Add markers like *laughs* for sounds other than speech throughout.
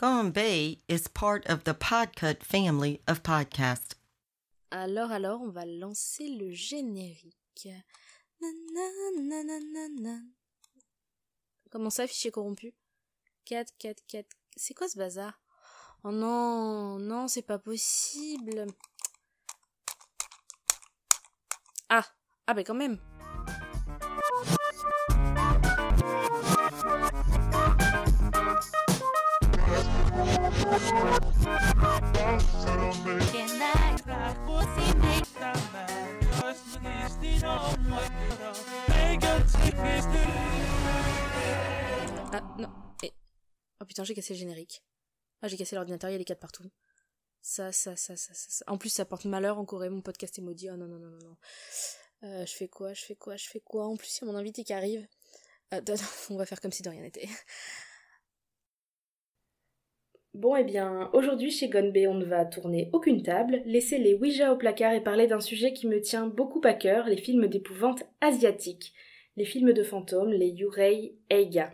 Bay is part of the Podcut family of podcasts. Alors, alors, on va lancer le générique. Comment ça, fichier corrompu? 4, 4, 4. C'est quoi ce bazar? Oh non, non, c'est pas possible. Ah, ah ben quand même. Ah non. Et... Oh putain, j'ai cassé le générique. Ah, j'ai cassé l'ordinateur, il y a les quatre partout. Ça, ça, ça, ça, ça, ça. En plus, ça porte malheur en Corée, mon podcast est maudit. Oh non, non, non, non, non. Euh, je fais quoi, je fais quoi, je fais quoi? En plus, il y a mon invité qui arrive. Euh, on va faire comme si de rien n'était. Bon, eh bien, aujourd'hui chez Gonbe, on ne va tourner aucune table, laisser les Ouija au placard et parler d'un sujet qui me tient beaucoup à cœur, les films d'épouvante asiatiques, les films de fantômes, les Yurei Eiga.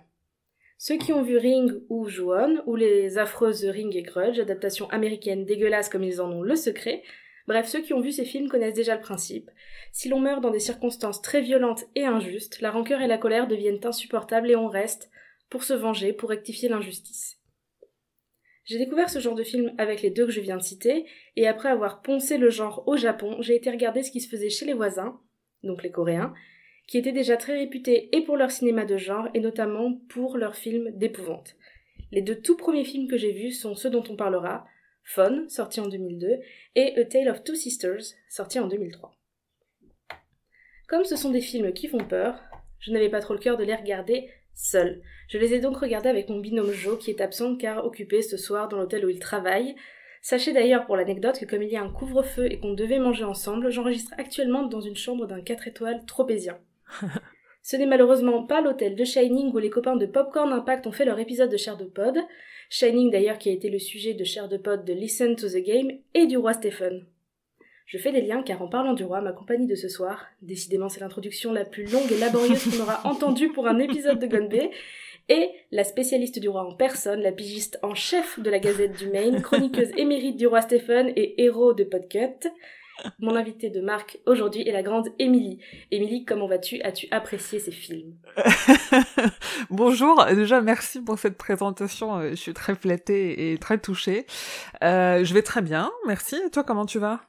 Ceux qui ont vu Ring ou Juon, ou les affreuses Ring et Grudge, adaptations américaines dégueulasses comme ils en ont le secret, bref, ceux qui ont vu ces films connaissent déjà le principe. Si l'on meurt dans des circonstances très violentes et injustes, la rancœur et la colère deviennent insupportables et on reste pour se venger, pour rectifier l'injustice. J'ai découvert ce genre de film avec les deux que je viens de citer, et après avoir poncé le genre au Japon, j'ai été regarder ce qui se faisait chez les voisins, donc les Coréens, qui étaient déjà très réputés et pour leur cinéma de genre, et notamment pour leurs films d'épouvante. Les deux tout premiers films que j'ai vus sont ceux dont on parlera, Fun, sorti en 2002, et A Tale of Two Sisters, sorti en 2003. Comme ce sont des films qui font peur, je n'avais pas trop le cœur de les regarder seul. Je les ai donc regardés avec mon binôme Joe qui est absent car occupé ce soir dans l'hôtel où il travaille. Sachez d'ailleurs pour l'anecdote que comme il y a un couvre-feu et qu'on devait manger ensemble, j'enregistre actuellement dans une chambre d'un 4 étoiles tropézien. *laughs* Ce n'est malheureusement pas l'hôtel de Shining où les copains de Popcorn Impact ont fait leur épisode de Cher de Pod. Shining d'ailleurs qui a été le sujet de Cher de Pod de Listen to the Game et du roi Stephen. Je fais des liens car en parlant du roi, ma compagnie de ce soir, décidément c'est l'introduction la plus longue et laborieuse qu'on aura *laughs* entendue pour un épisode de Gunbe, et la spécialiste du roi en personne, la pigiste en chef de la Gazette du Maine, chroniqueuse émérite du roi Stephen et héros de Podcut. Mon invité de marque aujourd'hui est la grande Émilie. Émilie, comment vas-tu? As-tu apprécié ces films? *laughs* Bonjour, déjà merci pour cette présentation, euh, je suis très flattée et très touchée. Euh, je vais très bien, merci. Et toi, comment tu vas?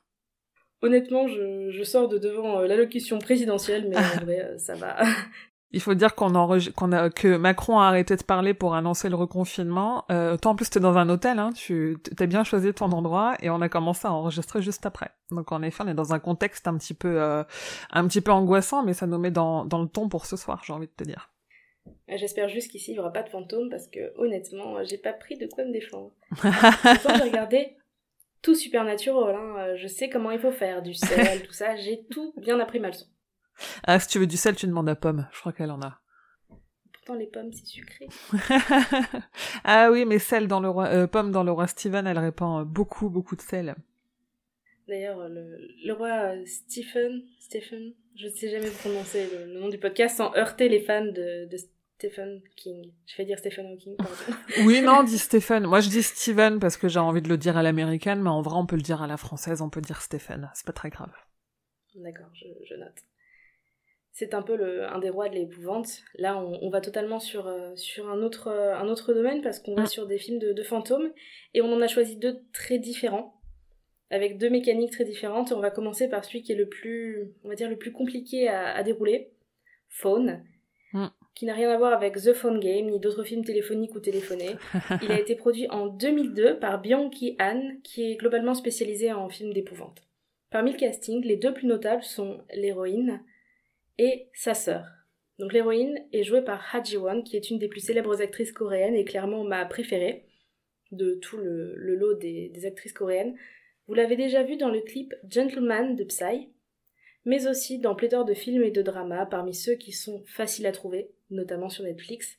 Honnêtement, je, je, sors de devant euh, l'allocution présidentielle, mais en vrai, euh, ça va. *laughs* Il faut dire qu'on a que Macron a arrêté de parler pour annoncer le reconfinement. Euh, toi en plus t'es dans un hôtel, hein, tu t'as bien choisi ton endroit et on a commencé à enregistrer juste après. Donc en effet on est dans un contexte un petit peu euh, un petit peu angoissant, mais ça nous met dans dans le ton pour ce soir, j'ai envie de te dire. J'espère juste qu'ici il y aura pas de fantômes parce que honnêtement j'ai pas pris de quoi me défendre. j'ai regardé tout supernatural. Hein. Euh, je sais comment il faut faire, du sel, *laughs* tout ça. J'ai tout bien appris ma leçon. Ah, si tu veux du sel, tu demandes à Pomme. Je crois qu'elle en a. Pourtant, les pommes, c'est sucré. *laughs* ah oui, mais sel dans le roi, euh, pomme dans le roi Steven, elle répand beaucoup, beaucoup de sel. D'ailleurs, le, le, roi euh, Stephen, Stephen, je ne sais jamais prononcer le, le, nom du podcast sans heurter les fans de, de Stephen King. Je vais dire Stephen Hawking, pardon. *laughs* oui, non, dis *laughs* Stephen. Moi, je dis Steven parce que j'ai envie de le dire à l'américaine, mais en vrai, on peut le dire à la française, on peut dire Stephen. C'est pas très grave. D'accord, je, je, note. C'est un peu le, un des rois de l'épouvante. Là, on, on, va totalement sur, euh, sur un, autre, euh, un autre domaine parce qu'on mm. va sur des films de, de, fantômes et on en a choisi deux très différents, avec deux mécaniques très différentes. On va commencer par celui qui est le plus, on va dire, le plus compliqué à, à dérouler, Faune. Qui n'a rien à voir avec The Phone Game ni d'autres films téléphoniques ou téléphonés. *laughs* Il a été produit en 2002 par Byung-ki Han, qui est globalement spécialisé en films d'épouvante. Parmi le casting, les deux plus notables sont l'héroïne et sa sœur. Donc l'héroïne est jouée par Ha Ji-won, qui est une des plus célèbres actrices coréennes et clairement ma préférée de tout le, le lot des, des actrices coréennes. Vous l'avez déjà vu dans le clip Gentleman de Psy, mais aussi dans pléthore de films et de dramas, parmi ceux qui sont faciles à trouver, notamment sur Netflix.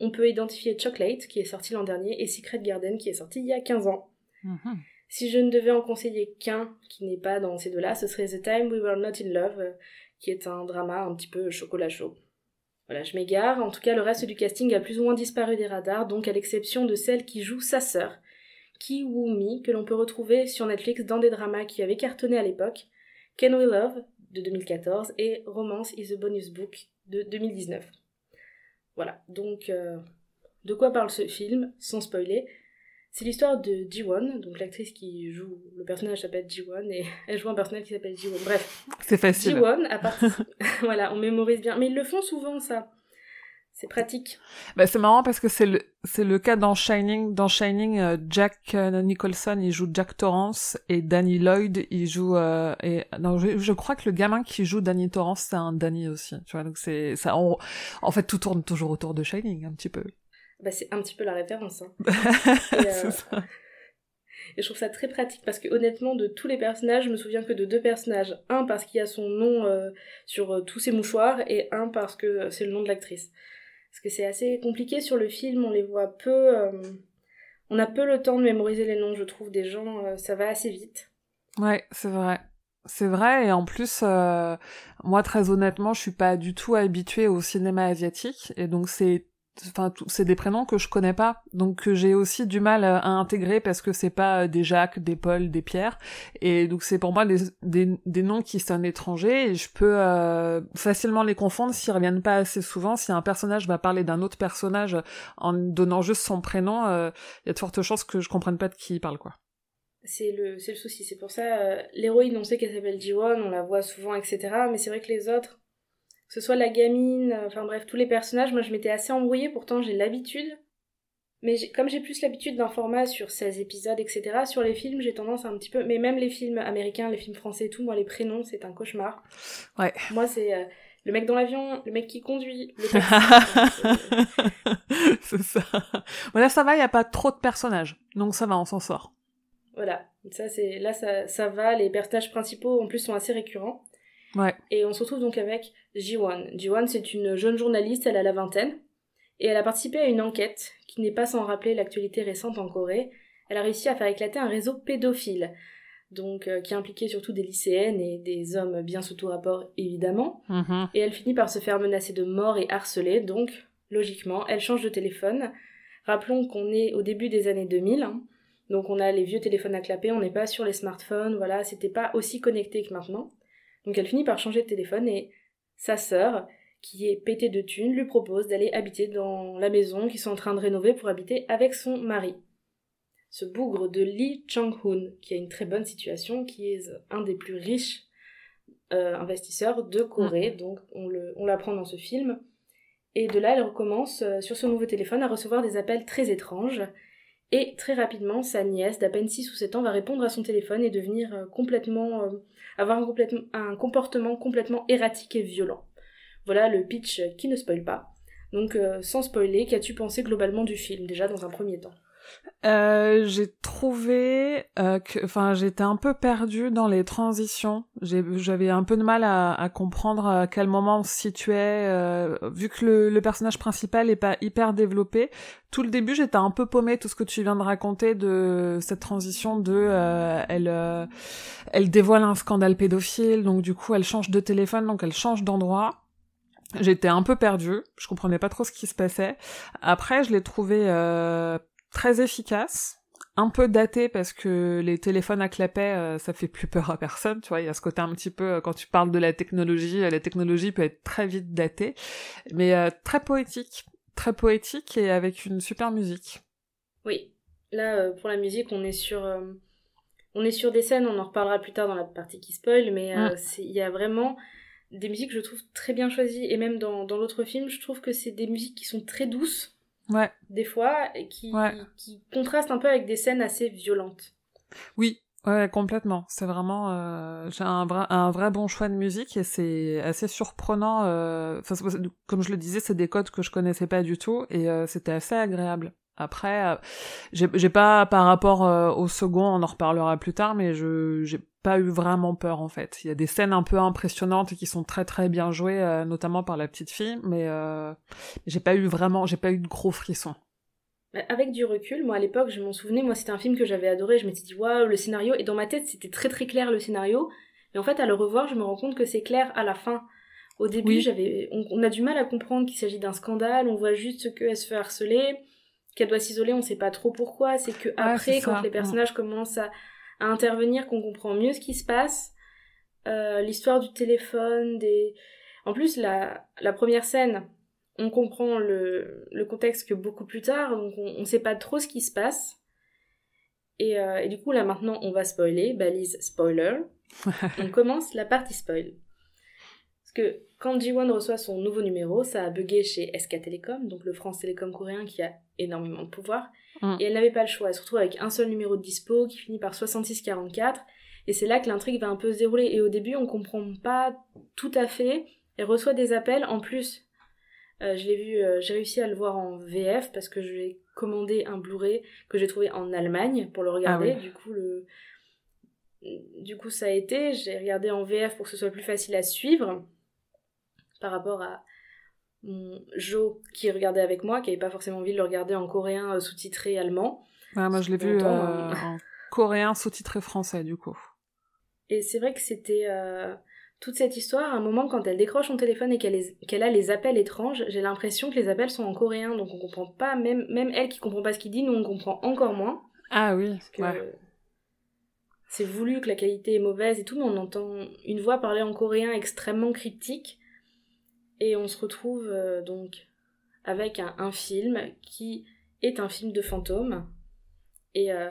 On peut identifier Chocolate, qui est sorti l'an dernier, et Secret Garden, qui est sorti il y a 15 ans. -hmm. Si je ne devais en conseiller qu'un qui n'est pas dans ces deux-là, ce serait The Time We Were Not in Love, qui est un drama un petit peu chocolat chaud. Voilà, je m'égare. En tout cas, le reste du casting a plus ou moins disparu des radars, donc à l'exception de celle qui joue sa sœur, Ki Woo Mi, que l'on peut retrouver sur Netflix dans des dramas qui avaient cartonné à l'époque, Can We Love de 2014 et Romance is a Bonus Book de 2019. Voilà, donc euh, de quoi parle ce film, sans spoiler? C'est l'histoire de Ji-won, donc l'actrice qui joue, le personnage s'appelle Ji-won et *laughs* elle joue un personnage qui s'appelle Ji-won. Bref, C'est facile. Ji-won a participé. *laughs* voilà, on mémorise bien, mais ils le font souvent ça. C'est pratique. Bah, c'est marrant parce que c'est le c'est le cas dans Shining. Dans Shining, euh, Jack euh, Nicholson il joue Jack Torrance et Danny Lloyd il joue euh, et non je, je crois que le gamin qui joue Danny Torrance c'est un Danny aussi. Tu vois donc c'est ça. on- en fait tout tourne toujours autour de Shining un petit peu. Bah, c'est un petit peu la référence. hein. *laughs* Et, euh, ça. Et je trouve ça très pratique parce que honnêtement, de tous les personnages, je me souviens que de deux personnages. Un parce qu'il y a son nom sur tous ses mouchoirs et un parce que c'est le nom de l'actrice. Parce que c'est assez compliqué sur le film, on les voit peu. euh, on a peu le temps de mémoriser les noms, je trouve, des gens, euh, ça va assez vite. Ouais, c'est vrai. C'est vrai, et en plus, euh, moi, très honnêtement, je suis pas du tout habituée au cinéma asiatique, et donc c'est, enfin, c'est des prénoms que je connais pas, donc que j'ai aussi du mal euh, à intégrer parce que c'est pas euh, des Jacques, des Paul, des Pierre, et donc c'est pour moi des, des, des noms qui sonnent étrangers, et je peux euh, facilement les confondre s'ils reviennent pas assez souvent. Si un personnage va parler d'un autre personnage en donnant juste son prénom, il y a de fortes chances que je comprenne pas de qui il parle, quoi. C'est le, le souci, c'est pour ça, l'héroïne, on sait qu'elle s'appelle Ji-won, on la voit souvent, etc. Mais c'est vrai que les autres, que ce soit la gamine, euh, enfin bref, tous les personnages, moi je m'étais assez embrouillée, pourtant j'ai l'habitude. Mais comme j'ai plus l'habitude d'un format sur 16 épisodes, etc., sur les films, j'ai tendance à un petit peu... Mais même les films américains, les films français et tout, moi les prénoms, c'est un cauchemar. Ouais. Moi c'est euh, le mec dans l'avion, le mec qui conduit, le taxi. *laughs* euh, c'est ça. Voilà, ça va, il y a pas trop de personnages, donc ça va, on s'en sort. voilà, ça c'est là ça, ça va, les personnages principaux en plus sont assez récurrents. Ouais. Et on se retrouve donc avec Ji-won. Ji-won, c'est une jeune journaliste, elle a la vingtaine, et elle a participé à une enquête qui n'est pas sans rappeler l'actualité récente en Corée. Elle a réussi à faire éclater un réseau pédophile, donc euh, qui impliquait surtout des lycéennes et des hommes bien sous tout rapport, évidemment. Mhm. Et elle finit par se faire menacer de mort et harceler, donc, logiquement, elle change de téléphone. Rappelons qu'on est au début des années 2000, hein. donc on a les vieux téléphones à clapper, on n'est pas sur les smartphones, voilà, c'était pas aussi connecté que maintenant. Donc elle finit par changer de téléphone et sa sœur, qui est pétée de thunes, lui propose d'aller habiter dans la maison qu'ils sont en train de rénover pour habiter avec son mari. Ce bougre de Lee Chang-hoon, qui a une très bonne situation, qui est un des plus riches euh, investisseurs de Corée, donc on, l'apprend dans ce film. Et de là, elle recommence euh, sur ce nouveau téléphone à recevoir des appels très étranges. Et très rapidement, sa nièce d'à peine 6 ou 7 ans va répondre à son téléphone et devenir euh, complètement. euh, avoir un, comportement complètement erratique et violent. Voilà le pitch qui ne spoil pas. Donc, euh, sans spoiler, qu'as-tu pensé globalement du film, déjà dans un premier temps? Euh, j'ai trouvé euh, que, enfin, j'étais un peu perdue dans les transitions. J'avais un peu de mal à, à comprendre à quel moment on se situait, euh, vu que le, le personnage principal est pas hyper développé. Tout le début, j'étais un peu paumée. Tout ce que tu viens de raconter de cette transition de, euh, elle, euh, elle dévoile un scandale pédophile, donc du coup, elle change de téléphone, donc elle change d'endroit. J'étais un peu perdue, je comprenais pas trop ce qui se passait. Après, je l'ai trouvé euh, très efficace, un peu daté parce que les téléphones à clapet, euh, ça fait plus peur à personne, tu vois, il y a ce côté un petit peu, euh, quand tu parles de la technologie, euh, la technologie peut être très vite datée, mais euh, très poétique, très poétique et avec une super musique. Oui, là pour la musique, on est sur on est sur des scènes, on en reparlera plus tard dans la partie qui spoil, mais c'est- il y a vraiment des musiques que je trouve très bien choisies. Et même dans, dans l'autre film, je trouve que c'est des musiques qui sont très douces Ouais, des fois qui Ouais. qui contrastent un peu avec des scènes assez violentes. oui, ouais, complètement. C'est vraiment, euh, j'ai un vrai, un vrai bon choix de musique et c'est assez surprenant. euh, comme je le disais, c'est des codes que je connaissais pas du tout et euh, c'était assez agréable. Après, euh, j'ai pas par rapport euh, au second, on en reparlera plus tard, mais je j'ai pas eu vraiment peur en fait. Il y a des scènes un peu impressionnantes qui sont très très bien jouées, euh, notamment par la petite fille, mais j'ai pas eu vraiment, j'ai pas eu de gros frissons. Mais Avec du recul, moi à l'époque, je m'en souvenais, moi c'était un film que j'avais adoré, je m'étais dit waouh, le scénario, et dans ma tête c'était très très clair le scénario, et en fait à le revoir, je me rends compte que c'est clair à la fin. Au début, j'avais, on, a du mal à comprendre qu'il s'agit d'un scandale. On voit juste qu'elle se fait harceler, qu'elle doit s'isoler. On sait pas trop pourquoi. C'est que après, quand les personnages commencent à, à intervenir, qu'on comprend mieux ce qui se passe. Euh, l'histoire du téléphone, des. En plus, la, la première scène, on comprend le, le contexte que beaucoup plus tard, donc on, on sait pas trop ce qui se passe. Et, euh, et, du coup, là maintenant, on va spoiler, balise spoiler. *laughs* on commence la partie spoil. Parce que quand G1 reçoit son nouveau numéro, ça a bugué chez SK Telecom, donc le France Télécom coréen qui a énormément de pouvoir. Mm. Et elle n'avait pas le choix. Elle se retrouve avec un seul numéro de dispo qui finit par 6644. Et c'est là que l'intrigue va un peu se dérouler. Et au début, on comprend pas tout à fait. Elle reçoit des appels. En plus, euh, je l'ai vu, euh, j'ai réussi à le voir en VF parce que je l'ai commandé un Blu-ray que j'ai trouvé en Allemagne pour le ah regarder. Du coup, le, du coup, ça a été. J'ai regardé en VF pour que ce soit plus facile à suivre par rapport à Joe qui regardait avec moi, qui n'avait pas forcément envie de le regarder en coréen euh, sous-titré allemand. moi, je l'ai vu en coréen sous-titré français, du coup. Et c'est vrai que c'était toute cette histoire, à un moment, quand elle décroche son téléphone et qu'elle a les appels étranges, j'ai l'impression que les appels sont en coréen, donc on comprend pas, même, même elle qui comprend pas ce qu'il dit, nous on comprend encore moins. Ah oui, C'est voulu que la qualité est mauvaise et tout, mais on entend une voix parler en coréen extrêmement cryptique, et on se retrouve euh, donc avec un, film qui est un film de fantôme, et euh,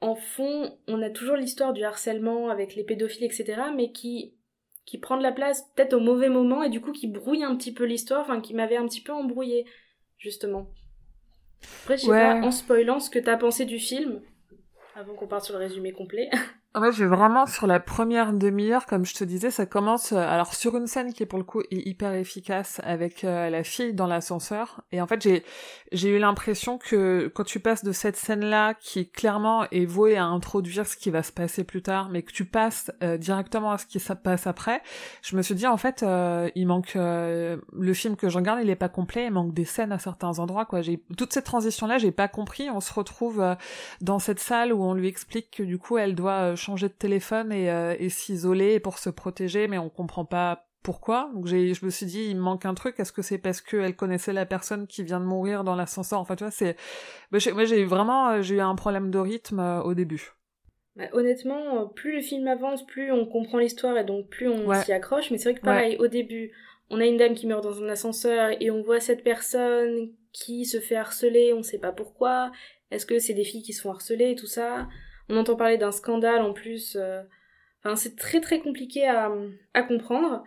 en fond, on a toujours l'histoire du harcèlement avec les pédophiles, etc., mais qui, qui prend de la place peut-être au mauvais moment et du coup qui brouille un petit peu l'histoire, enfin qui m'avait un petit peu embrouillé, justement. Après, je sais pas, en spoilant ce que t'as pensé du film, avant qu'on parte sur le résumé complet. *laughs* Fait, j'ai vraiment sur la première demi-heure, comme je te disais, ça commence euh, alors sur une scène qui est pour le coup hyper efficace avec euh, la fille dans l'ascenseur. Et en fait, j'ai j'ai eu l'impression que quand tu passes de cette scène-là, qui clairement est vouée à introduire ce qui va se passer plus tard, mais que tu passes euh, directement à ce qui se passe après, je me suis dit en fait, il manque le film que je regarde, il est pas complet, il manque des scènes à certains endroits. Quoi, j'ai toute cette transition-là, j'ai pas compris. On se retrouve dans cette salle où on lui explique que du coup, elle doit changer de téléphone et, euh, et s'isoler pour se protéger, mais on comprend pas pourquoi. Donc j'ai, je me suis dit, il me manque un truc. Est-ce que c'est parce qu'elle connaissait la personne qui vient de mourir dans l'ascenseur? Enfin, tu vois, c'est. Moi, j'ai eu vraiment, euh, j'ai eu un problème de rythme euh, au début. Bah, honnêtement, plus le film avance, plus on comprend l'histoire et donc plus on s'y accroche. Mais c'est vrai que pareil, au début, on a une dame qui meurt dans un ascenseur et on voit cette personne qui se fait harceler, on sait pas pourquoi. Est-ce que c'est des filles qui sont harcelées, tout ça? On entend parler d'un scandale en plus. Euh, enfin, c'est très très compliqué à, à comprendre.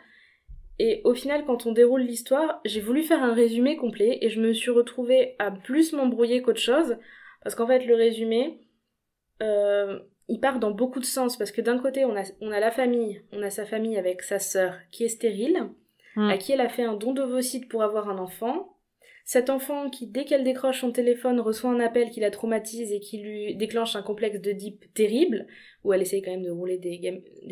Et au final, quand on déroule l'histoire, j'ai voulu faire un résumé complet et je me suis retrouvée à plus m'embrouiller qu'autre chose. Parce qu'en fait, le résumé, euh, il part dans beaucoup de sens. Parce que d'un côté, on a, on a la famille, on a sa famille avec sa sœur qui est stérile, hmm. à qui elle a fait un don d'ovocytes pour avoir un enfant. Cet enfant qui, dès qu'elle décroche son téléphone, reçoit un appel qui la traumatise et qui lui déclenche un complexe de deep terrible, où elle essaye quand même de rouler des,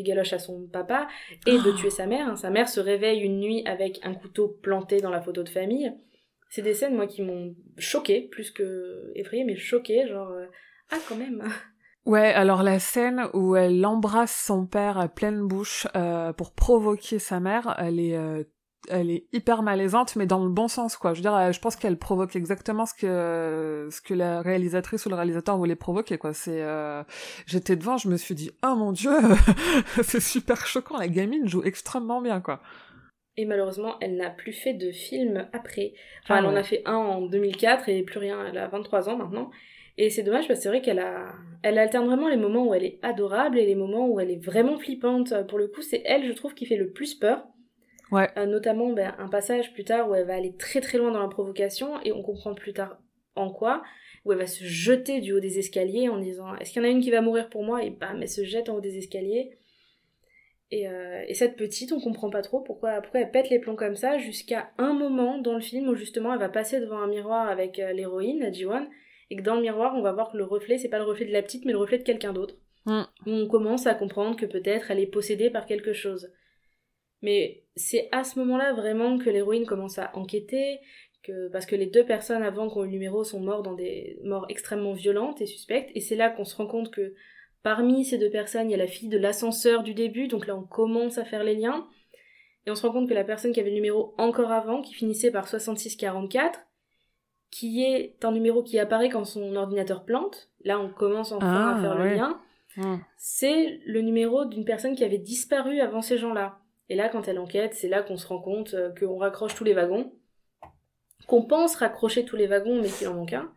galoches à son papa et de tuer sa mère. Hein. Sa mère se réveille une nuit avec un couteau planté dans la photo de famille. C'est des scènes, moi, qui m'ont choqué, plus que effrayé, mais choqué, genre, euh, ah, quand même. *laughs* Ouais, alors la scène où elle embrasse son père à pleine bouche euh, pour provoquer sa mère, elle est euh, elle est hyper malaisante, mais dans le bon sens, quoi. Je veux dire, euh, je pense qu'elle provoque exactement ce que ce que la réalisatrice ou le réalisateur voulait provoquer, quoi. C'est, euh... j'étais devant, je me suis dit, oh mon dieu, *laughs* c'est super choquant. La gamine joue extrêmement bien, quoi. Et malheureusement, elle n'a plus fait de film après. Enfin, ah elle en a fait un en 2004 et plus rien. Elle a 23 ans maintenant. Et c'est dommage parce que c'est vrai qu'elle a, elle alterne vraiment les moments où elle est adorable et les moments où elle est vraiment flippante. Pour le coup, c'est elle, je trouve, qui fait le plus peur. Ouais. Euh, notamment ben, un passage plus tard où elle va aller très très loin dans la provocation et on comprend plus tard en quoi, où elle va se jeter du haut des escaliers en disant est-ce qu'il y en a une qui va mourir pour moi? Et bam elle se jette en haut des escaliers. Et, euh, et cette petite, on comprend pas trop pourquoi, pourquoi elle pète les plombs comme ça jusqu'à un moment dans le film où justement elle va passer devant un miroir avec euh, l'héroïne, Jiwon, et que dans le miroir on va voir que le reflet c'est pas le reflet de la petite mais le reflet de quelqu'un d'autre. Mm. On commence à comprendre que peut-être elle est possédée par quelque chose. Mais c'est à ce moment-là vraiment que l'héroïne commence à enquêter, que, parce que les deux personnes avant qu'on eu le numéro sont mortes dans des morts extrêmement violentes et suspectes, et c'est là qu'on se rend compte que parmi ces deux personnes, il y a la fille de l'ascenseur du début, donc là on commence à faire les liens. Et on se rend compte que la personne qui avait le numéro encore avant, qui finissait par 6644, qui est un numéro qui apparaît quand son ordinateur plante, là on commence enfin à Ah, faire le lien, c'est le numéro d'une personne qui avait disparu avant ces gens-là. Et là, quand elle enquête, c'est là qu'on se rend compte euh, qu'on raccroche tous les wagons, qu'on pense raccrocher tous les wagons, mais qu'il en manque un.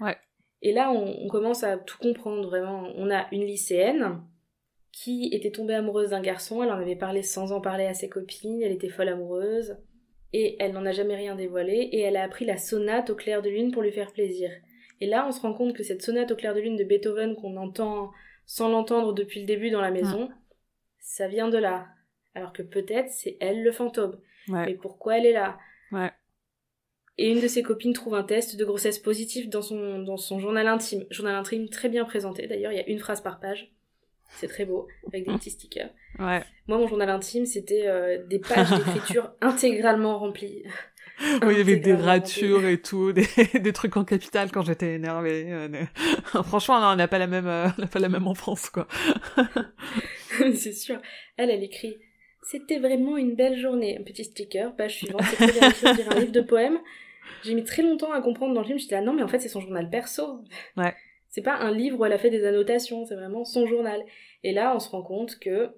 Ouais. Et là, on, on commence à tout comprendre vraiment. On a une lycéenne qui était tombée amoureuse d'un garçon, elle en avait parlé sans en parler à ses copines, elle était folle amoureuse, et elle n'en a jamais rien dévoilé, et elle a appris la sonate au clair de lune pour lui faire plaisir. Et là, on se rend compte que cette sonate au clair de lune de Beethoven qu'on entend sans l'entendre depuis le début dans la maison, ça vient de là. Alors que peut-être c'est elle le fantôme. Ouais. Mais pourquoi elle est là? Ouais. Et une de ses copines trouve un test de grossesse positif dans son, dans son journal intime. Journal intime très bien présenté d'ailleurs, il y a une phrase par page. C'est très beau, avec des petits stickers. Ouais. Moi, mon journal intime, c'était euh, des pages d'écriture *laughs* intégralement remplies. Oui, il y avait des ratures et tout, des, *laughs* des trucs en capital quand j'étais énervée. euh, *laughs* Franchement, non, on n'a pas la même, euh, on n'a pas la même enfance, quoi. c'est sûr. Elle, elle écrit C'était vraiment une belle journée. Un petit sticker, page suivante, on dirait un livre de poèmes. J'ai mis très longtemps à comprendre dans le film, j'étais là, non, mais en fait, c'est son journal perso. Ouais. C'est pas un livre où elle a fait des annotations, c'est vraiment son journal. Et là, on se rend compte que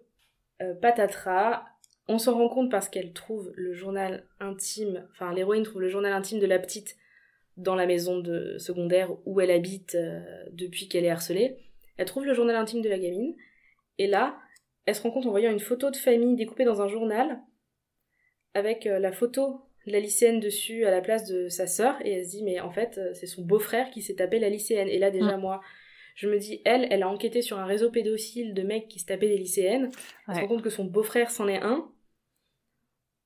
euh, patatras, on s'en rend compte parce qu'elle trouve le journal intime, enfin, l'héroïne trouve le journal intime de la petite dans la maison de secondaire où elle habite euh, depuis qu'elle est harcelée. Elle trouve le journal intime de la gamine. Et là, elle se rend compte en voyant une photo de famille découpée dans un journal avec euh, la photo de la lycéenne dessus à la place de sa sœur et elle se dit mais en fait euh, c'est son beau-frère qui s'est tapé la lycéenne. Et là déjà moi je me dis elle elle a enquêté sur un réseau pédophile de mecs qui se tapaient des lycéennes. Elle se rend compte que son beau-frère c'en est un.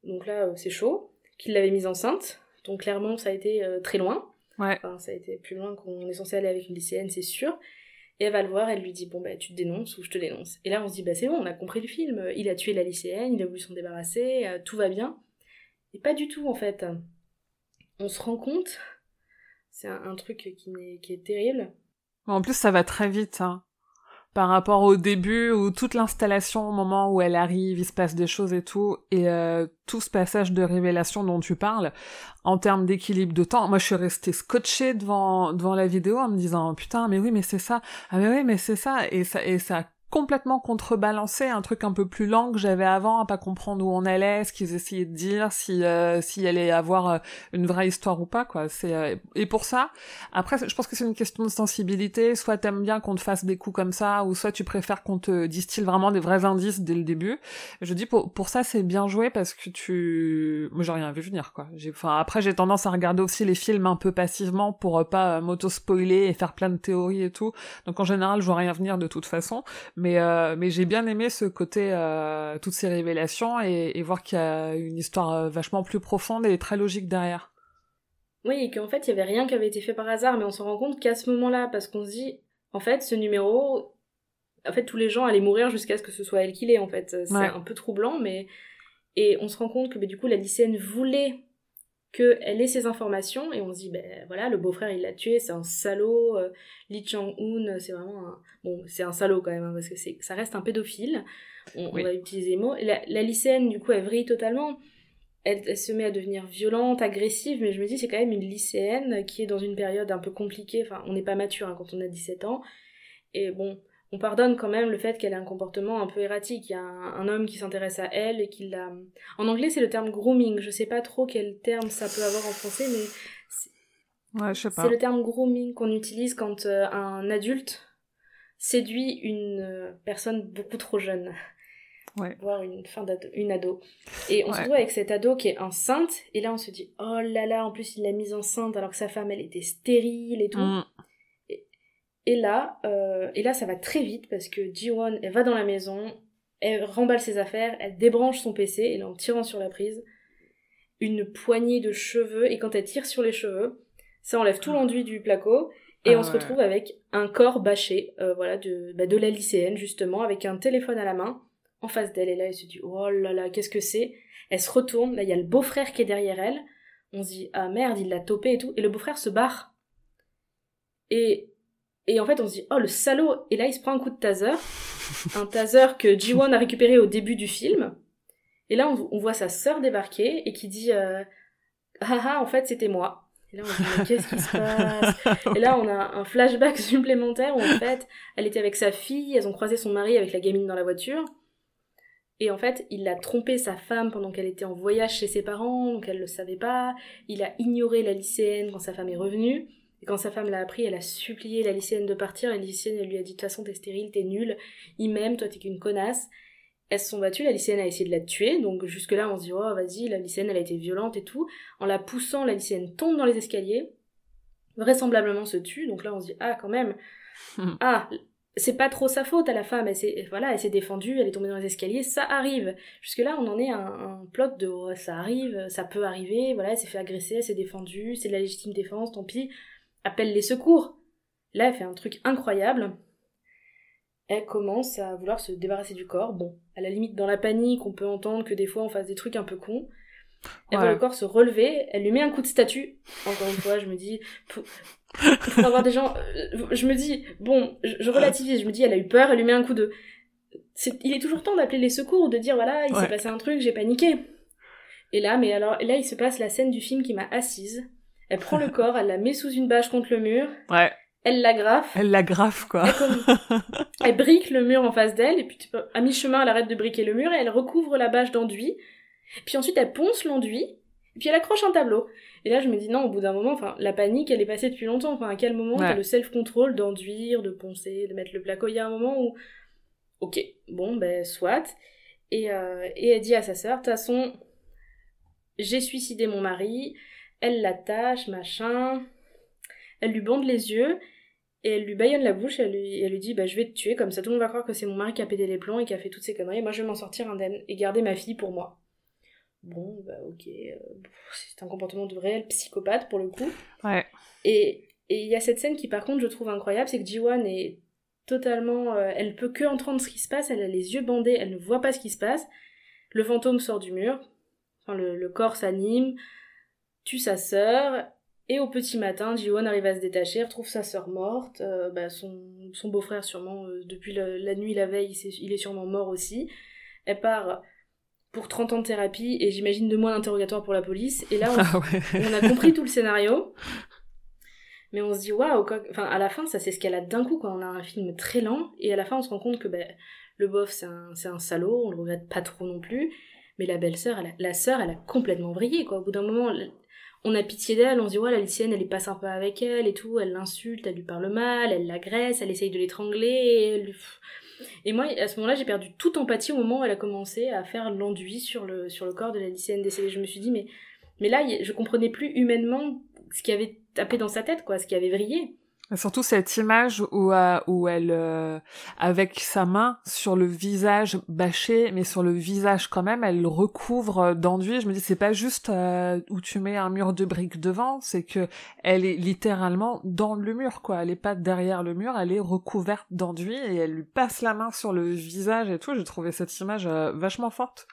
Donc là euh, c'est chaud qu'il l'avait mise enceinte. Donc clairement ça a été euh, très loin. Ouais. Enfin, ça a été plus loin qu'on est censé aller avec une lycéenne, c'est sûr. Et elle va le voir, elle lui dit Bon, bah, tu te dénonces ou je te dénonce. Et là, on se dit Bah, c'est bon, on a compris le film. Il a tué la lycéenne, il a voulu s'en débarrasser, euh, tout va bien. Et pas du tout, en fait. On se rend compte, c'est un, truc qui, n'est- qui est terrible. En plus, ça va très vite, hein. Par rapport au début, où toute l'installation, au moment où elle arrive, il se passe des choses et tout, et euh, tout ce passage de révélation dont tu parles, en termes d'équilibre de temps, moi je suis restée scotchée devant devant la vidéo en me disant putain mais oui mais c'est ça, ah mais oui mais c'est ça, et ça et ça complètement contrebalancé un truc un peu plus lent que j'avais avant, à pas comprendre où on allait, ce qu'ils essayaient de dire, si euh, s'il allait avoir euh, une vraie histoire ou pas quoi. C'est euh, et pour ça, après, je pense que c'est une question de sensibilité. Soit t'aimes bien qu'on te fasse des coups comme ça, ou soit tu préfères qu'on te distille vraiment des vrais indices dès le début. Je dis pour, pour ça, c'est bien joué parce que tu, moi j'ai rien vu venir quoi. Enfin après j'ai tendance à regarder aussi les films un peu passivement pour euh, pas euh, m'auto spoiler et faire plein de théories et tout. Donc en général, je vois rien venir de toute façon. Euh, mais j'ai bien aimé ce côté euh, toutes ces révélations et, et voir qu'il y a une histoire euh, vachement plus profonde et très logique derrière. Oui, et qu'en fait, il y avait rien qui avait été fait par hasard, mais on se rend compte qu'à ce moment-là, parce qu'on se dit En fait, ce numéro. En fait, tous les gens allaient mourir jusqu'à ce que ce soit elle qui l'ait, en fait. C'est Ouais. un peu troublant, mais. Et on se rend compte que bah, du coup, la lycéenne voulait qu'elle ait ces informations, et on se dit, ben voilà, le beau-frère, il l'a tué, c'est un salaud. euh, Lee Chang-un, c'est vraiment un. Bon, c'est un salaud quand même, hein, parce que c'est- ça reste un pédophile. On, va utiliser les mots. La, la lycéenne, du coup, elle vrille totalement. Elle, elle se met à devenir violente, agressive, mais je me dis, c'est quand même une lycéenne qui est dans une période un peu compliquée. Enfin, on n'est pas mature hein, quand on a 17 ans. Et bon, on pardonne quand même le fait qu'elle ait un comportement un peu erratique. Il y a un, un homme qui s'intéresse à elle et qui l'a. En anglais, c'est le terme grooming. Je sais pas trop quel terme ça peut avoir en français, mais Ouais, je sais pas. c'est le terme grooming qu'on utilise quand euh, un adulte séduit une euh, personne beaucoup trop jeune. Ouais. Voire une fin d'ado, une ado. Et on se retrouve avec cette ado qui est enceinte, et là on se dit, oh là là, en plus il l'a mise enceinte alors que sa femme elle était stérile et tout. Mm. Et là, euh, et là ça va très vite parce que Ji-won, elle va dans la maison, elle remballe ses affaires, elle débranche son PC, et là en tirant sur la prise, une poignée de cheveux, et quand elle tire sur les cheveux, ça enlève tout l'enduit du placo, et Ah on se ouais. retrouve avec un corps bâché, euh, voilà, de, bah, de la lycéenne justement, avec un téléphone à la main, en face d'elle, et là elle se dit, oh là là, qu'est-ce que c'est? Elle se retourne, là il y a le beau-frère qui est derrière elle, on se dit, ah merde, il l'a topé et tout, et le beau-frère se barre. Et, et en fait on se dit, oh le salaud, et là il se prend un coup de taser, *laughs* un taser que Ji-won a récupéré au début du film, Et là, on, voit sa sœur débarquer et qui dit euh, Ah ah, en fait, c'était moi. Et là, on se dit Qu'est-ce qui se passe? Et là, on a un flashback *laughs* supplémentaire où en fait, elle était avec sa fille, elles ont croisé son mari avec la gamine dans la voiture. Et en fait, il a trompé sa femme pendant qu'elle était en voyage chez ses parents, donc elle le savait pas. Il a ignoré la lycéenne quand sa femme est revenue. Et quand sa femme l'a appris, elle a supplié la lycéenne de partir. La lycéenne, elle lui a dit de toute façon, t'es stérile, t'es nulle, il m'aime, toi t'es qu'une connasse. Elles se sont battues, la lycéenne a essayé de la tuer, donc jusque-là on se dit, oh vas-y, la lycéenne elle a été violente et tout. En la poussant, la lycéenne tombe dans les escaliers, vraisemblablement se tue, donc là on se dit, ah quand même, ah, c'est pas trop sa faute à la femme, elle s'est, voilà, elle s'est défendue, elle est tombée dans les escaliers, ça arrive. Jusque-là, on en est à un, plot de oh, ça arrive, ça peut arriver, voilà, elle s'est fait agresser, elle s'est défendue, c'est de la légitime défense, tant pis, appelle les secours. Là, elle fait un truc incroyable. Elle commence à vouloir se débarrasser du corps. Bon, à la limite, dans la panique, on peut entendre que des fois on fasse des trucs un peu cons. Elle voit le corps se relever, elle lui met un coup de statue. Encore une fois, je me dis, pour, avoir des gens, euh, je me dis, bon, je, relativise, je me dis, elle a eu peur, elle lui met un coup de. il est toujours temps d'appeler les secours ou de dire, voilà, il s'est passé un truc, j'ai paniqué. Et là, mais alors, là, il se passe la scène du film qui m'a assise. Elle prend le corps, elle la met sous une bâche contre le mur. Ouais. Elle l'agrafe. Elle l'agrafe, quoi. *laughs* Elle, brique le mur en face d'elle, et puis à mi-chemin, elle arrête de briquer le mur, et elle recouvre la bâche d'enduit. Puis ensuite, elle ponce l'enduit, et puis elle accroche un tableau. Et là, je me dis, non, au bout d'un moment, enfin, la panique, elle est passée depuis longtemps. Enfin, à quel moment t'as le self-control d'enduire, de poncer, de mettre le placo? Il y a un moment où, ok, bon, ben, soit. Et, euh, et elle dit à sa sœur, de toute façon, j'ai suicidé mon mari, elle l'attache, machin. Elle lui bande les yeux et elle lui baillonne la bouche. Elle lui, elle lui dit bah, Je vais te tuer, comme ça tout le monde va croire que c'est mon mari qui a pété les plombs et qui a fait toutes ces conneries. Moi je vais m'en sortir indemne et garder ma fille pour moi. Bon, bah ok. C'est un comportement de réel psychopathe pour le coup. Ouais. Et il y a cette scène qui par contre je trouve incroyable c'est que Jiwan est totalement. Euh, elle peut que entendre ce qui se passe, elle a les yeux bandés, elle ne voit pas ce qui se passe. Le fantôme sort du mur, enfin, le, le corps s'anime, tue sa sœur, et au petit matin, Jiwon arrive à se détacher, retrouve sa sœur morte, euh, bah, son, son beau-frère sûrement, euh, depuis la nuit, la veille, il est, sûrement mort aussi. Elle part pour 30 ans de thérapie, et j'imagine deux mois d'interrogatoire pour la police, et là, on, ah on, a compris tout le scénario. Mais on se dit, waouh, enfin, à la fin, ça s'escalade d'un coup, quand on a un film très lent, et à la fin, on se rend compte que bah, le bof, c'est un, un salaud, on le regrette pas trop non plus, mais la belle-sœur, la sœur, elle a complètement brillé, quoi. Au bout d'un moment, on a pitié d'elle, on se dit ouais la lycéenne elle est pas sympa avec elle et tout, elle l'insulte, elle lui parle mal, elle l'agresse, elle essaye de l'étrangler. Et, moi à ce moment-là j'ai perdu toute empathie au moment où elle a commencé à faire l'enduit sur le sur le corps de la lycéenne décédée. Je me suis dit mais mais là je comprenais plus humainement ce qui avait tapé dans sa tête quoi, ce qui avait vrillé. Surtout cette image où, euh, où elle, euh, avec sa main sur le visage bâché, mais sur le visage quand même, elle recouvre d'enduit. Je me dis, c'est pas juste euh, où tu mets un mur de briques devant, c'est que elle est littéralement dans le mur, quoi. Elle est pas derrière le mur, elle est recouverte d'enduit et elle lui passe la main sur le visage et tout. J'ai trouvé cette image vachement forte.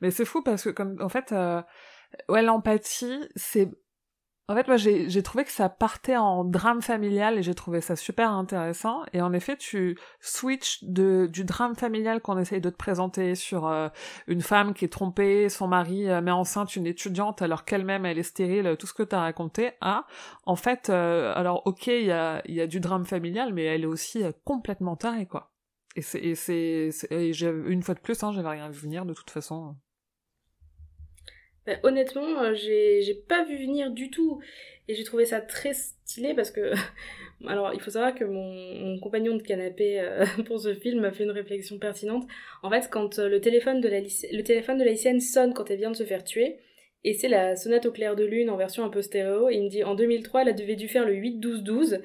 Mais c'est fou parce que, comme, en fait, ouais, l'empathie, c'est en fait, moi, j'ai trouvé que ça partait en drame familial et j'ai trouvé ça super intéressant. Et en effet, tu switches de, du drame familial qu'on essaye de te présenter sur euh, une femme qui est trompée, son mari euh, met enceinte une étudiante alors qu'elle-même elle est stérile, tout ce que tu as raconté, à, en fait, euh, alors ok, il y a, y a du drame familial, mais elle est aussi complètement tarée, quoi. Et c'est, une fois de plus, hein, j'avais rien vu venir de toute façon. Bah, honnêtement, euh, j'ai pas vu venir du tout. Et j'ai trouvé ça très stylé parce que. *laughs* Alors, il faut savoir que mon, compagnon de canapé euh, *laughs* pour ce film m'a fait une réflexion pertinente. En fait, quand euh, le téléphone de la, le lycéenne sonne quand elle vient de se faire tuer, et c'est la sonate au clair de lune en version un peu stéréo, il me dit en 2003, elle avait dû faire le 8-12-12.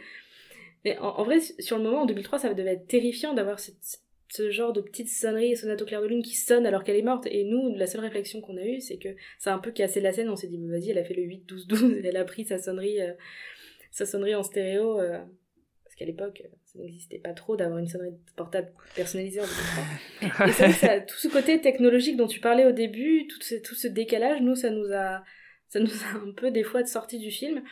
Mais en, vrai, sur le moment, en 2003, ça devait être terrifiant d'avoir cette ce genre de petites sonneries et sonates au clair de lune qui sonnent alors qu'elle est morte. Et nous, la seule réflexion qu'on a eue, c'est que ça a un peu cassé la scène. On s'est dit, bah, vas-y, elle a fait le 8-12-12, *laughs* elle a pris sa sonnerie, euh, sa sonnerie en stéréo. Euh, parce qu'à l'époque, ça n'existait pas trop d'avoir une sonnerie portable personnalisée en Et c'est ça, tout ce côté technologique dont tu parlais au début, tout ce, tout ce décalage, nous, ça nous a, ça nous a un peu des fois de sortie du film.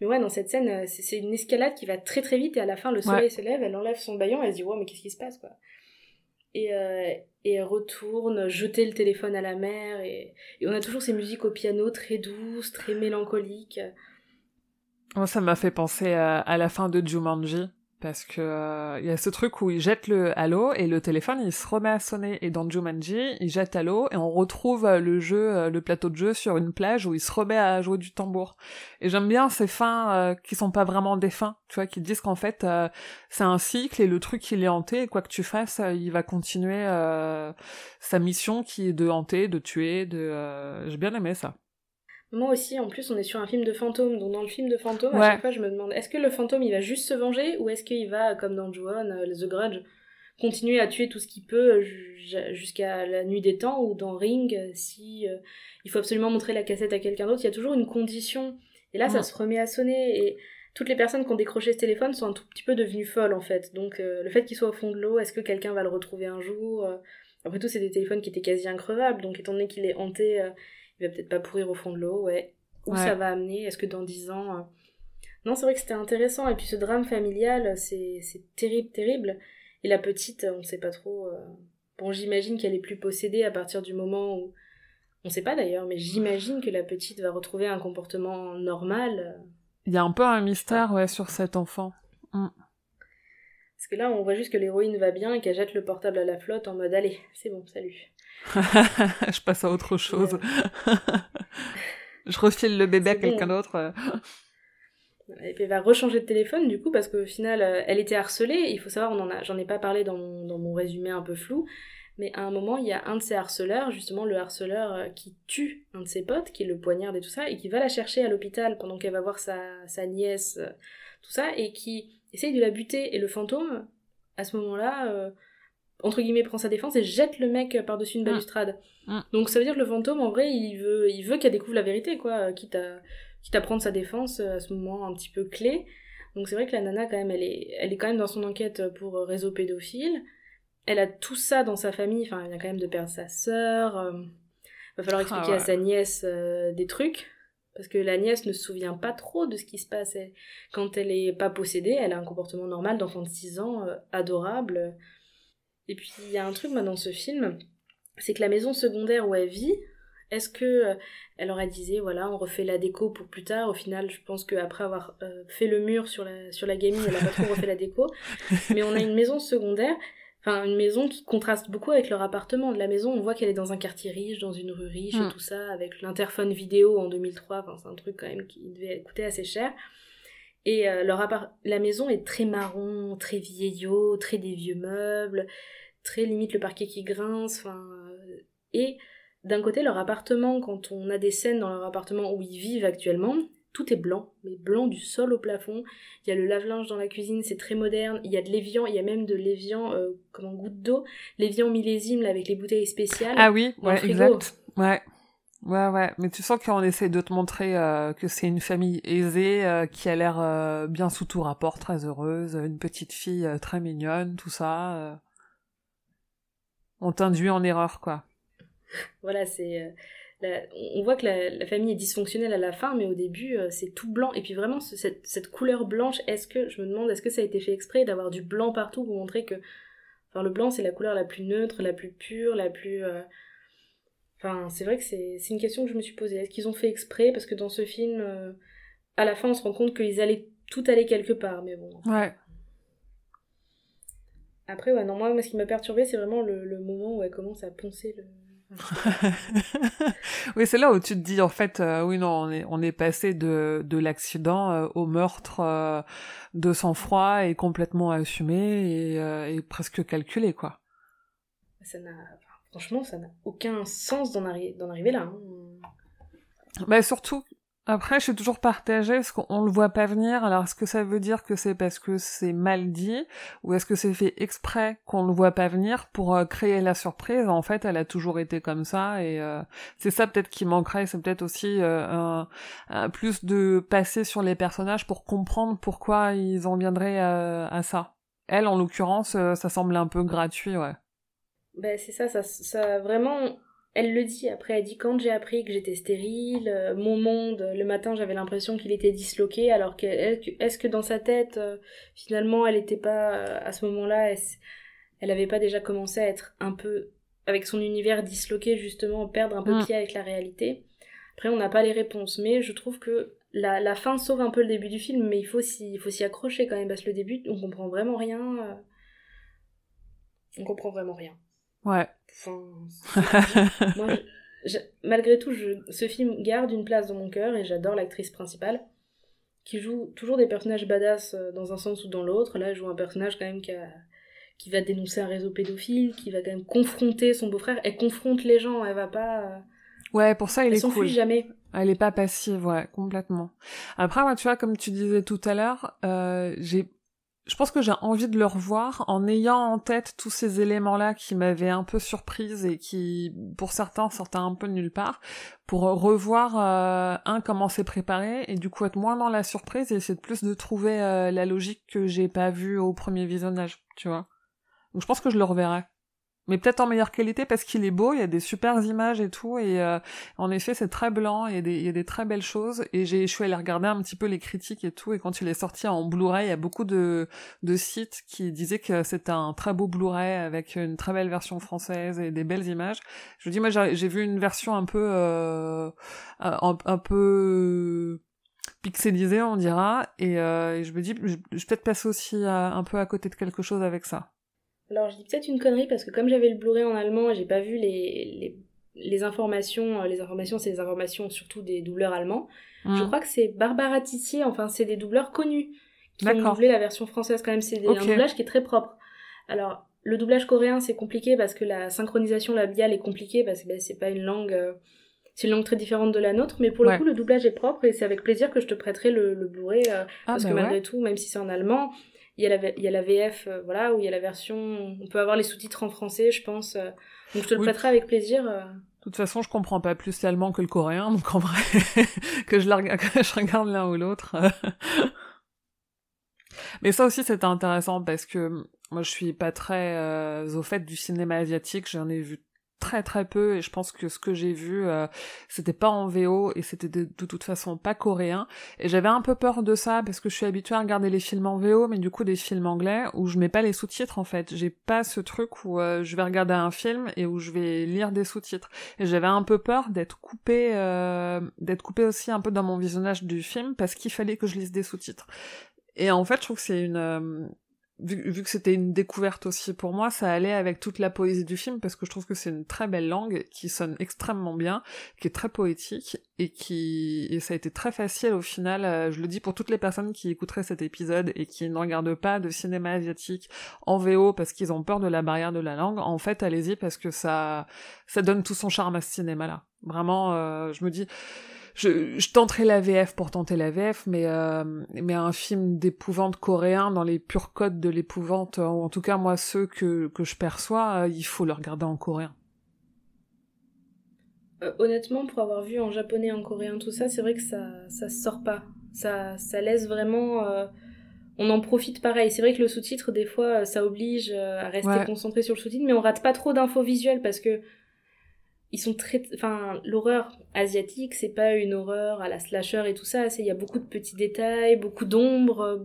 Mais ouais, dans cette scène, euh, c'est une escalade qui va très très vite et à la fin, le soleil se lève, elle enlève son baillon, elle se dit, wow, mais qu'est-ce qui se passe, quoi? Et, elle retourne jeter le téléphone à la mer et, et on a toujours ces musiques au piano très douces, très mélancoliques. Moi, ça m'a fait penser à, à, la fin de Jumanji parce que euh, il y a ce truc où il jette le l'eau et le téléphone il se remet à sonner. Et dans Jumanji il jette à l'eau et on retrouve euh, le jeu euh, le plateau de jeu sur une plage où il se remet à jouer du tambour. Et j'aime bien ces fins qui sont pas vraiment des fins tu vois qui disent qu'en fait c'est un cycle et le truc il est hanté et quoi que tu fasses il va continuer sa mission qui est de hanter de tuer de j'ai bien aimé ça moi aussi, en plus, on est sur un film de fantôme. Donc, dans le film de fantôme, à chaque fois, je me demande est-ce que le fantôme il va juste se venger ou est-ce qu'il va, comme dans Juon, euh, The Grudge, continuer à tuer tout ce qu'il peut euh, jusqu'à la nuit des temps ou dans Ring, euh, si il faut absolument montrer la cassette à quelqu'un d'autre, il y a toujours une condition. Et là, ça se remet à sonner et toutes les personnes qui ont décroché ce téléphone sont un tout petit peu devenues folles en fait. Donc, le fait qu'il soit au fond de l'eau, est-ce que quelqu'un va le retrouver un jour Après tout, c'est des téléphones qui étaient quasi increvables, donc étant donné qu'il est hanté il va peut-être pas pourrir au fond de l'eau, ouais. Où ça va amener? Est-ce que dans dix ans... Euh, non, c'est vrai que c'était intéressant. Et puis ce drame familial, c'est terrible, terrible. Et la petite, on sait pas trop... Euh, bon, j'imagine qu'elle est plus possédée à partir du moment où... On sait pas d'ailleurs, mais j'imagine que la petite va retrouver un comportement normal. Il y a un peu un mystère, ouais, sur cet enfant. Mm. Parce que là, on voit juste que l'héroïne va bien et qu'elle jette le portable à la flotte en mode allez, c'est bon, salut. *laughs* je passe à autre chose. je refile le bébé à quelqu'un d'autre. Et puis elle va rechanger de téléphone du coup parce qu'au final euh, elle était harcelée. Il faut savoir, on en a, j'en ai pas parlé dans mon, dans mon résumé un peu flou, mais à un moment il y a un de ces harceleurs, justement le harceleur euh, qui tue un de ses potes, qui le poignarde et tout ça, et qui va la chercher à l'hôpital pendant qu'elle va voir sa, sa nièce, euh, tout ça, et qui essaye de la buter. Et le fantôme, à ce moment-là, entre guillemets, prend sa défense et jette le mec par-dessus une mm. balustrade. Mm. Donc ça veut dire que le fantôme, en vrai, il veut, il veut qu'elle découvre la vérité, quoi, quitte à, quitte à prendre sa défense à ce moment un petit peu clé. Donc c'est vrai que la nana, quand même, elle est, elle est quand même dans son enquête pour réseau pédophile. Elle a tout ça dans sa famille, enfin, elle vient quand même de perdre sa sœur. Euh, va falloir ah expliquer à sa nièce euh, des trucs. Parce que la nièce ne se souvient pas trop de ce qui se passe. quand elle est pas possédée, elle a un comportement normal d'enfant de 6 ans, euh, adorable. Et puis il y a un truc moi dans ce film, c'est que la maison secondaire où elle vit, est-ce que euh, elle aurait disé voilà on refait la déco pour plus tard Au final, je pense qu'après avoir euh, fait le mur sur la sur la gamine, elle a pas trop refait la déco. *laughs* Mais on a une maison secondaire, enfin une maison qui contraste beaucoup avec leur appartement. De la maison, on voit qu'elle est dans un quartier riche, dans une rue riche et hmm. tout ça, avec l'interphone vidéo en 2003. Enfin c'est un truc quand même qui devait coûter assez cher. Et euh, leur la maison est très marron, très vieillot, très des vieux meubles, très limite le parquet qui grince. Enfin, euh, et d'un côté, leur appartement, quand on a des scènes dans leur appartement où ils vivent actuellement, tout est blanc, mais blanc du sol au plafond. Il y a le lave-linge dans la cuisine, c'est très moderne. Il y a de l'évian, il y a même de l'évian euh, comme en goutte d'eau. L'évian millésime là, avec les bouteilles spéciales. Ah oui, ouais, exact. Ouais. Ouais, ouais, mais tu sens qu'on essaie de te montrer euh, que c'est une famille aisée, euh, qui a l'air euh, bien sous tout rapport, très heureuse, une petite fille très mignonne, tout ça. On t'induit en erreur, quoi. Voilà, c'est... On voit que la, famille est dysfonctionnelle à la fin, mais au début, c'est tout blanc. Et puis vraiment, cette, cette couleur blanche, est-ce que, je me demande, est-ce que ça a été fait exprès d'avoir du blanc partout pour montrer que... Enfin, le blanc, c'est la couleur la plus neutre, la plus pure, la plus Enfin, c'est vrai que c'est une question que je me suis posée. Est-ce qu'ils ont fait exprès? Parce que dans ce film, euh, à la fin, on se rend compte qu'ils allaient tout aller quelque part, mais bon. Ouais. Après, ouais, non, moi, ce qui m'a perturbé, c'est vraiment le, moment où elle commence à poncer le. *laughs* oui, c'est là où tu te dis, en fait, euh, oui, non, on est, on est passé de, de l'accident euh, au meurtre de sang-froid et complètement assumé et, et presque calculé, quoi. Ça n'a Franchement, ça n'a aucun sens d'en arriver là. Hein. Bah surtout, après, je suis toujours partagée parce qu'on le voit pas venir. Alors, est-ce que ça veut dire que c'est parce que c'est mal dit ou est-ce que c'est fait exprès qu'on le voit pas venir pour euh, créer la surprise? En fait, elle a toujours été comme ça et euh, c'est ça peut-être qui manquerait. C'est peut-être aussi euh, un, plus de passer sur les personnages pour comprendre pourquoi ils en viendraient à ça. Elle, en l'occurrence, ça semble un peu gratuit, ouais. Ben c'est ça, ça, ça vraiment. Elle le dit après, elle dit quand j'ai appris que j'étais stérile, euh, mon monde, le matin j'avais l'impression qu'il était disloqué, alors que est-ce que dans sa tête, euh, finalement elle n'était pas euh, à ce moment-là, elle avait pas déjà commencé à être un peu avec son univers disloqué justement perdre un peu Mm. pied avec la réalité? Après on n'a pas les réponses, mais je trouve que la, la fin sauve un peu le début du film, mais il faut s'y il faut s'y accrocher quand même parce que le début on comprend vraiment rien. euh, On comprend vraiment rien. Ouais. Enfin, c'est- moi, je- je- malgré tout, je, ce film garde une place dans mon cœur et j'adore l'actrice principale qui joue toujours des personnages badass euh, dans un sens ou dans l'autre. Là, elle joue un personnage quand même qui, a- qui va dénoncer un réseau pédophile, qui va quand même confronter son beau-frère. Elle confronte les gens, elle va pas. euh, Ouais, pour ça, il elle est s'enfuit cool. jamais. Elle est pas passive, ouais, complètement. Après, moi, tu vois, comme tu disais tout à l'heure, euh, j'ai, je pense que j'ai envie de le revoir en ayant en tête tous ces éléments-là qui m'avaient un peu surprise et qui, pour certains, sortaient un peu de nulle part, pour revoir, euh, un, comment c'est préparé, et du coup être moins dans la surprise et essayer de plus de trouver euh, la logique que j'ai pas vue au premier visionnage, tu vois. Donc je pense que je le reverrai. Mais peut-être en meilleure qualité parce qu'il est beau, il y a des super images et tout, et euh, en effet c'est très blanc, il y, a des, il y a des très belles choses, et j'ai, je suis allée regarder un petit peu les critiques et tout, et quand il est sorti en Blu-ray, il y a beaucoup de, de sites qui disaient que c'était un très beau Blu-ray avec une très belle version française et des belles images. Je vous dis, moi j'ai, vu une version un peu, euh, un, peu pixelisée on dira, et, euh, et je me dis, je, je peut-être passer aussi à- un peu à côté de quelque chose avec ça. Alors, je dis peut-être une connerie parce que comme j'avais le Blu-ray en allemand et j'ai pas vu les, les, les informations, euh, les informations, c'est des informations surtout des doubleurs allemands. Je Hmm. crois que c'est Barbara Tissier, enfin c'est des doubleurs connus qui ont doublé la version française quand même, c'est un doublage qui est très propre. Alors le doublage coréen c'est compliqué parce que la synchronisation labiale est compliquée parce que ben, c'est pas une langue, euh, c'est une langue très différente de la nôtre, mais pour le Ouais. coup le doublage est propre et c'est avec plaisir que je te prêterai le, le Blu-ray euh, Ah, parce bah que malgré ouais. tout, même si c'est en allemand, il y a la, il y a la VF, euh, voilà, où il y a la version, on peut avoir les sous-titres en français, je pense. euh, donc je te le Oui. prêterai avec plaisir. euh. De toute façon, je comprends pas plus l'allemand que le coréen, donc en vrai, *laughs* que je, la *laughs* que je regarde l'un ou l'autre. *laughs* Mais ça aussi, c'était intéressant parce que moi, je suis pas très euh, au fait du cinéma asiatique. J'en ai vu très très peu et je pense que ce que j'ai vu, euh, c'était pas en VO et c'était de, toute façon pas coréen. Et j'avais un peu peur de ça parce que je suis habituée à regarder les films en VO, mais du coup des films anglais où je mets pas les sous-titres en fait. J'ai pas ce truc où euh, je vais regarder un film et où je vais lire des sous-titres. Et j'avais un peu peur d'être coupée, euh, d'être coupée aussi un peu dans mon visionnage du film parce qu'il fallait que je lise des sous-titres. Et en fait, je trouve que c'est une, euh, vu, vu que c'était une découverte aussi pour moi, ça allait avec toute la poésie du film parce que je trouve que c'est une très belle langue qui sonne extrêmement bien, qui est très poétique et qui, et ça a été très facile au final. euh, je le dis pour toutes les personnes qui écouteraient cet épisode et qui ne regardent pas de cinéma asiatique en VO parce qu'ils ont peur de la barrière de la langue. En fait, allez-y parce que ça, ça donne tout son charme à ce cinéma-là. Vraiment, euh, je me dis, je, je tenterai la VF pour tenter la VF, mais, euh, mais un film d'épouvante coréen dans les purs codes de l'épouvante, ou en tout cas moi ceux que, que je perçois, euh, il faut le regarder en coréen. Euh, honnêtement, pour avoir vu en japonais, en coréen, tout ça, c'est vrai que ça, ça sort pas. Ça, ça laisse vraiment. euh, on en profite pareil. C'est vrai que le sous-titre, des fois, ça oblige à rester Ouais. concentré sur le sous-titre, mais on rate pas trop d'infos visuelles parce que ils sont très. Enfin, l'horreur asiatique, c'est pas une horreur à la slasher et tout ça. c'est- Il y a beaucoup de petits détails, beaucoup d'ombres. euh,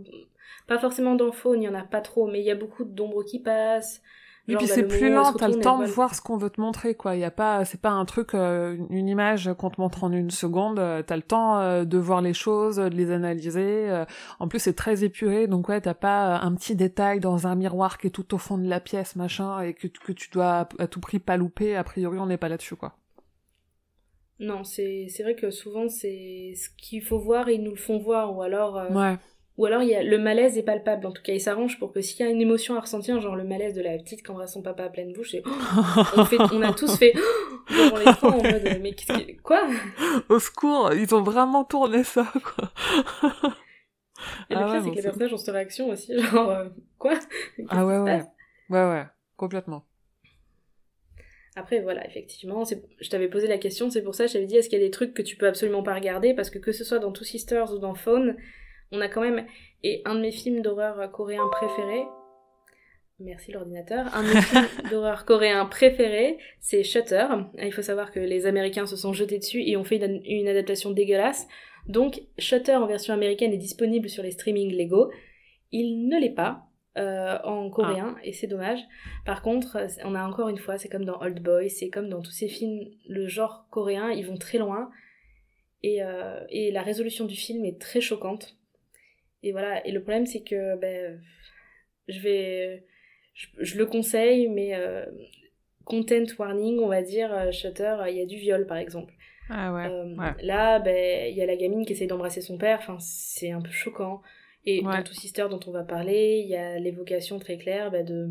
Pas forcément d'infos, il n'y en a pas trop, mais il y a beaucoup d'ombres qui passent. Et Genre, puis c'est plus lent, t'as le temps de voir ce qu'on veut te montrer, quoi. Y a pas, c'est pas un truc, euh, une image qu'on te montre en une seconde. euh, T'as le temps euh, de voir les choses, de les analyser. En plus, c'est très épuré, donc ouais, t'as pas un petit détail dans un miroir qui est tout au fond de la pièce, machin, et que, que tu dois à, tout prix pas louper. A priori, on n'est pas là-dessus, quoi. Non, c'est c'est vrai que souvent c'est ce qu'il faut voir et ils nous le font voir ou alors Ouais. Ou alors il y a le malaise est palpable en tout cas il s'arrange pour que s'il y a une émotion à ressentir genre le malaise de la petite qui embrasse son papa à pleine bouche et *laughs* on fait on a tous fait *gasps* devant l'écran en mode mais qu'est-ce qui quoi? Au secours, ils ont vraiment tourné ça, quoi. et Ah le ouais, pire c'est que les personnages ont cette réaction aussi *laughs* genre euh, quoi? Ah ouais, ouais. Ouais, ouais. Complètement. Après, voilà, effectivement, je t'avais posé la question, c'est pour ça que je t'avais dit, est-ce qu'il y a des trucs que tu peux absolument pas regarder? Parce que que ce soit dans Two Sisters ou dans Phone, on a quand même... Et un de mes films d'horreur coréens préférés, merci l'ordinateur, un de mes films *laughs* d'horreur coréens préférés, c'est Shutter. Il faut savoir que les Américains se sont jetés dessus et ont fait une, une adaptation dégueulasse. Donc, Shutter en version américaine est disponible sur les streamings légaux. Il ne l'est pas en coréen et c'est dommage. Par contre, on a encore une fois, c'est comme dans Old Boy, c'est comme dans tous ces films, le genre coréen, ils vont très loin et, et la résolution du film est très choquante. Et voilà, et le problème c'est que ben, je vais je, le conseille, mais euh, content warning, on va dire, euh, Shutter, il y a du viol par exemple. Ah ouais, euh, Là, ben, il y a la gamine qui essaie d'embrasser son père, enfin, c'est un peu choquant. Et dans Two Sister dont on va parler, il y a l'évocation très claire ben, de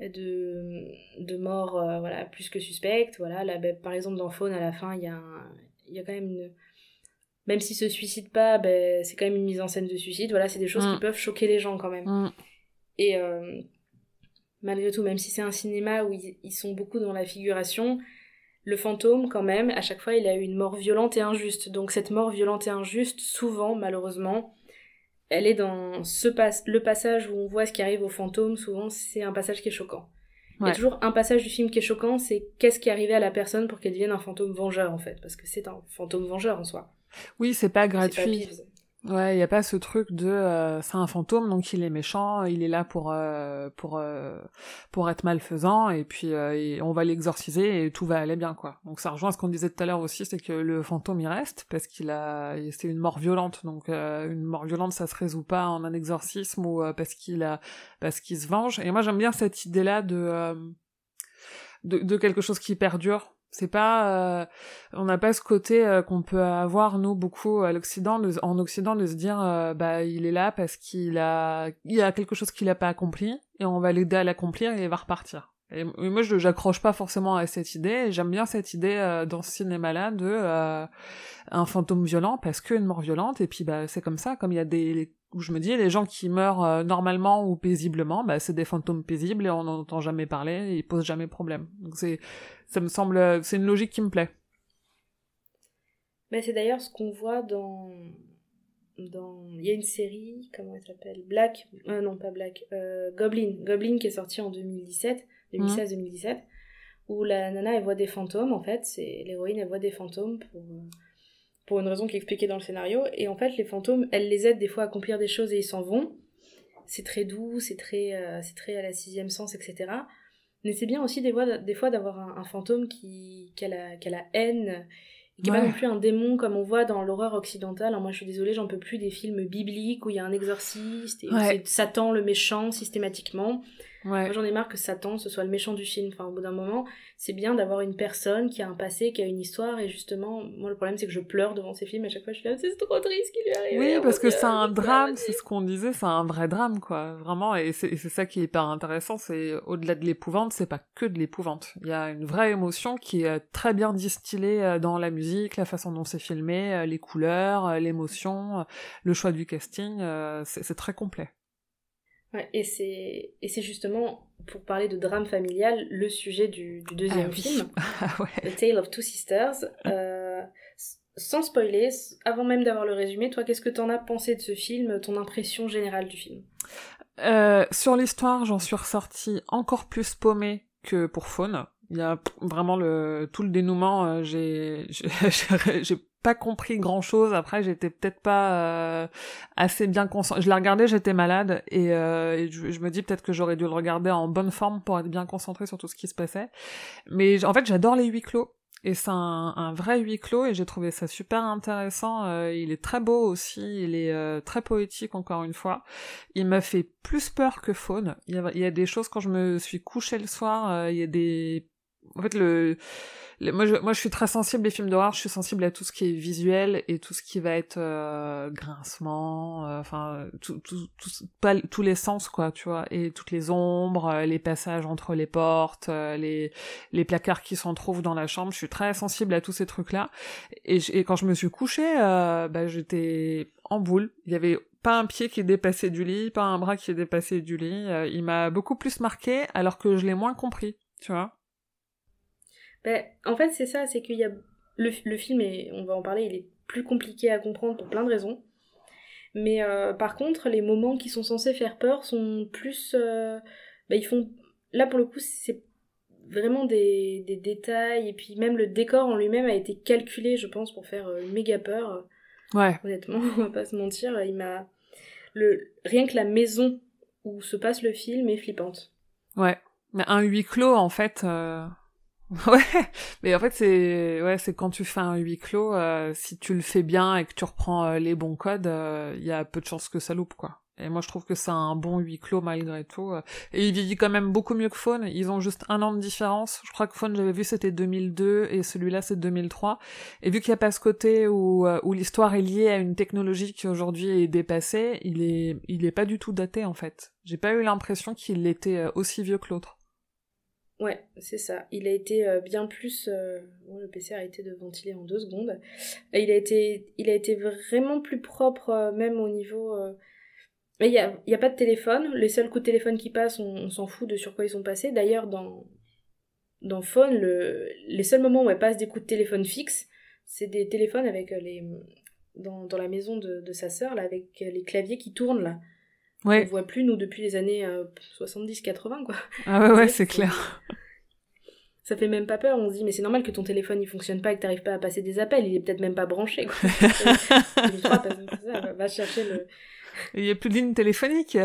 de, de mort voilà, plus que suspecte. Voilà, là, ben, par exemple, dans Faune, à la fin, il y, a y a quand même une. Même s'il se suicide pas, ben, c'est quand même une mise en scène de suicide. Voilà, c'est des choses qui mm. peuvent choquer les gens quand même. Mm. Et euh, malgré tout, même si c'est un cinéma où ils, sont beaucoup dans la figuration, le fantôme, quand même, à chaque fois, il a eu une mort violente et injuste. Donc cette mort violente et injuste, souvent, malheureusement, elle est dans ce le passage où on voit ce qui arrive au fantôme, souvent, c'est un passage qui est choquant. Il y a toujours un passage du film qui est choquant, c'est qu'est-ce qui est arrivé à la personne pour qu'elle devienne un fantôme vengeur, en fait. Parce que c'est un fantôme vengeur en soi. Oui, c'est pas gratuit. Ouais, il y a pas ce truc de euh, c'est un fantôme donc il est méchant, il est là pour euh, pour euh, pour être malfaisant et puis on va l'exorciser et tout va aller bien quoi. Donc ça rejoint ce qu'on disait tout à l'heure aussi, c'est que le fantôme il reste parce qu'il a c'est une mort violente donc une mort violente ça se résout pas en un exorcisme ou parce qu'il a parce qu'il se venge et moi j'aime bien cette idée là de de, de quelque chose qui perdure c'est pas, euh, on n'a pas ce côté euh, qu'on peut avoir nous beaucoup à l'Occident, en Occident, de se dire, euh, bah il est là parce qu'il a, il y a quelque chose qu'il a pas accompli et on va l'aider à l'accomplir et il va repartir. Et, moi, je j'accroche pas forcément à cette idée. J'aime bien cette idée dans ce cinéma-là de un fantôme violent parce qu'une mort violente. Et puis, bah, c'est comme ça. Comme il y a des où je me dis les gens qui meurent normalement ou paisiblement, bah, c'est des fantômes paisibles et on n'en entend jamais parler, et ils posent jamais problème. Donc c'est c'est une logique qui me plaît. C'est d'ailleurs ce qu'on voit dans, il y a une série, comment elle s'appelle, Black, euh, non pas Black, euh, Goblin, Goblin qui est sorti en 2017, 2016-2017, mhm. où la nana elle voit des fantômes en fait, c'est l'héroïne elle voit des fantômes pour pour une raison qui est expliquée dans le scénario, et en fait les fantômes, elle les aide des fois à accomplir des choses et ils s'en vont. C'est très doux, c'est très, euh, c'est très à la sixième sens, etc. Mais c'est bien aussi des fois, des fois d'avoir un, fantôme qui, qui, a la, qui a la haine, et qui n'est pas non plus un démon comme on voit dans l'horreur occidentale. Alors moi je suis désolée, j'en peux plus des films bibliques où il y a un exorciste et c'est Satan le méchant systématiquement. Moi, j'en ai marre que Satan, ce soit le méchant du film. Enfin, au bout d'un moment, c'est bien d'avoir une personne qui a un passé, qui a une histoire. Et justement, moi, le problème, c'est que je pleure devant ces films. À chaque fois, je suis là, c'est trop triste ce qui lui arrive. Oui, parce que c'est un drame, c'est ce qu'on disait, c'est un vrai drame, quoi. Vraiment. Et c'est ça qui est hyper intéressant. C'est au-delà de l'épouvante, c'est pas que de l'épouvante. Il y a une vraie émotion qui est très bien distillée euh, dans la musique, la façon dont c'est filmé, euh, les couleurs, euh, l'émotion, le choix du casting. C'est très complet. Ouais, et c'est et c'est justement pour parler de drame familial le sujet du, du deuxième ah film, *laughs* ah ouais. The Tale of Two Sisters. Euh, sans spoiler, avant même d'avoir le résumé, toi, qu'est-ce que t'en as pensé de ce film, ton impression générale du film? Euh, Sur l'histoire, j'en suis ressortie encore plus paumée que pour Faune. Il y a vraiment le tout le dénouement. Euh, j'ai *laughs* j'ai pas compris grand chose. Après, j'étais peut-être pas euh, assez bien concentrée. Je l'ai regardé, j'étais malade et, euh, je, me dis peut-être que j'aurais dû le regarder en bonne forme pour être bien concentrée sur tout ce qui se passait. Mais en fait, j'adore les huis clos. Et c'est un, un, vrai huis clos et j'ai trouvé ça super intéressant. Euh, il est très beau aussi, il est très poétique encore une fois. Il m'a fait plus peur que faune. Il y, a, il y a des choses quand je me suis couchée le soir, il y a des... En fait, le moi, je, moi, je suis très sensible les films d'horreur. Je suis sensible à tout ce qui est visuel et tout ce qui va être euh, grincement, euh, enfin, tout, tout, tout, pas tous les sens, quoi, tu vois, et toutes les ombres, euh, les passages entre les portes, les les placards qui s'en trouvent dans la chambre. Je suis très sensible à tous ces trucs-là. Et, et quand je me suis couchée, bah, j'étais en boule. Il y avait pas un pied qui dépassait du lit, pas un bras qui dépassait du lit. il m'a beaucoup plus marqué alors que je l'ai moins compris, tu vois. Ben, en fait, c'est ça, c'est qu'il y a. Le, le, film, et on va en parler, il est plus compliqué à comprendre pour plein de raisons. Mais euh, par contre, les moments qui sont censés faire peur sont plus. Euh, ben, ils font. Là, pour le coup, c'est vraiment des, des, détails. Et puis, même le décor en lui-même a été calculé, je pense, pour faire euh, méga peur. Ouais. Honnêtement, *laughs* on va pas se mentir. Il m'a. le rien que la maison où se passe le film est flippante. Ouais, mais un huis clos en fait. Euh, *laughs* ouais, mais en fait c'est ouais c'est quand tu fais un huis clos, euh, si tu le fais bien et que tu reprends euh, les bons codes, il y a peu de chances que ça loupe quoi. Et moi, je trouve que c'est un bon huis clos malgré tout. Et il vieillit quand même beaucoup mieux que Faune. Ils ont juste un an de différence. Je crois que Faune, j'avais vu, c'était 2002 et celui-là, c'est 2003. Et vu qu'il n'y a pas ce côté où, euh, où l'histoire est liée à une technologie qui aujourd'hui est dépassée, il est, il est pas du tout daté, en fait. J'ai pas eu l'impression qu'il était euh, aussi vieux que l'autre. Ouais, c'est ça. Il a été euh, bien plus. Bon, le PC a été de ventiler en deux secondes. il a été, il a été vraiment plus propre, même au niveau il n'y a, y a pas de téléphone. Les seuls coups de téléphone qui passent, on, s'en fout de sur quoi ils sont passés. D'ailleurs, dans, dans Phone, le, les seuls moments où elle passe des coups de téléphone fixes, c'est des téléphones avec les. Dans, dans la maison de, de sa sœur, là, avec les claviers qui tournent, là. Ouais. On voit plus, nous, depuis les années 70-80, euh, quoi. Ah ouais, ouais, *laughs* c'est clair. *laughs* Ça fait même pas peur, on se dit, mais c'est normal que ton téléphone il fonctionne pas et que t'arrives pas à passer des appels, il est peut-être même pas branché, quoi. *laughs* va chercher le, il n'y a plus de ligne téléphonique.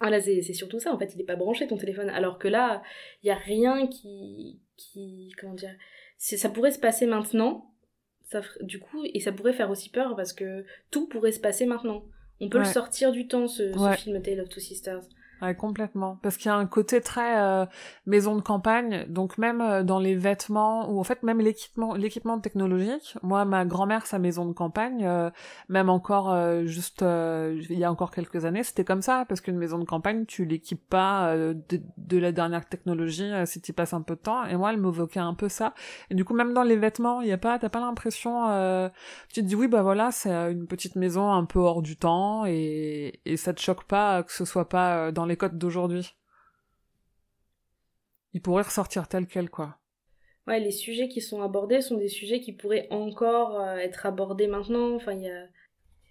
ah là, c'est surtout ça, en fait, il n'est pas branché ton téléphone. Alors que là, il n'y a rien qui, qui. Comment dire Ça pourrait se passer maintenant, ça, du coup, et ça pourrait faire aussi peur parce que tout pourrait se passer maintenant. On peut le sortir du temps, ce, ce film Tale of Two Sisters. Ouais, complètement. Parce qu'il y a un côté très euh, maison de campagne, donc même euh, dans les vêtements, ou en fait même l'équipement l'équipement technologique. Moi, ma grand-mère, sa maison de campagne, euh, même encore juste il y a encore quelques années, c'était comme ça, parce qu'une maison de campagne, tu l'équipes pas de, de, la dernière technologie si tu passes un peu de temps. Et moi, elle m'évoquait un peu ça. Et du coup, même dans les vêtements, il y a pas, t'as pas l'impression, tu te dis oui, bah voilà, c'est une petite maison un peu hors du temps, et, et ça te choque pas que ce soit pas dans les codes d'aujourd'hui. Il pourrait ressortir tel quel, quoi. Ouais, les sujets qui sont abordés sont des sujets qui pourraient encore euh, être abordés maintenant. Enfin, il y a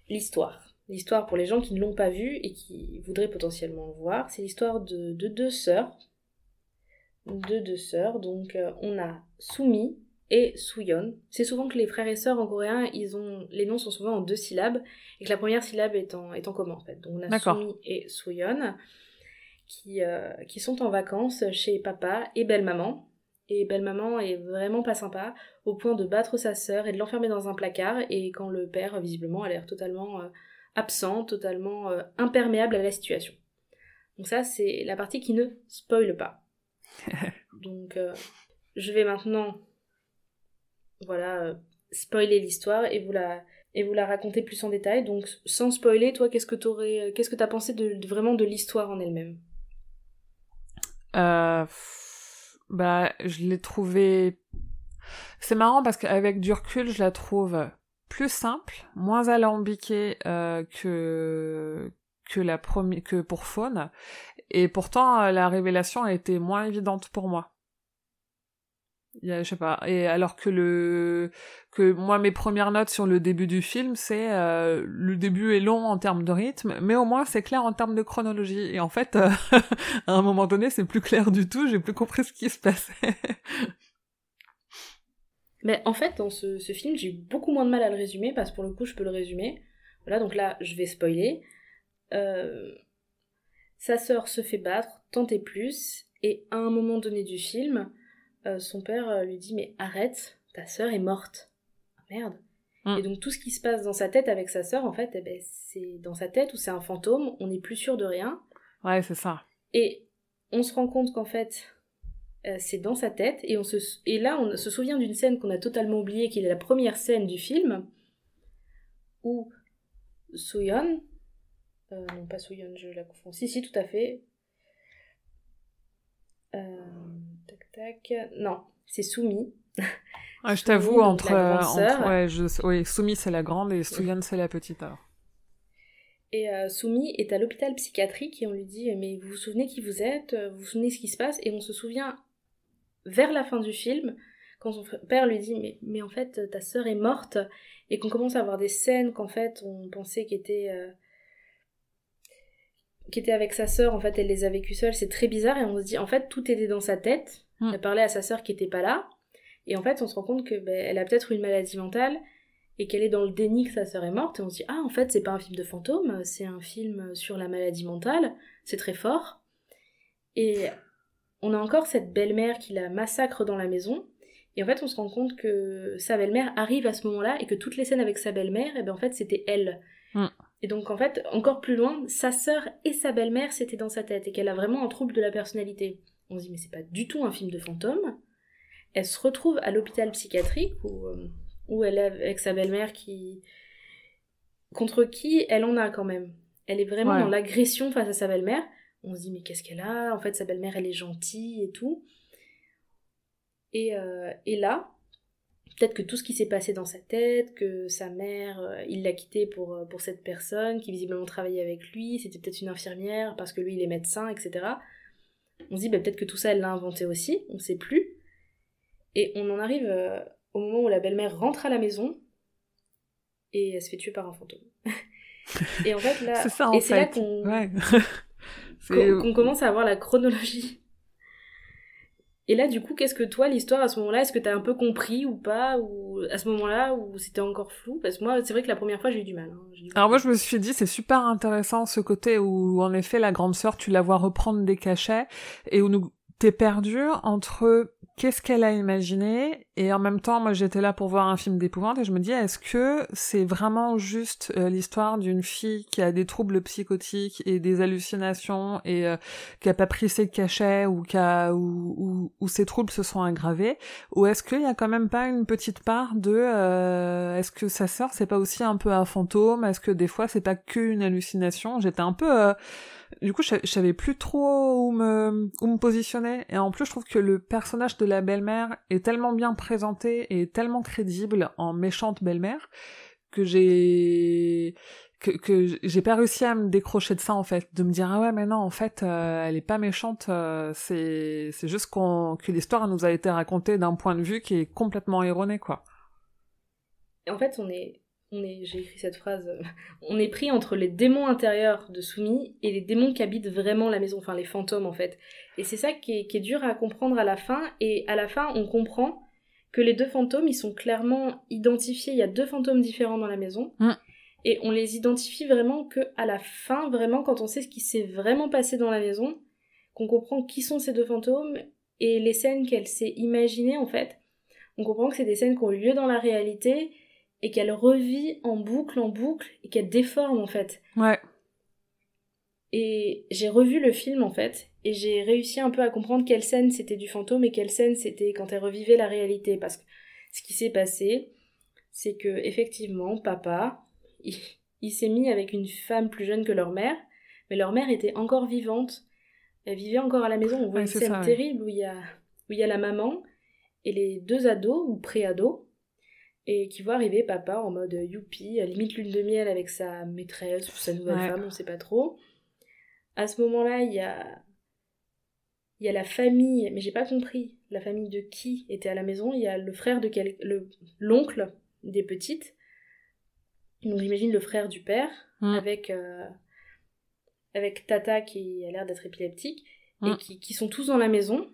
l'histoire. L'histoire pour les gens qui ne l'ont pas vu et qui voudraient potentiellement le voir. C'est l'histoire de, deux sœurs. De deux sœurs. Donc, euh, on a Sumi et Suyon. C'est souvent que les frères et sœurs en coréen, ils ont les noms sont souvent en deux syllabes et que la première syllabe est en, est en commun en fait. Donc on a Sumi et Suyon qui, euh, qui sont en vacances chez papa et belle-maman. Et belle-maman est vraiment pas sympa, au point de battre sa sœur et de l'enfermer dans un placard, et quand le père, visiblement, a l'air totalement euh, absent, totalement euh, imperméable à la situation. Donc ça, c'est la partie qui ne spoile pas. *laughs* Donc, je vais maintenant, voilà, spoiler l'histoire et vous la et vous la raconter plus en détail. Donc, sans spoiler, toi, qu'est-ce que t'aurais, qu'est-ce que t'as pensé de, vraiment de l'histoire en elle-même? Euh, bah, je l'ai trouvé. C'est marrant parce qu'avec du recul, je la trouve plus simple, moins alambiquée euh, que que la première que pour Faune, et pourtant la révélation a été moins évidente pour moi je sais pas. Et alors que le que moi mes premières notes sur le début du film, c'est euh, le début est long en termes de rythme, mais au moins c'est clair en termes de chronologie. Et en fait, euh, *laughs* à un moment donné, c'est plus clair du tout. J'ai plus compris ce qui se passait. mais en fait, dans ce, film, j'ai eu beaucoup moins de mal à le résumer parce que pour le coup, je peux le résumer. Voilà, donc là, je vais spoiler. Euh, sa sœur se fait battre, tant et plus, et à un moment donné du film, euh, son père euh, lui dit mais arrête, ta sœur est morte. Ah, merde. Mm. Et donc tout ce qui se passe dans sa tête avec sa sœur, en fait, eh ben, c'est dans sa tête ou c'est un fantôme, on n'est plus sûr de rien. Ouais, c'est ça. Et on se rend compte qu'en fait, euh, c'est dans sa tête, et, on se, et là, on se souvient d'une scène qu'on a totalement oubliée, qui est la première scène du film, où Soyeon, non pas Soyeon, je la confonds, si, si, tout à fait, tac tac. Non, c'est Soumi. Ah, je t'avoue, entre, entre, ouais, je, oui, Soumi c'est la grande et Souyan c'est la petite alors. Et euh, Soumi est à l'hôpital psychiatrique et on lui dit mais vous vous souvenez qui vous êtes, vous vous souvenez ce qui se passe? Et on se souvient vers la fin du film quand son père lui dit mais, mais en fait ta sœur est morte et qu'on commence à avoir des scènes qu'en fait on pensait qu'étaient euh, qui était avec sa sœur, en fait, elle les a vécues seules, c'est très bizarre, et on se dit, en fait, tout était dans sa tête. Hmm. Elle parlait à sa sœur qui était pas là, et en fait, on se rend compte que ben, elle a peut-être une maladie mentale, et qu'elle est dans le déni que sa sœur est morte, et on se dit ah en fait c'est pas un film de fantôme, c'est un film sur la maladie mentale, c'est très fort. Et on a encore cette belle-mère qui la massacre dans la maison, et en fait on se rend compte que sa belle-mère arrive à ce moment-là et que toutes les scènes avec sa belle-mère, et eh ben en fait c'était elle. Mm. Et donc en fait encore plus loin, sa sœur et sa belle-mère c'était dans sa tête et qu'elle a vraiment un trouble de la personnalité. On se dit mais c'est pas du tout un film de fantôme. Elle se retrouve à l'hôpital psychiatrique où euh, où elle est avec sa belle-mère qui contre qui elle en a quand même. Elle est vraiment dans l'agression face à sa belle-mère. On se dit mais qu'est-ce qu'elle a? En fait sa belle-mère elle est gentille et tout. Et, euh, et là, peut-être que tout ce qui s'est passé dans sa tête, que sa mère, euh, il l'a quitté pour, pour cette personne, qui visiblement travaillait avec lui, c'était peut-être une infirmière parce que lui il est médecin, etc. On se dit bah, peut-être que tout ça elle l'a inventé aussi, on sait plus. Et on en arrive au moment où la belle-mère rentre à la maison et elle se fait tuer par un fantôme. *laughs* et en fait là, ça, et c'est là *laughs* qu'on commence à avoir la chronologie. Et là, du coup, qu'est-ce que toi, l'histoire à ce moment-là, est-ce que t'as un peu compris ou pas, ou à ce moment-là, ou c'était encore flou? Parce que moi, c'est vrai que la première fois, j'ai eu du mal. Hein. Alors moi, je me suis dit, c'est super intéressant ce côté où, en effet, la grande sœur, tu la vois reprendre des cachets et où nous t'es perdu entre qu'est-ce qu'elle a imaginé? Et en même temps moi j'étais là pour voir un film d'épouvante et je me dis est-ce que c'est vraiment juste euh, l'histoire d'une fille qui a des troubles psychotiques et des hallucinations et euh, qui a pas pris ses cachets ou qui a ou, ou, ses troubles se sont aggravés? Ou est-ce qu'il y a quand même pas une petite part de euh, est-ce que sa sœur c'est pas aussi un peu un fantôme? Est-ce que des fois c'est pas qu'une hallucination? J'étais un peu du coup, je savais plus trop où me, où me positionner. Et en plus, je trouve que le personnage de la belle-mère est tellement bien présenté et tellement crédible en méchante belle-mère que j'ai que, que j'ai pas réussi à me décrocher de ça en fait, de me dire ah ouais mais non en fait euh, elle est pas méchante, euh, c'est c'est juste qu'on que l'histoire nous a été racontée d'un point de vue qui est complètement erroné quoi. En fait on est j'ai écrit cette phrase, euh, on est pris entre les démons intérieurs de Soumi et les démons qui habitent vraiment la maison, enfin les fantômes en fait. Et c'est ça qui est, dur à comprendre à la fin, et à la fin on comprend que les deux fantômes, ils sont clairement identifiés, il y a deux fantômes différents dans la maison, mm. et on les identifie vraiment que à la fin, vraiment quand on sait ce qui s'est vraiment passé dans la maison, qu'on comprend qui sont ces deux fantômes, et les scènes qu'elle s'est imaginées en fait, on comprend que c'est des scènes qui ont eu lieu dans la réalité, et qu'elle revit en boucle, en boucle, et qu'elle déforme en fait. Ouais. Et j'ai revu le film en fait, et j'ai réussi un peu à comprendre quelle scène c'était du fantôme et quelle scène c'était quand elle revivait la réalité. Parce que ce qui s'est passé, c'est que effectivement, papa, il, s'est mis avec une femme plus jeune que leur mère, mais leur mère était encore vivante. Elle vivait encore à la maison. On voit une scène terrible où il y a où il y a la maman et les deux ados ou pré-ados et qui voit arriver papa en mode youpi, limite lune de miel avec sa maîtresse ou sa nouvelle femme, on sait pas trop. À ce moment-là, il y a il y a la famille, mais j'ai pas compris la famille de qui était à la maison. Il y a le frère de quel... le l'oncle des petites. Donc j'imagine le frère du père mm. avec euh, avec Tata qui a l'air d'être épileptique et mm. qui, qui sont tous dans la maison.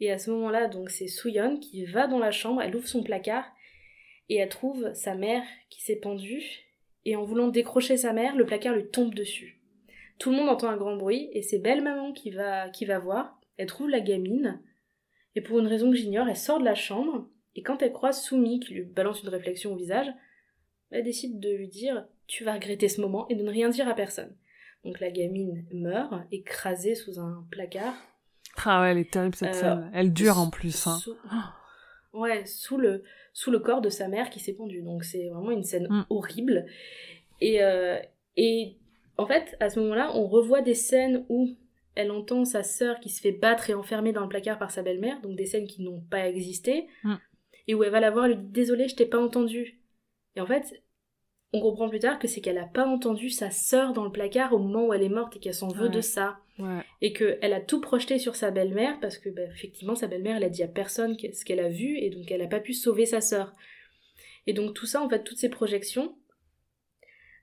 Et à ce moment-là, donc c'est Souyon qui va dans la chambre, elle ouvre son placard et elle trouve sa mère qui s'est pendue, et en voulant décrocher sa mère, le placard lui tombe dessus. Tout le monde entend un grand bruit, et c'est belle maman qui va, qui va voir, elle trouve la gamine, et pour une raison que j'ignore, elle sort de la chambre, et quand elle croise Soumi qui lui balance une réflexion au visage, elle décide de lui dire Tu vas regretter ce moment et de ne rien dire à personne. Donc la gamine meurt, écrasée sous un placard. Ah ouais, elle est terrible cette euh, scène. Elle dure en plus. Hein. Ouais, sous le, sous le corps de sa mère qui s'est pendue. Donc c'est vraiment une scène mm. horrible. Et, euh, et en fait, à ce moment-là, on revoit des scènes où elle entend sa sœur qui se fait battre et enfermer dans le placard par sa belle-mère, donc des scènes qui n'ont pas existé, mm. et où elle va la voir et lui dit Désolée, je t'ai pas entendu. Et en fait, on comprend plus tard que c'est qu'elle a pas entendu sa sœur dans le placard au moment où elle est morte et qu'elle s'en veut de ça. Et qu'elle a tout projeté sur sa belle-mère parce que, bah, effectivement, sa belle-mère, elle a dit à personne ce qu'elle a vu et donc elle a pas pu sauver sa sœur. Et donc tout ça, en fait, toutes ces projections,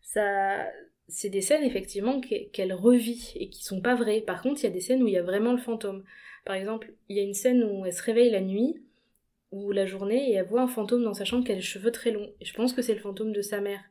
ça, c'est des scènes effectivement qu'elle revit et qui sont pas vraies. Par contre, il y a des scènes où il y a vraiment le fantôme. Par exemple, il y a une scène où elle se réveille la nuit ou la journée et elle voit un fantôme dans sa chambre qui a les cheveux très longs. Et je pense que c'est le fantôme de sa mère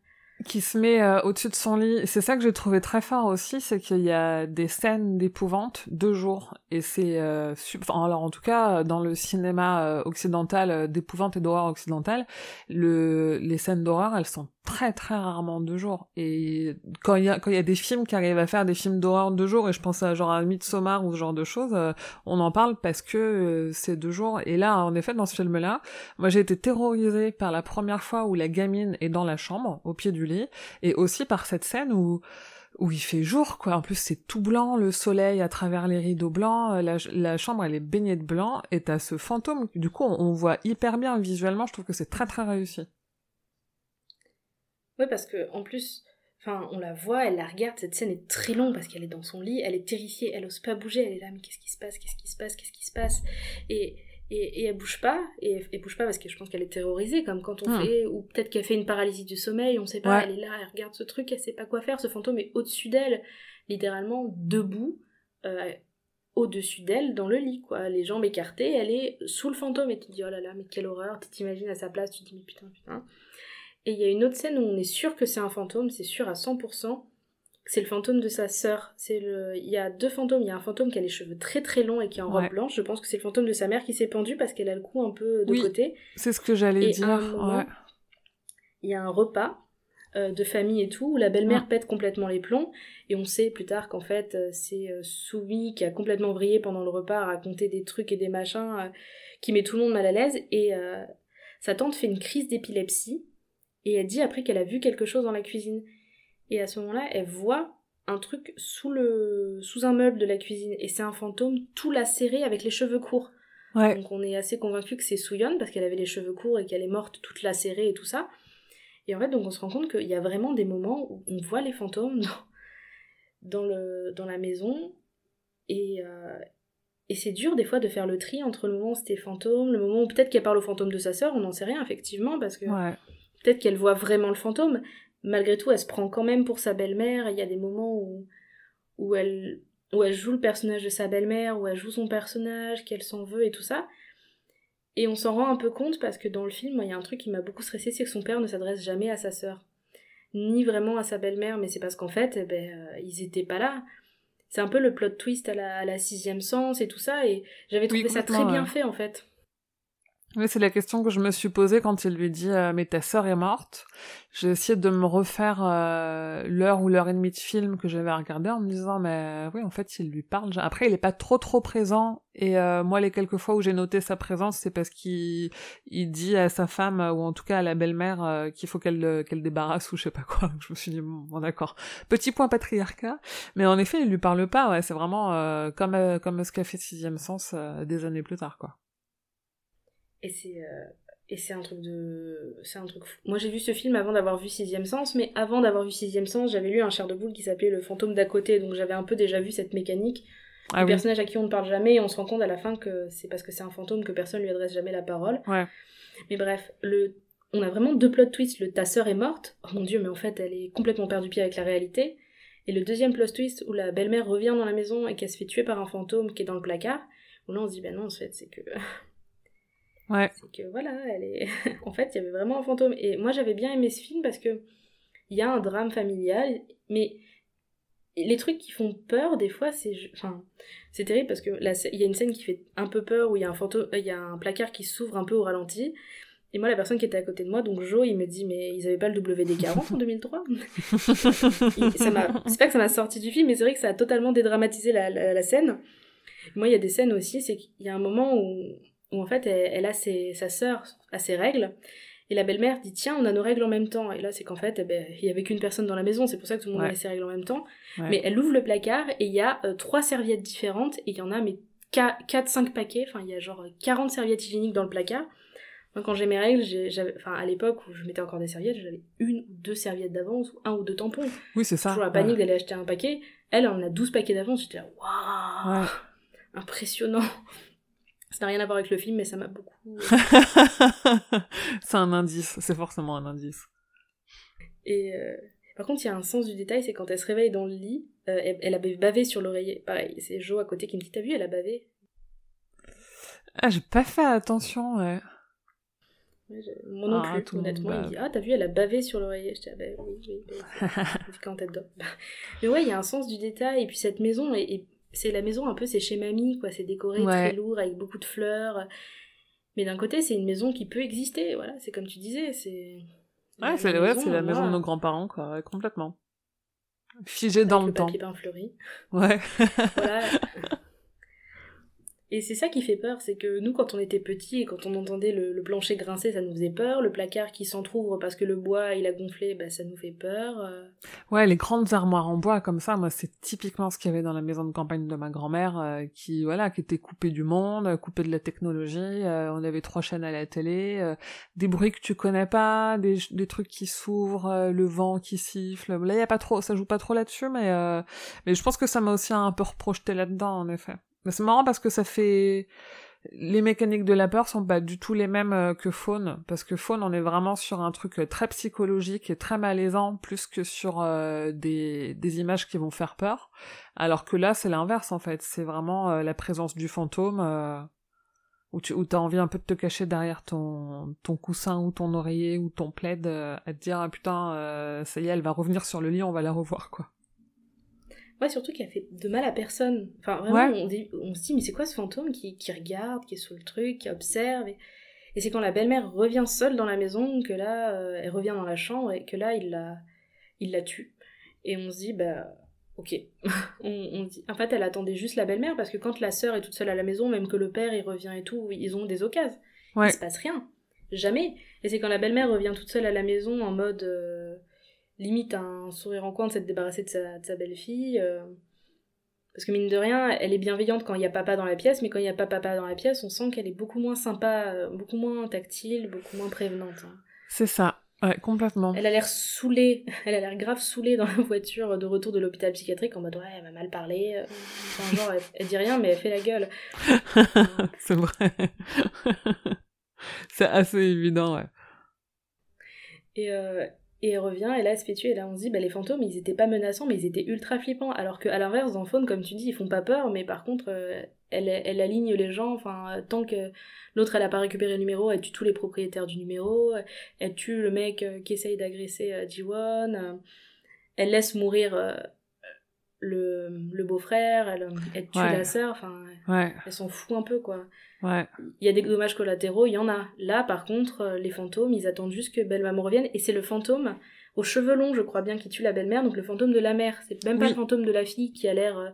qui se met euh, au-dessus de son lit. C'est ça que j'ai trouvé très fort aussi, c'est qu'il y a des scènes d'épouvante de jour. Et c'est... Euh, alors en tout cas, dans le cinéma euh, occidental, d'épouvante et d'horreur occidentale, le... les scènes d'horreur, elles sont très très rarement de jour. Et quand il y a quand il y a des films qui arrivent à faire des films d'horreur de jour, et je pense à genre à Midsommar ou ce genre de choses, on en parle parce que c'est de jour. Et là, en effet, dans ce film-là, moi j'ai été terrorisée par la première fois où la gamine est dans la chambre, au pied du et aussi par cette scène où où il fait jour, quoi. En plus, c'est tout blanc, le soleil à travers les rideaux blancs, la, la chambre, elle est baignée de blanc, et t'as ce fantôme, du coup, on, voit hyper bien visuellement, je trouve que c'est très très réussi. Oui, parce que, en plus, enfin, on la voit, elle la regarde, cette scène est très longue parce qu'elle est dans son lit, elle est terrifiée, elle ose pas bouger, elle est là, mais qu'est-ce qui se passe, qu'est-ce qui se passe, qu'est-ce qui se passe? Et et, et, elle bouge pas, et elle bouge pas parce que je pense qu'elle est terrorisée, comme quand on hmm. fait, ou peut-être qu'elle fait une paralysie du sommeil, on sait pas, elle est là, elle regarde ce truc, elle sait pas quoi faire, ce fantôme est au-dessus d'elle, littéralement debout, euh, au-dessus d'elle dans le lit, quoi, les jambes écartées, elle est sous le fantôme, et tu te dis, oh là là, mais quelle horreur, tu t'imagines à sa place, tu te dis, mais putain, putain. Et il y a une autre scène où on est sûr que c'est un fantôme, c'est sûr à 100%, c'est le fantôme de sa sœur. C'est le, il y a deux fantômes. Il y a un fantôme qui a les cheveux très très longs et qui est en robe blanche. Je pense que c'est le fantôme de sa mère qui s'est pendu parce qu'elle a le cou un peu de côté. C'est ce que j'allais dire. Il y a un repas euh, de famille et tout où la belle-mère pète complètement les plombs et on sait plus tard qu'en fait euh, c'est euh, Soubi qui a complètement brillé pendant le repas à raconter des trucs et des machins qui met tout le monde mal à l'aise et sa tante fait une crise d'épilepsie et elle dit après qu'elle a vu quelque chose dans la cuisine. Et à ce moment-là, elle voit un truc sous le sous un meuble de la cuisine. Et c'est un fantôme tout lacéré avec les cheveux courts. Donc on est assez convaincu que c'est Souyon parce qu'elle avait les cheveux courts et qu'elle est morte toute lacérée et tout ça. Et en fait, donc on se rend compte qu'il y a vraiment des moments où on voit les fantômes dans, le, dans la maison. Et, euh, et c'est dur des fois de faire le tri entre le moment où c'était fantôme, le moment où peut-être qu'elle parle au fantôme de sa sœur, on n'en sait rien effectivement parce que peut-être qu'elle voit vraiment le fantôme, malgré tout, elle se prend quand même pour sa belle-mère. Il y a des moments où, où, elle, où elle joue le personnage de sa belle-mère, où elle joue son personnage, qu'elle s'en veut et tout ça. Et on s'en rend un peu compte parce que dans le film, il y a un truc qui m'a beaucoup stressé, c'est que son père ne s'adresse jamais à sa sœur. Ni vraiment à sa belle-mère, mais c'est parce qu'en fait, eh ben, euh, ils étaient pas là. C'est un peu le plot twist à la, à la sixième sens et tout ça, et j'avais trouvé ça très bien fait en fait. Oui, c'est la question que je me suis posée quand il lui dit euh, mais ta sœur est morte. J'ai essayé de me refaire euh, l'heure ou l'heure et demie de film que j'avais regardé en me disant mais oui en fait il lui parle. Après il est pas trop trop présent et euh, moi les quelques fois où j'ai noté sa présence c'est parce qu'il il dit à sa femme ou en tout cas à la belle-mère qu'il faut qu'elle qu'elle débarrasse ou je sais pas quoi. *laughs* je me suis dit bon, d'accord petit point patriarcat mais en effet il lui parle pas ouais c'est vraiment comme comme ce qu'a fait Sixième Sens des années plus tard quoi. Et c'est euh, et c'est un truc de c'est un truc fou. moi j'ai vu ce film avant d'avoir vu Sixième Sens mais avant d'avoir vu Sixième Sens j'avais lu un chair de boule qui s'appelait le fantôme d'à côté donc j'avais un peu déjà vu cette mécanique. Ah, le personnage à qui on ne parle jamais et on se rend compte à la fin que c'est parce que c'est un fantôme que personne lui adresse jamais la parole. Ouais. mais bref le on a vraiment deux plot twists. Le ta sœur est morte. Oh mon dieu mais en fait elle est complètement perdue pied avec la réalité. Et le deuxième plot twist où la belle-mère revient dans la maison et qu'elle se fait tuer par un fantôme qui est dans le placard où là on se dit ben non en fait c'est que Ouais. C'est que voilà, elle est. *laughs* en fait, il y avait vraiment un fantôme. Et moi, j'avais bien aimé ce film parce que il y a un drame familial, mais les trucs qui font peur, des fois, c'est. Enfin, c'est terrible parce que là, il y a une scène qui fait un peu peur où il y a un fantôme, il y a un placard qui s'ouvre un peu au ralenti. Et moi, la personne qui était à côté de moi, donc Joe, il me dit, mais ils avaient pas le WD-40 en 2003 *laughs* C'est pas que ça m'a sorti du film, mais c'est vrai que ça a totalement dédramatisé la, la scène. Moi, il y a des scènes aussi, c'est qu'il y a un moment où où en fait elle, a ses, sa sœur a ses règles et la belle-mère dit tiens on a nos règles en même temps. Et là c'est qu'en fait eh ben, il y avait qu'une personne dans la maison c'est pour ça que tout le monde a ses règles en même temps. Mais elle ouvre le placard et il y a euh, trois serviettes différentes et il y en a mais 4-5 paquets. Enfin il y a genre 40 serviettes hygiéniques dans le placard. Donc quand j'ai mes règles enfin à l'époque où je mettais encore des serviettes j'avais une ou deux serviettes d'avance ou un ou deux tampons. Oui c'est ça. Toujours la panique d'aller acheter un paquet. Elle en a 12 paquets d'avance. J'étais là waouh! Impressionnant ça n'a rien à voir avec le film, mais ça m'a beaucoup. *laughs* c'est un indice, c'est forcément un indice. Et euh, par contre, il y a un sens du détail, c'est quand elle se réveille dans le lit, euh, elle, a bavé sur l'oreiller. Pareil, c'est Jo à côté qui me dit T'as vu, elle a bavé? Ah, j'ai pas fait attention, ouais. Moi non Ah, plus, honnêtement. Il dit Ah, t'as vu, elle a bavé sur l'oreiller. Je dis Ah, bah oui, oui. oui. Quand *laughs* tête d'homme. Mais ouais, il y a un sens du détail. Et puis cette maison, et c'est la maison un peu, c'est chez mamie, quoi. C'est décoré Ouais. très lourd avec beaucoup de fleurs. Mais d'un côté, c'est une maison qui peut exister. Voilà, c'est comme tu disais. C'est. Ouais, c'est ouais, la maison de nos grands-parents, quoi, complètement. Figée dans le, le temps. papier peint fleuri. Ouais. Voilà. *laughs* Et c'est ça qui fait peur, c'est que nous, quand on était petits et quand on entendait le, plancher grincer, ça nous faisait peur. Le placard qui s'entrouvre parce que le bois il a gonflé, bah, ça nous fait peur. Euh, Ouais, les grandes armoires en bois comme ça, moi, c'est typiquement ce qu'il y avait dans la maison de campagne de ma grand-mère, euh, qui, voilà, qui était coupée du monde, euh, coupée de la technologie. on avait trois chaînes à la télé, des bruits que tu connais pas, des, des trucs qui s'ouvrent, le vent qui siffle. Là, y a pas trop, ça joue pas trop là-dessus, mais, mais je pense que ça m'a aussi un peu reprojeté là-dedans, en effet. C'est marrant parce que ça fait, les mécaniques de la peur sont pas du tout les mêmes euh, que Faune, parce que Faune, on est vraiment sur un truc euh, très psychologique et très malaisant, plus que sur euh, des, des images qui vont faire peur. Alors que là, c'est l'inverse, en fait. C'est vraiment la présence du fantôme, où tu où t'as envie un peu de te cacher derrière ton, ton coussin ou ton oreiller ou ton plaid, à te dire, ah putain, ça y est, elle va revenir sur le lit, on va la revoir, quoi. Ouais, surtout qu'elle fait de mal à personne. Enfin, vraiment, Ouais. on, se dit, mais c'est quoi ce fantôme qui, qui regarde, qui est sous le truc, qui observe Et, et c'est quand la belle-mère revient seule dans la maison que là, euh, elle revient dans la chambre et que là, il la, il la tue. Et on se dit, bah, ok. *laughs* on, on dit, en fait, elle attendait juste la belle-mère parce que quand la sœur est toute seule à la maison, même que le père il revient et tout, ils ont des occasions. Ouais. Il se passe rien. Jamais. Et c'est quand la belle-mère revient toute seule à la maison en mode euh, limite un sourire en coin de s'être débarrassée de sa, de sa belle-fille. euh, parce que mine de rien, elle est bienveillante quand il y a papa dans la pièce, mais quand il n'y a pas papa dans la pièce, on sent qu'elle est beaucoup moins sympa, euh, beaucoup moins tactile, beaucoup moins prévenante. hein. C'est ça. Ouais, complètement. Elle a l'air saoulée, *laughs* elle a l'air grave saoulée dans la voiture de retour de l'hôpital psychiatrique en mode ouais, elle m'a mal parlé. euh, Enfin, genre, elle, elle dit rien, mais elle fait la gueule. *laughs* c'est vrai. *laughs* c'est assez évident, ouais. Et, euh, et elle revient, et là elle se fait tuer, et là on se dit, bah les fantômes ils étaient pas menaçants, mais ils étaient ultra flippants. Alors qu'à l'inverse, dans Faune, comme tu dis, ils font pas peur, mais par contre, euh, elle, elle aligne les gens, enfin, tant que l'autre elle a pas récupéré le numéro, elle tue tous les propriétaires du numéro, elle tue le mec euh, qui essaye d'agresser euh, Ji-won, elle laisse mourir le, le beau-frère, elle, elle tue Ouais. la sœur, enfin, Ouais, elle s'en fout un peu quoi. ouais. Il y a des dommages collatéraux, il y en a. Là, par contre, euh, les fantômes, ils attendent juste que belle-maman revienne, et c'est le fantôme aux cheveux longs, je crois bien, qui tue la belle-mère, donc le fantôme de la mère. C'est même pas le fantôme de la fille qui a l'air euh,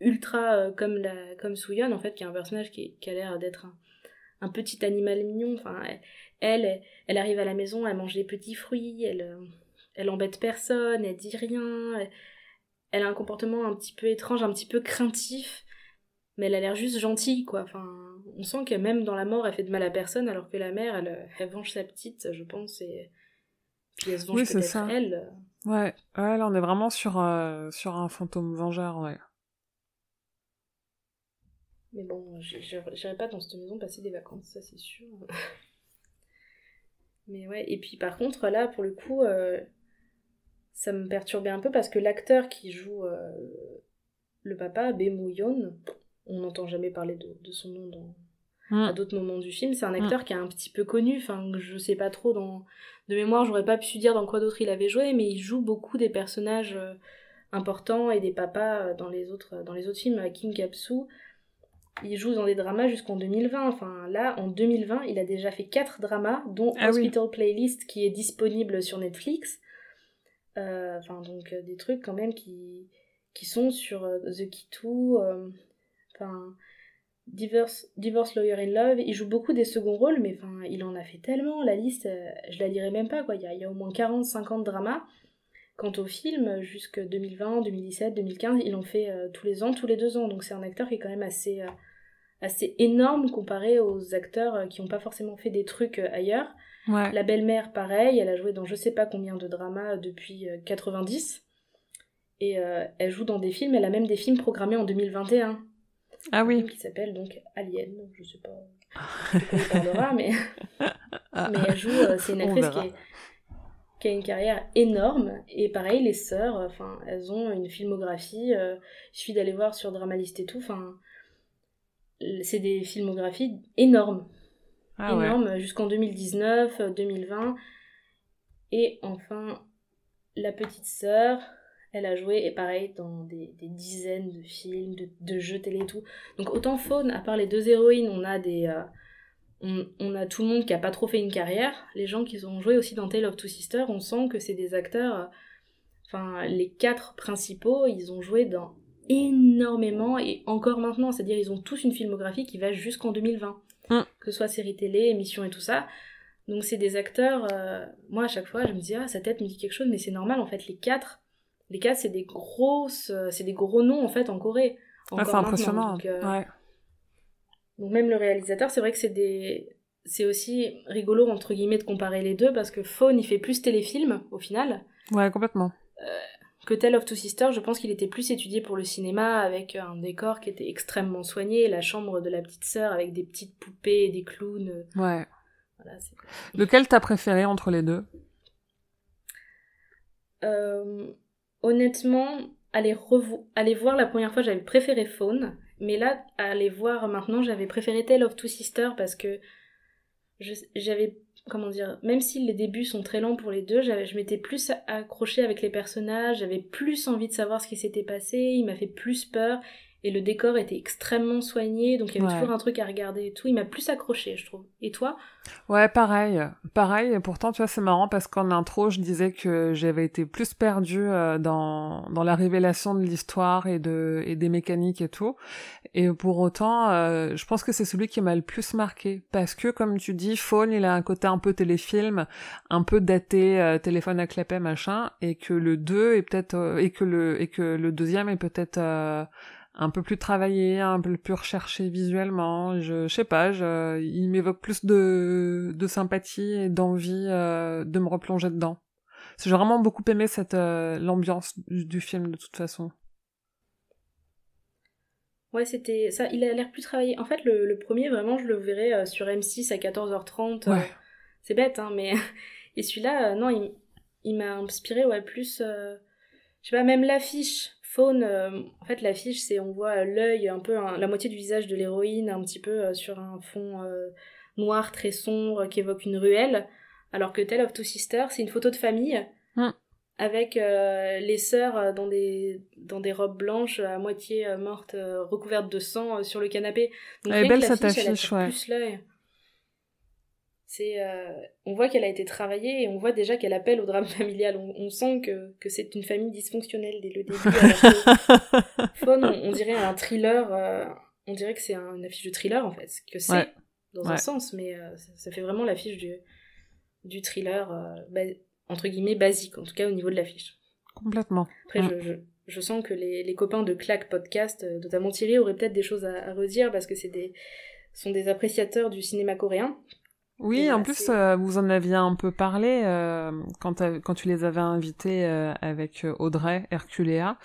ultra euh, comme la comme Suyeon, en fait, qui est un personnage qui, qui a l'air d'être un, un petit animal mignon. Enfin, elle, elle, elle arrive à la maison, elle mange des petits fruits, elle, elle embête personne, elle dit rien, elle, elle a un comportement un petit peu étrange, un petit peu craintif mais elle a l'air juste gentille, quoi. Enfin, on sent que même dans la mort, elle fait de mal à personne, alors que la mère, elle, elle venge sa petite, je pense, et puis elle se venge Oui, c'est peut-être ça. elle. Ouais, ouais, là on est vraiment sur, euh, sur un fantôme vengeur, ouais. Mais bon, j'irai pas dans cette maison passer des vacances, ça c'est sûr. *laughs* Mais ouais, et puis par contre, là, pour le coup, euh, ça me perturbait un peu parce que l'acteur qui joue euh, le papa, Yeon, on n'entend jamais parler de, de son nom dans, Mm. à d'autres moments du film. C'est un acteur qui est un petit peu connu, enfin, je sais pas trop dans... De mémoire, j'aurais pas pu dire dans quoi d'autre il avait joué, mais il joue beaucoup des personnages euh, importants et des papas euh, dans les autres, dans les autres films. Kim Kapsu, il joue dans des dramas jusqu'en 2020. Enfin, là, en 2020, il a déjà fait quatre dramas, dont Ah oui. Hospital Playlist, qui est disponible sur Netflix. Euh, Enfin, donc, euh, des trucs quand même qui, qui sont sur euh, The euh, enfin... Divorce, Divorce Lawyer in Love, il joue beaucoup des seconds rôles, mais enfin, il en a fait tellement, la liste, je la lirai même pas, quoi. Il y a, au moins 40-50 dramas. Quant au film, jusque 2020, 2017, 2015, il en fait tous les ans, tous les deux ans. Donc c'est un acteur qui est quand même assez, assez énorme comparé aux acteurs qui n'ont pas forcément fait des trucs ailleurs. Ouais. La belle-mère, pareil, elle a joué dans je sais pas combien de dramas depuis euh, 90. Et euh, elle joue dans des films, elle a même des films programmés en 2021. Ah oui. qui s'appelle donc Alien, je sais pas il parlera, mais, *laughs* mais elle joue, euh, c'est une On actrice qui, verra. est- qui a une carrière énorme, et pareil, les sœurs, euh, enfin, elles ont une filmographie, euh, il suffit d'aller voir sur Dramalist et tout, enfin, c'est des filmographies énormes. Ah énorme jusqu'en 2019, euh, 2020. Et enfin, la petite sœur, elle a joué, et pareil, dans des, dizaines de films, de, jeux télé et tout. Donc autant Faune, à part les deux héroïnes, on a des... euh, on a tout le monde qui a pas trop fait une carrière. Les gens qui ont joué aussi dans Tale of Two Sisters, on sent que c'est des acteurs... euh, Enfin, les quatre principaux, ils ont joué dans énormément, et encore maintenant, c'est-à-dire ils ont tous une filmographie qui va jusqu'en 2020 Mm. que ce soit série télé, émission et tout ça. Donc c'est des acteurs, euh, moi à chaque fois je me dis, ah sa tête me dit quelque chose, mais c'est normal en fait, les quatre, les quatre c'est des grosses, euh, c'est des gros noms en fait en Corée. Ah, Encore c'est impressionnant. Donc, euh, Ouais. donc même le réalisateur, c'est vrai que c'est des... C'est aussi rigolo entre guillemets de comparer les deux parce que Fawn il fait plus téléfilm au final ouais, complètement. Que Tale of Two Sisters, je pense qu'il était plus étudié pour le cinéma avec un décor qui était extrêmement soigné, la chambre de la petite sœur avec des petites poupées, des clowns. Ouais. Voilà, *laughs* Lequel t'as préféré entre les deux? Euh, honnêtement, aller, aller voir la première fois, j'avais préféré Fawn. Mais là, aller voir maintenant, j'avais préféré Tale of Two Sisters parce que j'avais, comment dire, même si les débuts sont très lents pour les deux, je m'étais plus accrochée avec les personnages, j'avais plus envie de savoir ce qui s'était passé, il m'a fait plus peur. Et le décor était extrêmement soigné, donc il y avait Ouais. toujours un truc à regarder et tout. Il m'a plus accroché, je trouve. Et toi? Ouais, pareil. Pareil, et pourtant, tu vois, c'est marrant parce qu'en intro, je disais que j'avais été plus perdue euh, dans, dans la révélation de l'histoire et, de, et des mécaniques et tout. Et pour autant, euh, je pense que c'est celui qui m'a le plus marqué. Parce que, comme tu dis, Fawn, il a un côté un peu téléfilm, un peu daté, euh, téléphone à clapet, machin, et que le 2 est peut-être, euh, et que le, et que le deuxième est peut-être, un peu plus travaillé, un peu plus recherché visuellement. Je, je sais pas, je, il m'évoque plus de, de sympathie et d'envie euh, de me replonger dedans. J'ai vraiment beaucoup aimé cette euh, l'ambiance du, du film de toute façon. Ouais, c'était ça. Il a l'air plus travaillé. En fait, le, le premier, vraiment, je le verrais euh, sur M6 à 14h30. euh, Ouais. c'est bête, hein, mais. *laughs* Et celui-là, non, il, il m'a inspiré, ouais, plus. Je sais pas, même l'affiche. Faune, euh, en fait, l'affiche, c'est on voit l'œil, un peu la moitié du visage de l'héroïne, un petit peu euh, sur un fond euh, noir très sombre qui évoque une ruelle. Alors que Tale of Two Sisters, c'est une photo de famille. Hmm. Avec les sœurs dans des, dans des robes blanches à moitié mortes, recouvertes de sang sur le canapé. Donc, Elle est belle, cette elle affiche, attire ouais. plus l'œil. C'est, euh, on voit qu'elle a été travaillée et on voit déjà qu'elle appelle au drame *laughs* familial. On, on sent que, que c'est une famille dysfonctionnelle dès le début. *laughs* on, on dirait un thriller. euh, on dirait que c'est un- une affiche de thriller en fait. Que c'est Ouais. dans Ouais. un sens, mais euh, ça, ça fait vraiment l'affiche du, du thriller entre guillemets basique, en tout cas au niveau de l'affiche. Complètement. Après, Mm. je, je, je sens que les, les copains de Clack Podcast, notamment Thierry, auraient peut-être des choses à, à redire parce que c'est des sont des appréciateurs du cinéma coréen. Oui, en plus, euh, vous en aviez un peu parlé euh, quand, tu les avais invités euh, avec Audrey, Herculea.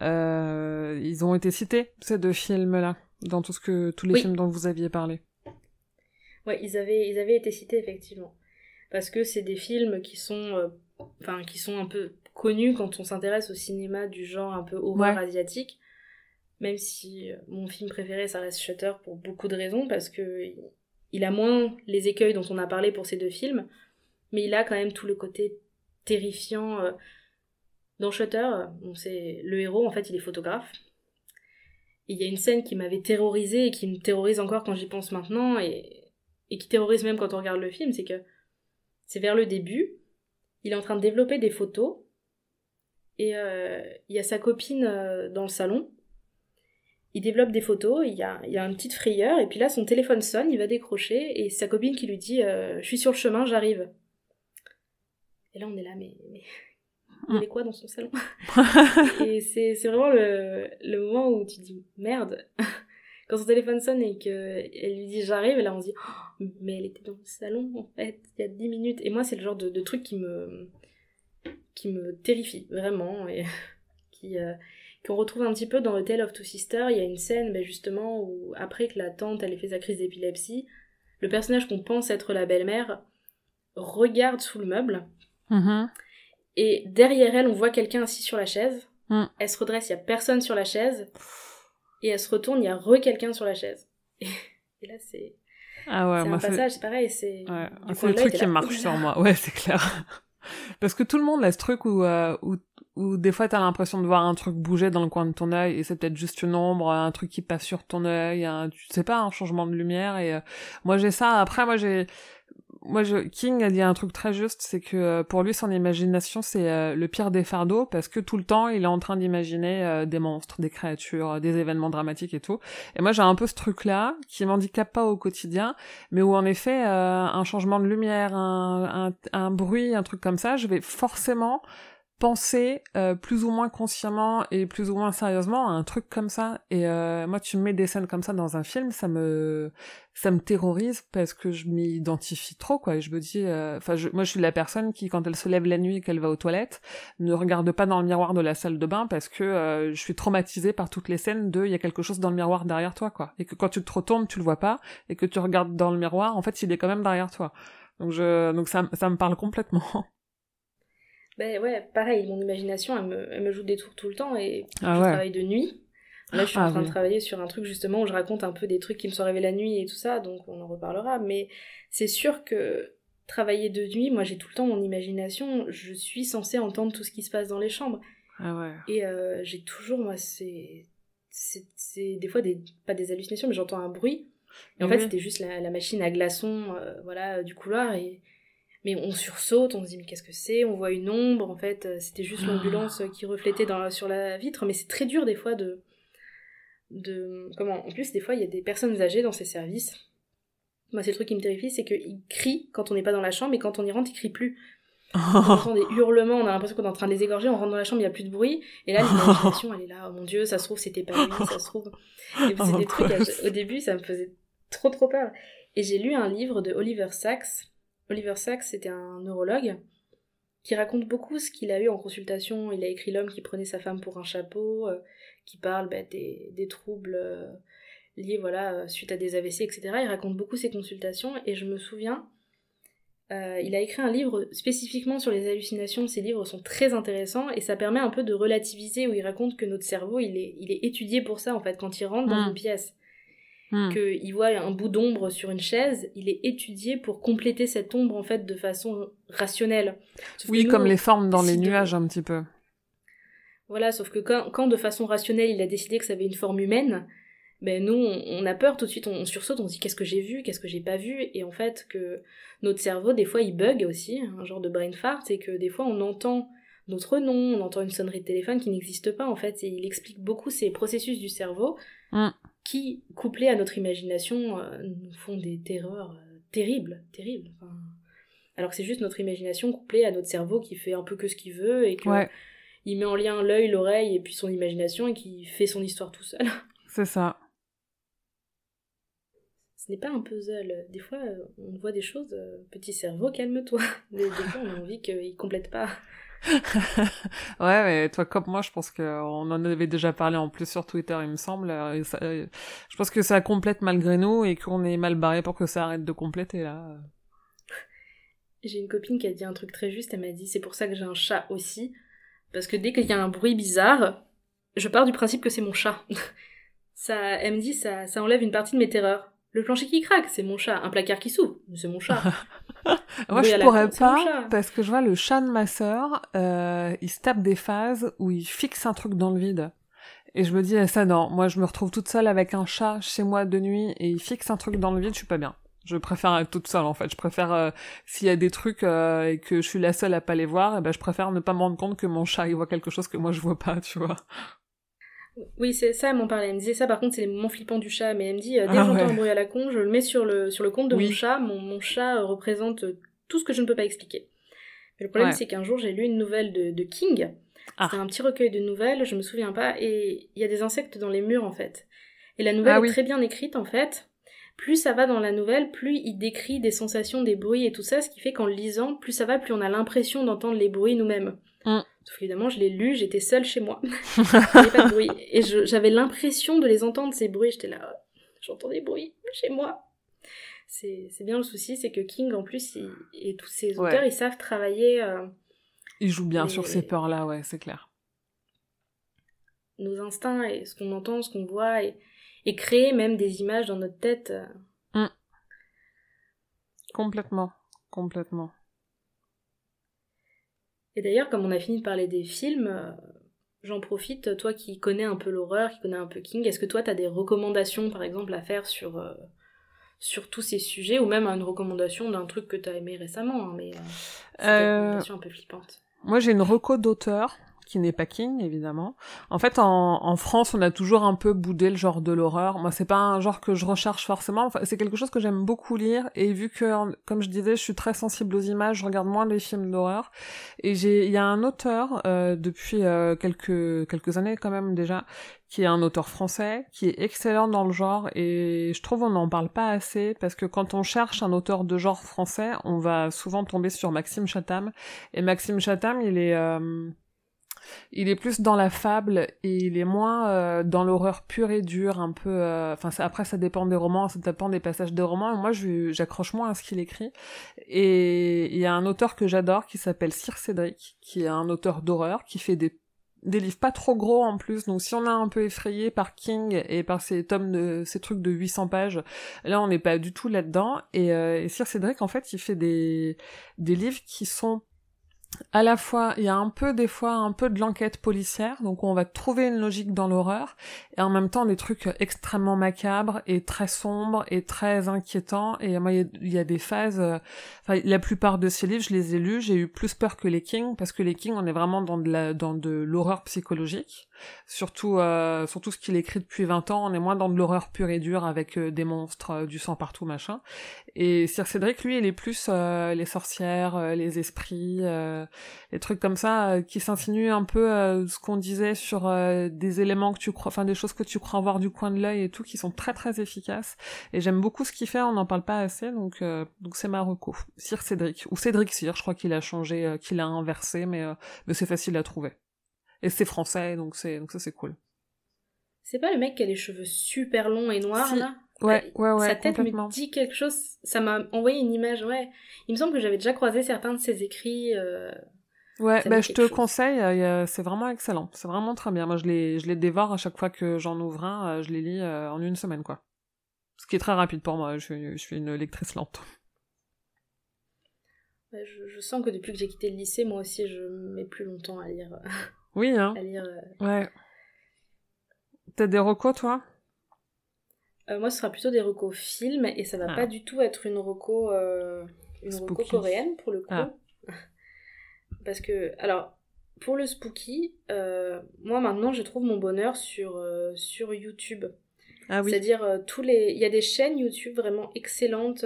Ils ont été cités, ces deux films-là, dans tout ce que, tous les Oui. films dont vous aviez parlé. Ouais, ils avaient, ils avaient été cités effectivement. Parce que c'est des films qui sont, enfin, qui sont un peu connus quand on s'intéresse au cinéma du genre un peu horreur Ouais. asiatique. Même si mon film préféré, ça reste Shutter pour beaucoup de raisons, parce que il- a moins les écueils dont on a parlé pour ces deux films, mais il a quand même tout le côté terrifiant. euh. Dans Shutter, le héros, en fait, il est photographe. Il y a une scène qui m'avait terrorisée et qui me terrorise encore quand j'y pense maintenant, et, et qui terrorise même quand on regarde le film, c'est que c'est vers le début, il est en train de développer des photos, et euh, il y a sa copine euh, dans le salon, il développe des photos, il y a, il y a une petite frayeur, et puis là son téléphone sonne, il va décrocher, et sa copine qui lui dit euh, Je suis sur le chemin, j'arrive. Et là on est là, mais, mais il *laughs* Mm. est quoi dans son salon *laughs* Et c'est c'est vraiment le, le moment où tu dis Merde *laughs* Quand son téléphone sonne et qu'elle lui dit J'arrive, et là on se dit Oh, Mais elle était dans le salon en fait, il y a 10 minutes. Et moi c'est le genre de, de truc qui me, qui me terrifie vraiment, et qui. euh, qu'on retrouve un petit peu dans The Tale of Two Sisters. Il y a une scène, ben, justement, où après que la tante elle ait fait sa crise d'épilepsie, le personnage qu'on pense être la belle-mère regarde sous le meuble Mhm. et derrière elle on voit quelqu'un assis sur la chaise. Mm. Elle se redresse, il y a personne sur la chaise et elle se retourne, il y a re quelqu'un sur la chaise. Et, *laughs* et là c'est Ah ouais, c'est moi un passage, c'est pareil, c'est. Ouais, le truc qui marche là sur moi. Ouais, c'est clair. *laughs* Parce que tout le monde a ce truc où, euh, où, où des fois t'as l'impression de voir un truc bouger dans le coin de ton œil et c'est peut-être juste une ombre, un truc qui passe sur ton œil, un, tu sais pas, un changement de lumière et euh, moi j'ai ça. Après moi j'ai, moi je, King a dit un truc très juste, c'est que euh, pour lui son imagination c'est euh, le pire des fardeaux parce que tout le temps il est en train d'imaginer euh, des monstres, des créatures, euh, des événements dramatiques et tout. Et moi j'ai un peu ce truc là qui m'handicape pas au quotidien mais où en effet euh, un changement de lumière, un, un, un bruit, un truc comme ça, je vais forcément penser euh, plus ou moins consciemment et plus ou moins sérieusement à un truc comme ça. Et euh, moi tu me mets des scènes comme ça dans un film ça me ça me terrorise parce que je m'y identifie trop quoi. Et je me dis euh, enfin je- moi je suis la personne qui quand elle se lève la nuit et qu'elle va aux toilettes ne regarde pas dans le miroir de la salle de bain parce que euh, je suis traumatisée par toutes les scènes de il y a quelque chose dans le miroir derrière toi quoi. Et que quand tu te retournes tu le vois pas et que tu regardes dans le miroir en fait il est quand même derrière toi. Donc je donc ça ça me parle complètement *laughs* Ben ouais, pareil, mon imagination, elle me, elle me joue des tours tout le temps et Ah je ouais. travaille de nuit. Là, je suis Ah en train oui. de travailler sur un truc justement où je raconte un peu des trucs qui me sont arrivés la nuit et tout ça, donc on en reparlera. Mais c'est sûr que travailler de nuit, moi j'ai tout le temps mon imagination, je suis censée entendre tout ce qui se passe dans les chambres. ah ouais Et euh, j'ai toujours, moi, c'est. Des fois des, pas des hallucinations, mais j'entends un bruit. Et en fait, c'était juste la, la machine à glaçons, euh, voilà, du couloir. Et... Mais on sursaute, on se dit, mais qu'est-ce que c'est? On voit une ombre, en fait, euh, c'était juste l'ambulance euh, qui reflétait dans sur la vitre. Mais c'est très dur, des fois, de. de comment En plus, des fois, il y a des personnes âgées dans ces services. Moi, c'est le truc qui me terrifie, c'est qu'ils crient quand on n'est pas dans la chambre, et quand on y rentre, ils crient plus. *laughs* On entend des hurlements, on a l'impression qu'on est en train de les égorger, on rentre dans la chambre, il n'y a plus de bruit, et là l'imagination elle est là, oh mon dieu, ça se trouve c'était pas lui, ça se trouve. Et c'est *laughs* des trucs, au début ça me faisait trop trop peur. Et j'ai lu un livre de Oliver Sacks. Oliver Sacks c'était un neurologue qui raconte beaucoup ce qu'il a eu en consultation. Il a écrit L'homme qui prenait sa femme pour un chapeau, euh, qui parle bah, des, des troubles euh, liés voilà, euh, suite à des AVC, etc. Il raconte beaucoup ses consultations, et je me souviens euh, il a écrit un livre spécifiquement sur les hallucinations. Ces livres sont très intéressants et ça permet un peu de relativiser où il raconte que notre cerveau, il est, il est étudié pour ça en fait. Quand il rentre dans Mm. une pièce, Hmm. qu'il voit un bout d'ombre sur une chaise, il est étudié pour compléter cette ombre en fait de façon rationnelle. Sauf oui nous, comme les formes dans les nuages un petit peu Voilà, sauf que quand, quand de façon rationnelle il a décidé que ça avait une forme humaine, ben nous on, on a peur tout de suite, on, on sursaute, on se dit qu'est-ce que j'ai vu, qu'est-ce que j'ai pas vu, et en fait que notre cerveau des fois il bug aussi, un genre de brain fart, c'est que des fois on entend notre nom, on entend une sonnerie de téléphone qui n'existe pas en fait, et il explique beaucoup ces processus du cerveau Mm. Qui, couplés à notre imagination, euh, nous font des terreurs euh, terribles, terribles. Enfin, alors que c'est juste notre imagination couplée à notre cerveau qui fait un peu que ce qu'il veut et que ouais il met en lien l'œil, l'oreille et puis son imagination et qui fait son histoire tout seul. *laughs* c'est ça Ce n'est pas un puzzle. Des fois, euh, on voit des choses, petit cerveau, calme-toi. *laughs* Des, des fois, on a envie qu'il complète pas. *laughs* ouais, mais toi comme moi, je pense qu'on en avait déjà parlé en plus sur Twitter, il me semble. euh, et ça- euh, je pense que ça complète malgré nous et qu'on est mal barré pour que ça arrête de compléter là. J'ai une copine qui a dit un truc très juste. Elle m'a dit c'est pour ça que j'ai un chat aussi, parce que dès qu'il y a un bruit bizarre, je pars du principe que c'est mon chat. *laughs* ça, elle me dit ça, ça enlève une partie de mes terreurs. Le plancher qui craque, c'est mon chat. Un placard qui s'ouvre, c'est mon chat. *laughs* Moi, je pourrais pas parce que je vois le chat de ma sœur, euh, il se tape des phases où il fixe un truc dans le vide. Et je me dis, eh, ça non, moi je me retrouve toute seule avec un chat chez moi de nuit et il fixe un truc dans le vide, je suis pas bien. Je préfère être toute seule en fait. Je préfère euh, s'il y a des trucs euh, et que je suis la seule à pas les voir, et ben je préfère ne pas me rendre compte que mon chat il voit quelque chose que moi je vois pas, tu vois. Oui, c'est ça, elle m'en parlait. Elle me disait ça, par contre, c'est les moments flippants du chat. Mais elle me dit, euh, dès Ah que j'entends ouais. un bruit à la con, je le mets sur le, sur le compte de Oui. mon chat. Mon, mon chat euh, représente euh, tout ce que je ne peux pas expliquer. Mais le problème, Ouais. c'est qu'un jour, j'ai lu une nouvelle de, de King. Ah. C'était un petit recueil de nouvelles, je me souviens pas. Et il y a des insectes dans les murs, en fait. Et la nouvelle Ah est oui. très bien écrite, en fait. Plus ça va dans la nouvelle, plus il décrit des sensations, des bruits et tout ça, ce qui fait qu'en lisant, plus ça va, plus on a l'impression d'entendre les bruits nous-mêmes. Mm. Sauf qu'évidemment, je l'ai lu, j'étais seule chez moi. *laughs* Pas de bruit. Et j'avais l'impression de les entendre, ces bruits. J'étais là, oh, j'entends des bruits chez moi. C'est bien le souci, c'est que King, en plus, il- et tous ses Ouais. auteurs, ils savent travailler euh, Il joue bien sur ces peurs là, ouais, c'est clair. nos instincts et ce qu'on entend, ce qu'on voit, et, et créer même des images dans notre tête. euh. Mm. Complètement, complètement. Et d'ailleurs, comme on a fini de parler des films, euh, j'en profite, toi qui connais un peu l'horreur, qui connais un peu King, est-ce que toi, tu as des recommandations, par exemple, à faire sur, euh, sur tous ces sujets, ou même une recommandation d'un truc que tu as aimé récemment, hein, mais euh, une recommandation un peu flippante. Moi, j'ai une reco d'auteur qui n'est pas King, évidemment. En fait, en, en, France, on a toujours un peu boudé le genre de l'horreur. Moi, c'est pas un genre que je recherche forcément. Enfin, c'est quelque chose que j'aime beaucoup lire. Et vu que, comme je disais, je suis très sensible aux images, je regarde moins les films d'horreur. Et j'ai, il y a un auteur euh, depuis euh, quelques quelques années quand même déjà, qui est un auteur français, qui est excellent dans le genre. Et je trouve on n'en parle pas assez parce que quand on cherche un auteur de genre français, on va souvent tomber sur Maxime Chatham. Et Maxime Chatham, il est euh, il est plus dans la fable et il est moins euh, dans l'horreur pure et dure, un peu. Euh, enfin, après, ça dépend des romans, ça dépend des passages de romans. moi, j'accroche moins à ce qu'il écrit. Et il y a un auteur que j'adore qui s'appelle Sir Cédric, qui est un auteur d'horreur, qui fait des des livres pas trop gros en plus, donc si on a un peu effrayé par King et par ces tomes de ces trucs de 800 pages, là on n'est pas du tout là-dedans. Et, euh, et Sir Cédric en fait il fait des des livres qui sont à la fois, il y a un peu des fois un peu de l'enquête policière, donc on va trouver une logique dans l'horreur, et en même temps des trucs extrêmement macabres et très sombres et très inquiétants. Et moi, il y, a des phases. Euh, enfin, la plupart de ces livres, je les ai lus, j'ai eu plus peur que les Kings parce que les Kings, on est vraiment dans de la, dans de l'horreur psychologique. Surtout, euh, surtout ce qu'il écrit depuis 20 ans, on est moins dans de l'horreur pure et dure avec euh, des monstres, euh, du sang partout, machin. Et Sir Cédric, lui, il est plus les sorcières, les esprits, les trucs comme ça qui s'insinuent un peu ce qu'on disait sur des éléments que tu crois, enfin des choses que tu crois voir du coin de l'œil et tout, qui sont très très efficaces. Et j'aime beaucoup ce qu'il fait, on n'en parle pas assez, donc donc c'est ma reco. Sir Cédric ou Cédric Sir, je crois qu'il a changé, qu'il a inversé, mais mais c'est facile à trouver. Et c'est français, donc c'est donc ça c'est cool. C'est pas le mec qui a les cheveux super longs et noirs là? Ouais, ouais, ouais. Sa tête me dit quelque chose. Ça m'a envoyé une image, ouais. Il me semble que j'avais déjà croisé certains de ses écrits. Euh... Ouais, bah, je te conseille, c'est vraiment excellent. C'est vraiment très bien. Moi, je les, je les dévore à chaque fois que j'en ouvre un. Euh, je les lis euh, en une semaine, quoi. Ce qui est très rapide pour moi. Je, je suis une lectrice lente. je, je, sens que depuis que j'ai quitté le lycée, moi aussi, je mets plus longtemps à lire. Oui, hein. Euh, ouais. T'as des recos, toi? Euh, Moi, ce sera plutôt des recos films, et ça va ah. pas du tout être une reco, euh, une reco coréenne, pour le coup. Ah. *laughs* Parce que, alors, pour le spooky, moi, maintenant, je trouve mon bonheur sur, sur YouTube. Ah oui. C'est-à-dire, tous les... Il y a des chaînes YouTube vraiment excellentes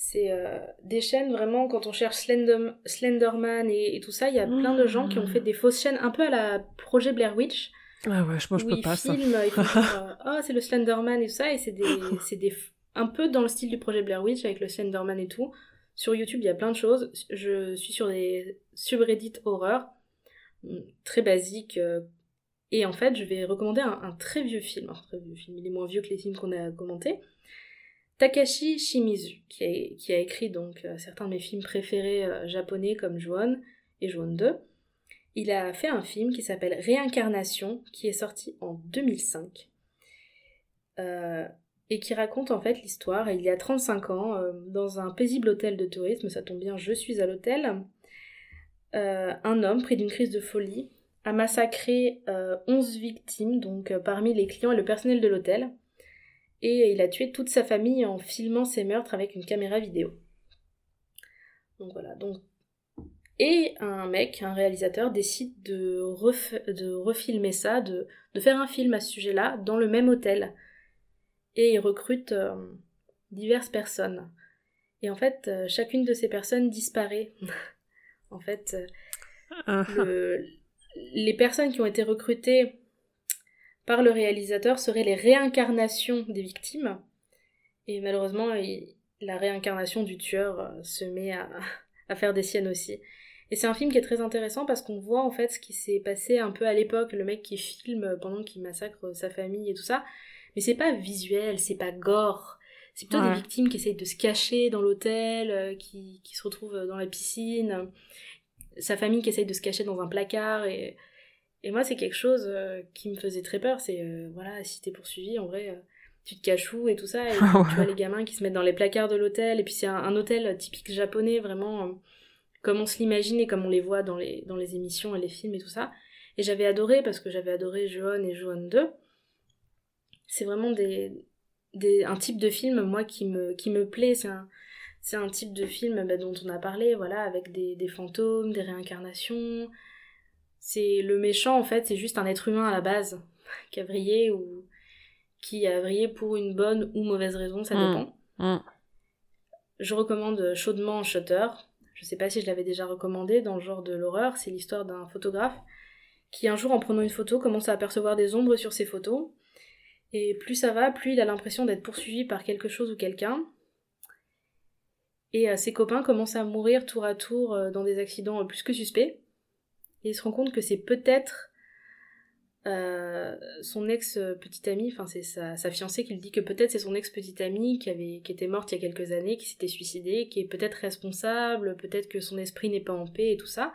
c'est euh, des chaînes vraiment quand on cherche Slenderman et, tout ça il y a plein de gens qui ont fait des fausses chaînes un peu à la projet Blair Witch ah ouais moi je peux pas filment, ça *laughs* euh, oh c'est le Slenderman et tout ça et c'est des c'est des un peu dans le style du projet Blair Witch avec le Slenderman et tout. Sur YouTube il y a plein de choses. Je suis sur des subreddits horreur très basiques euh, et en fait je vais recommander un, un très vieux film. Un très vieux film il est moins vieux que les films qu'on a commentés. Takashi Shimizu, qui a, qui a écrit donc euh, certains de mes films préférés euh, japonais comme Juon et Juon 2, il a fait un film qui s'appelle Réincarnation, qui est sorti en 2005, euh, et qui raconte en fait l'histoire, il y a 35 ans, dans un paisible hôtel de tourisme, ça tombe bien, je suis à l'hôtel, un homme pris d'une crise de folie a massacré 11 victimes, donc parmi les clients et le personnel de l'hôtel, et il a tué toute sa famille en filmant ses meurtres avec une caméra vidéo. Donc voilà, et un mec, un réalisateur, décide de, de refilmer ça, de, de, faire un film à ce sujet-là dans le même hôtel. Et il recrute euh, diverses personnes. Et en fait, euh, chacune de ces personnes disparaît. *laughs* en fait, euh, uh-huh. les personnes qui ont été recrutées par le réalisateur seraient les réincarnations des victimes. Et malheureusement, la réincarnation du tueur se met *laughs* à, faire des siennes aussi. Et c'est un film qui est très intéressant parce qu'on voit en fait ce qui s'est passé un peu à l'époque, le mec qui filme pendant qu'il massacre sa famille et tout ça. Mais c'est pas visuel, c'est pas gore. C'est plutôt des victimes qui essayent de se cacher dans l'hôtel, euh, qui, qui se retrouvent dans la piscine, sa famille qui essaye de se cacher dans un placard et et moi, c'est quelque chose euh, qui me faisait très peur. C'est, euh, voilà, si t'es poursuivi, en vrai, tu te caches où et tout ça. Et *laughs* tu vois les gamins qui se mettent dans les placards de l'hôtel. Et puis c'est un, hôtel typique japonais, vraiment comme on se l'imagine et comme on les voit dans les, dans les émissions et les films et tout ça. Et j'avais adoré parce que j'avais adoré Johan et Johan 2. C'est vraiment des, des, un type de film, moi, qui me, qui me plaît. C'est un, c'est un type de film bah, dont on a parlé, voilà, avec des, des fantômes, des réincarnations. C'est le méchant, en fait, c'est juste un être humain à la base *laughs* qui a brillé ou qui a vrillé pour une bonne ou mauvaise raison, ça mm. dépend. Mm. Je recommande chaudement Shutter. Je sais pas si je l'avais déjà recommandé dans le genre de l'horreur. C'est l'histoire d'un photographe qui un jour en prenant une photo commence à apercevoir des ombres sur ses photos. Et plus ça va, plus il a l'impression d'être poursuivi par quelque chose ou quelqu'un. Et euh, ses copains commencent à mourir tour à tour euh, dans des accidents plus que suspects. Et il se rend compte que c'est peut-être euh, son ex petite amie, enfin c'est sa, fiancée qui lui dit que peut-être c'est son ex petite amie qui avait qui était morte il y a quelques années, qui s'était suicidée, qui est peut-être responsable, peut-être que son esprit n'est pas en paix et tout ça.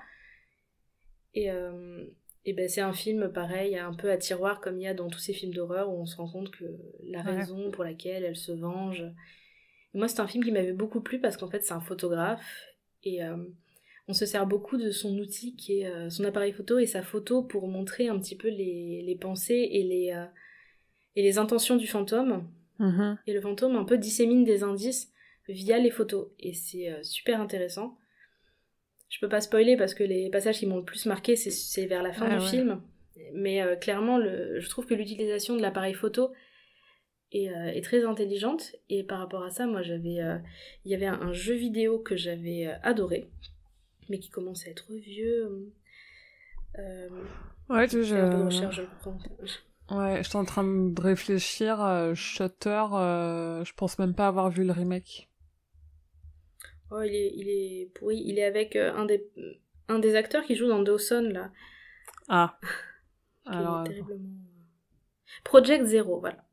Et, euh, et ben c'est un film pareil, un peu à tiroir comme il y a dans tous ces films d'horreur où on se rend compte que la raison pour laquelle elle se venge. moi c'est un film qui m'avait beaucoup plu parce qu'en fait c'est un photographe et euh, on se sert beaucoup de son outil qui est euh, son appareil photo et sa photo pour montrer un petit peu les, les pensées et les, euh, et les intentions du fantôme. Mm-hmm. Et le fantôme un peu dissémine des indices via les photos. Et c'est euh, super intéressant. Je peux pas spoiler parce que les passages qui m'ont le plus marqué, c'est vers la fin ah du film. Mais clairement, le, je trouve que l'utilisation de l'appareil photo est, est, très intelligente. Et par rapport à ça, moi, j'avais, il y avait un, jeu vidéo que j'avais adoré, mais qui commence à être vieux. Euh, ouais, tu je... un peu Ouais, je suis en train de réfléchir. Euh, Shutter, euh, je pense même pas avoir vu le remake. Oh, il est, il est pourri. Il est avec euh, un, des, un des acteurs qui joue dans Dawson, là. Ah. *laughs* *laughs* Alors, terriblement... Project Zero, voilà.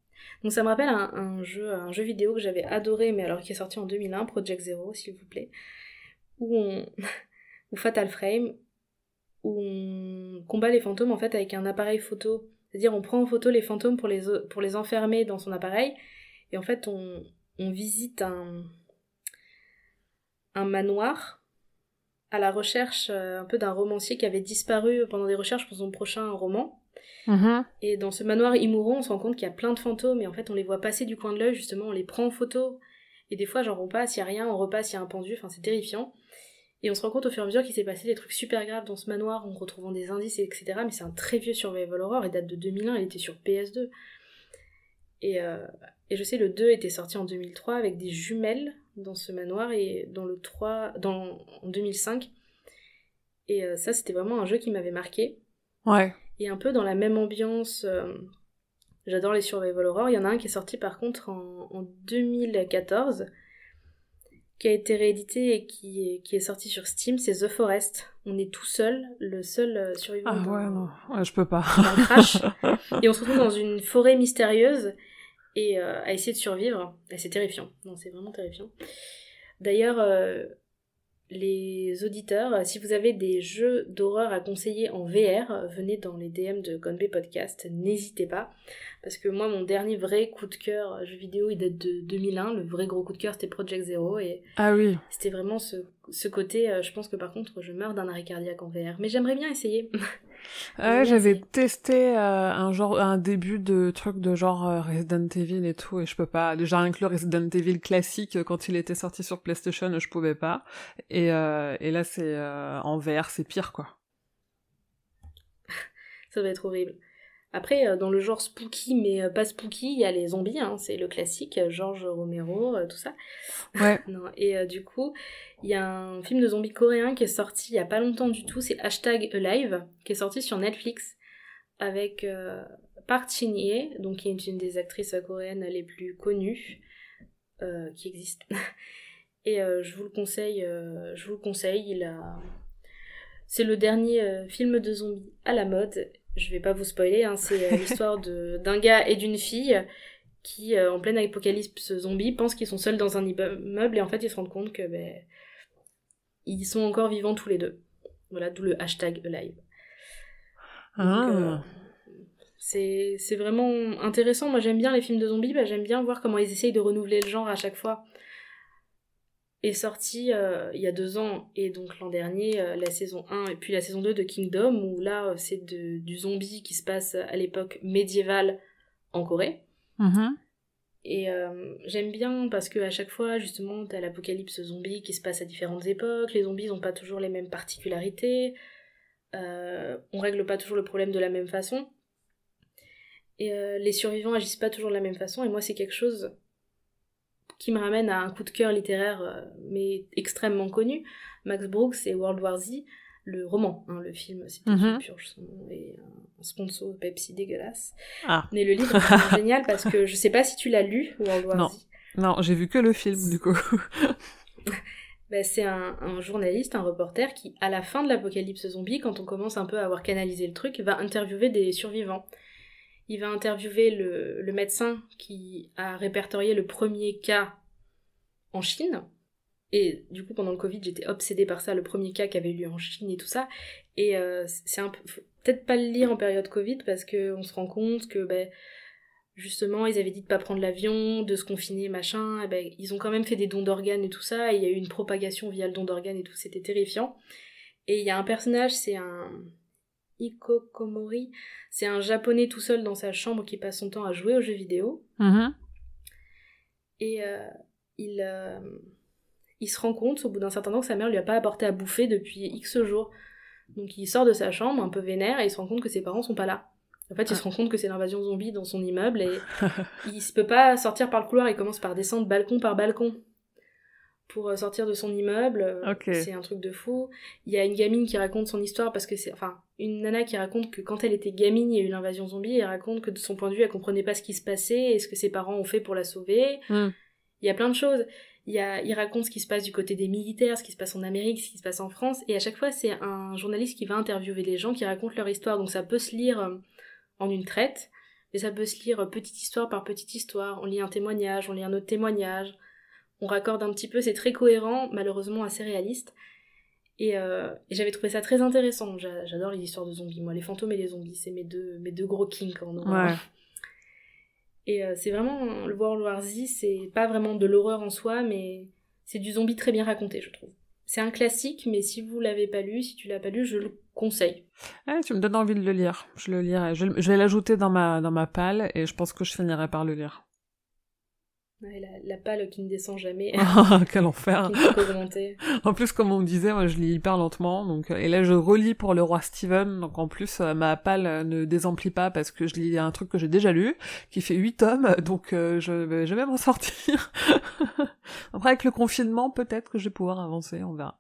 Donc ça me rappelle un, un, jeu, un jeu vidéo que j'avais adoré, mais alors qui est sorti en 2001, Project Zero, s'il vous plaît, où on, *laughs* ou Fatal Frame, où on combat les fantômes en fait avec un appareil photo. C'est-à-dire on prend en photo les fantômes pour les, pour les enfermer dans son appareil, et en fait on, on visite un, un manoir à la recherche euh, un peu d'un romancier qui avait disparu pendant des recherches pour son prochain roman. Mm-hmm. Et dans ce manoir immourant, on se rend compte qu'il y a plein de fantômes et en fait on les voit passer du coin de l'œil justement, on les prend en photo et des fois genre on passe, il y a rien, on repasse, il y a un pendu, enfin c'est terrifiant. Et on se rend compte au fur et à mesure qu'il s'est passé des trucs super graves dans ce manoir en retrouvant des indices, etc. Mais c'est un très vieux survival horror, il date de 2001, il était sur PS2. Et, euh, et je sais, le 2 était sorti en 2003 avec des jumelles dans ce manoir, et dans le 3, dans, en 2005. Et euh, ça, c'était vraiment un jeu qui m'avait marqué. Ouais. Et un peu dans la même ambiance, euh, j'adore les survival horror. Il y en a un qui est sorti par contre en, en 2014 qui a été réédité et qui est, qui est sorti sur Steam, c'est The Forest. On est tout seul, le seul euh, survivant. Ah ouais, non, ouais, je peux pas. crash. *laughs* et on se retrouve dans une forêt mystérieuse et euh, à essayer de survivre. C'est terrifiant. Non, c'est vraiment terrifiant. D'ailleurs, euh, les auditeurs, si vous avez des jeux d'horreur à conseiller en VR, venez dans les DM de Gonbe Podcast, n'hésitez pas. Parce que moi, mon dernier vrai coup de cœur jeu vidéo, il date de 2001. Le vrai gros coup de cœur, c'était Project Zero. Et ah oui. C'était vraiment ce, ce côté. Euh, je pense que par contre, je meurs d'un arrêt cardiaque en VR. Mais j'aimerais bien essayer. *laughs* ouais, j'avais testé euh, un genre, un début de truc de genre euh, Resident Evil et tout, et je peux pas. Déjà inclure Resident Evil classique quand il était sorti sur PlayStation, je pouvais pas. Et, et là, c'est en VR, c'est pire quoi. Ça va être horrible. Après, euh, dans le genre spooky, mais euh, pas spooky, il y a les zombies, hein, c'est le classique, euh, George Romero, tout ça. Ouais. *laughs* et du coup, il y a un film de zombies coréen qui est sorti il y a pas longtemps du tout, c'est Hashtag Alive, qui est sorti sur Netflix, avec Park Chin-hye, donc qui est une des actrices coréennes les plus connues qui existent. *laughs* et je vous le conseille, je vous le conseille, il a... C'est le dernier film de zombies à la mode je vais pas vous spoiler, hein, c'est euh, l'histoire d'un gars et d'une fille qui, euh, en pleine apocalypse zombie, pensent qu'ils sont seuls dans un immeuble et en fait ils se rendent compte que ben, ils sont encore vivants tous les deux. Voilà, d'où le hashtag live. Ah. Euh, C'est c'est vraiment intéressant. Moi, j'aime bien les films de zombies. Bah, j'aime bien voir comment ils essayent de renouveler le genre à chaque fois. Est sorti euh, il y a deux ans et donc l'an dernier euh, la saison 1 et puis la saison 2 de Kingdom où là euh, c'est du zombie qui se passe à l'époque médiévale en Corée. Mhm. Et euh, j'aime bien parce que à chaque fois, justement, t'as l'apocalypse zombie qui se passe à différentes époques. Les zombies n'ont pas toujours les mêmes particularités. On règle pas toujours le problème de la même façon. Et les survivants agissent pas toujours de la même façon. Et moi, c'est quelque chose qui me ramène à un coup de cœur littéraire, euh, mais extrêmement connu. Max Brooks et World War Z, le roman, hein, le film, c'était Mhm. Purge, son nom, et un sponsor Pepsi dégueulasse. Ah. Mais le livre est *laughs* génial parce que je sais pas si tu l'as lu, World War Non. Z. Non, j'ai vu que le film, du coup. *laughs* Bah, c'est un, un journaliste, un reporter qui, à la fin de l'apocalypse zombie, quand on commence un peu à avoir canalisé le truc, va interviewer des survivants. Il va interviewer le, médecin qui a répertorié le premier cas en Chine. Et du coup, pendant le Covid, j'étais obsédée par ça, le premier cas qui avait eu lieu en Chine et tout ça. Et euh, c'est un peu... Peut-être pas le lire en période Covid parce qu'on se rend compte que ben, justement, ils avaient dit de pas prendre l'avion, de se confiner, machin. Ben, ils ont quand même fait des dons d'organes et tout ça. Il y a eu une propagation via le don d'organes et tout. C'était terrifiant. Et il y a un personnage, c'est un Ikokomori. C'est un japonais tout seul dans sa chambre qui passe son temps à jouer aux jeux vidéo. Mhm. Et euh, il, euh, il se rend compte au bout d'un certain temps que sa mère lui a pas apporté à bouffer depuis X jours. Donc il sort de sa chambre un peu vénère et il se rend compte que ses parents sont pas là. En fait, il se rend compte que c'est l'invasion zombie dans son immeuble et *laughs* il se peut pas sortir par le couloir, il commence par descendre balcon par balcon pour euh, sortir de son immeuble. C'est un truc de fou. Il y a une gamine qui raconte son histoire parce que c'est enfin une nana qui raconte que quand elle était gamine, il y a eu l'invasion zombie et elle raconte que de son point de vue, elle comprenait pas ce qui se passait et ce que ses parents ont fait pour la sauver. Mm. Il y a plein de choses. Il, y a, il raconte ce qui se passe du côté des militaires, ce qui se passe en Amérique, ce qui se passe en France. Et à chaque fois, c'est un journaliste qui va interviewer les gens qui racontent leur histoire. Donc ça peut se lire euh, en une traite, mais ça peut se lire euh, petite histoire par petite histoire. On lit un témoignage, on lit un autre témoignage. On raccorde un petit peu, c'est très cohérent, malheureusement assez réaliste. Et, euh, et j'avais trouvé ça très intéressant. J'a- J'adore les histoires de zombies. Moi, les fantômes et les zombies, c'est mes deux, mes deux gros kinks en horreur. Ouais. Et euh, c'est vraiment le World War Z, c'est pas vraiment de l'horreur en soi, mais c'est du zombie très bien raconté, je trouve. C'est un classique, mais si vous l'avez pas lu, si tu l'as pas lu, je le conseille. Eh, tu me donnes envie de le lire. Je le lirai. Je, je vais l'ajouter dans ma, dans ma palle et je pense que je finirai par le lire. Ouais, la, la palle qui ne descend jamais, *laughs* Quel enfer. *laughs* En plus, comme on me disait, moi, je lis hyper lentement. Donc, euh, et là, je relis pour le roi Steven. Donc, en plus, euh, ma palle euh, ne désemplit pas parce que je lis un truc que j'ai déjà lu, qui fait 8 tomes. *laughs* Donc, euh, je, vais- je vais m'en sortir. Après, avec le confinement, peut-être que je vais pouvoir avancer. On verra.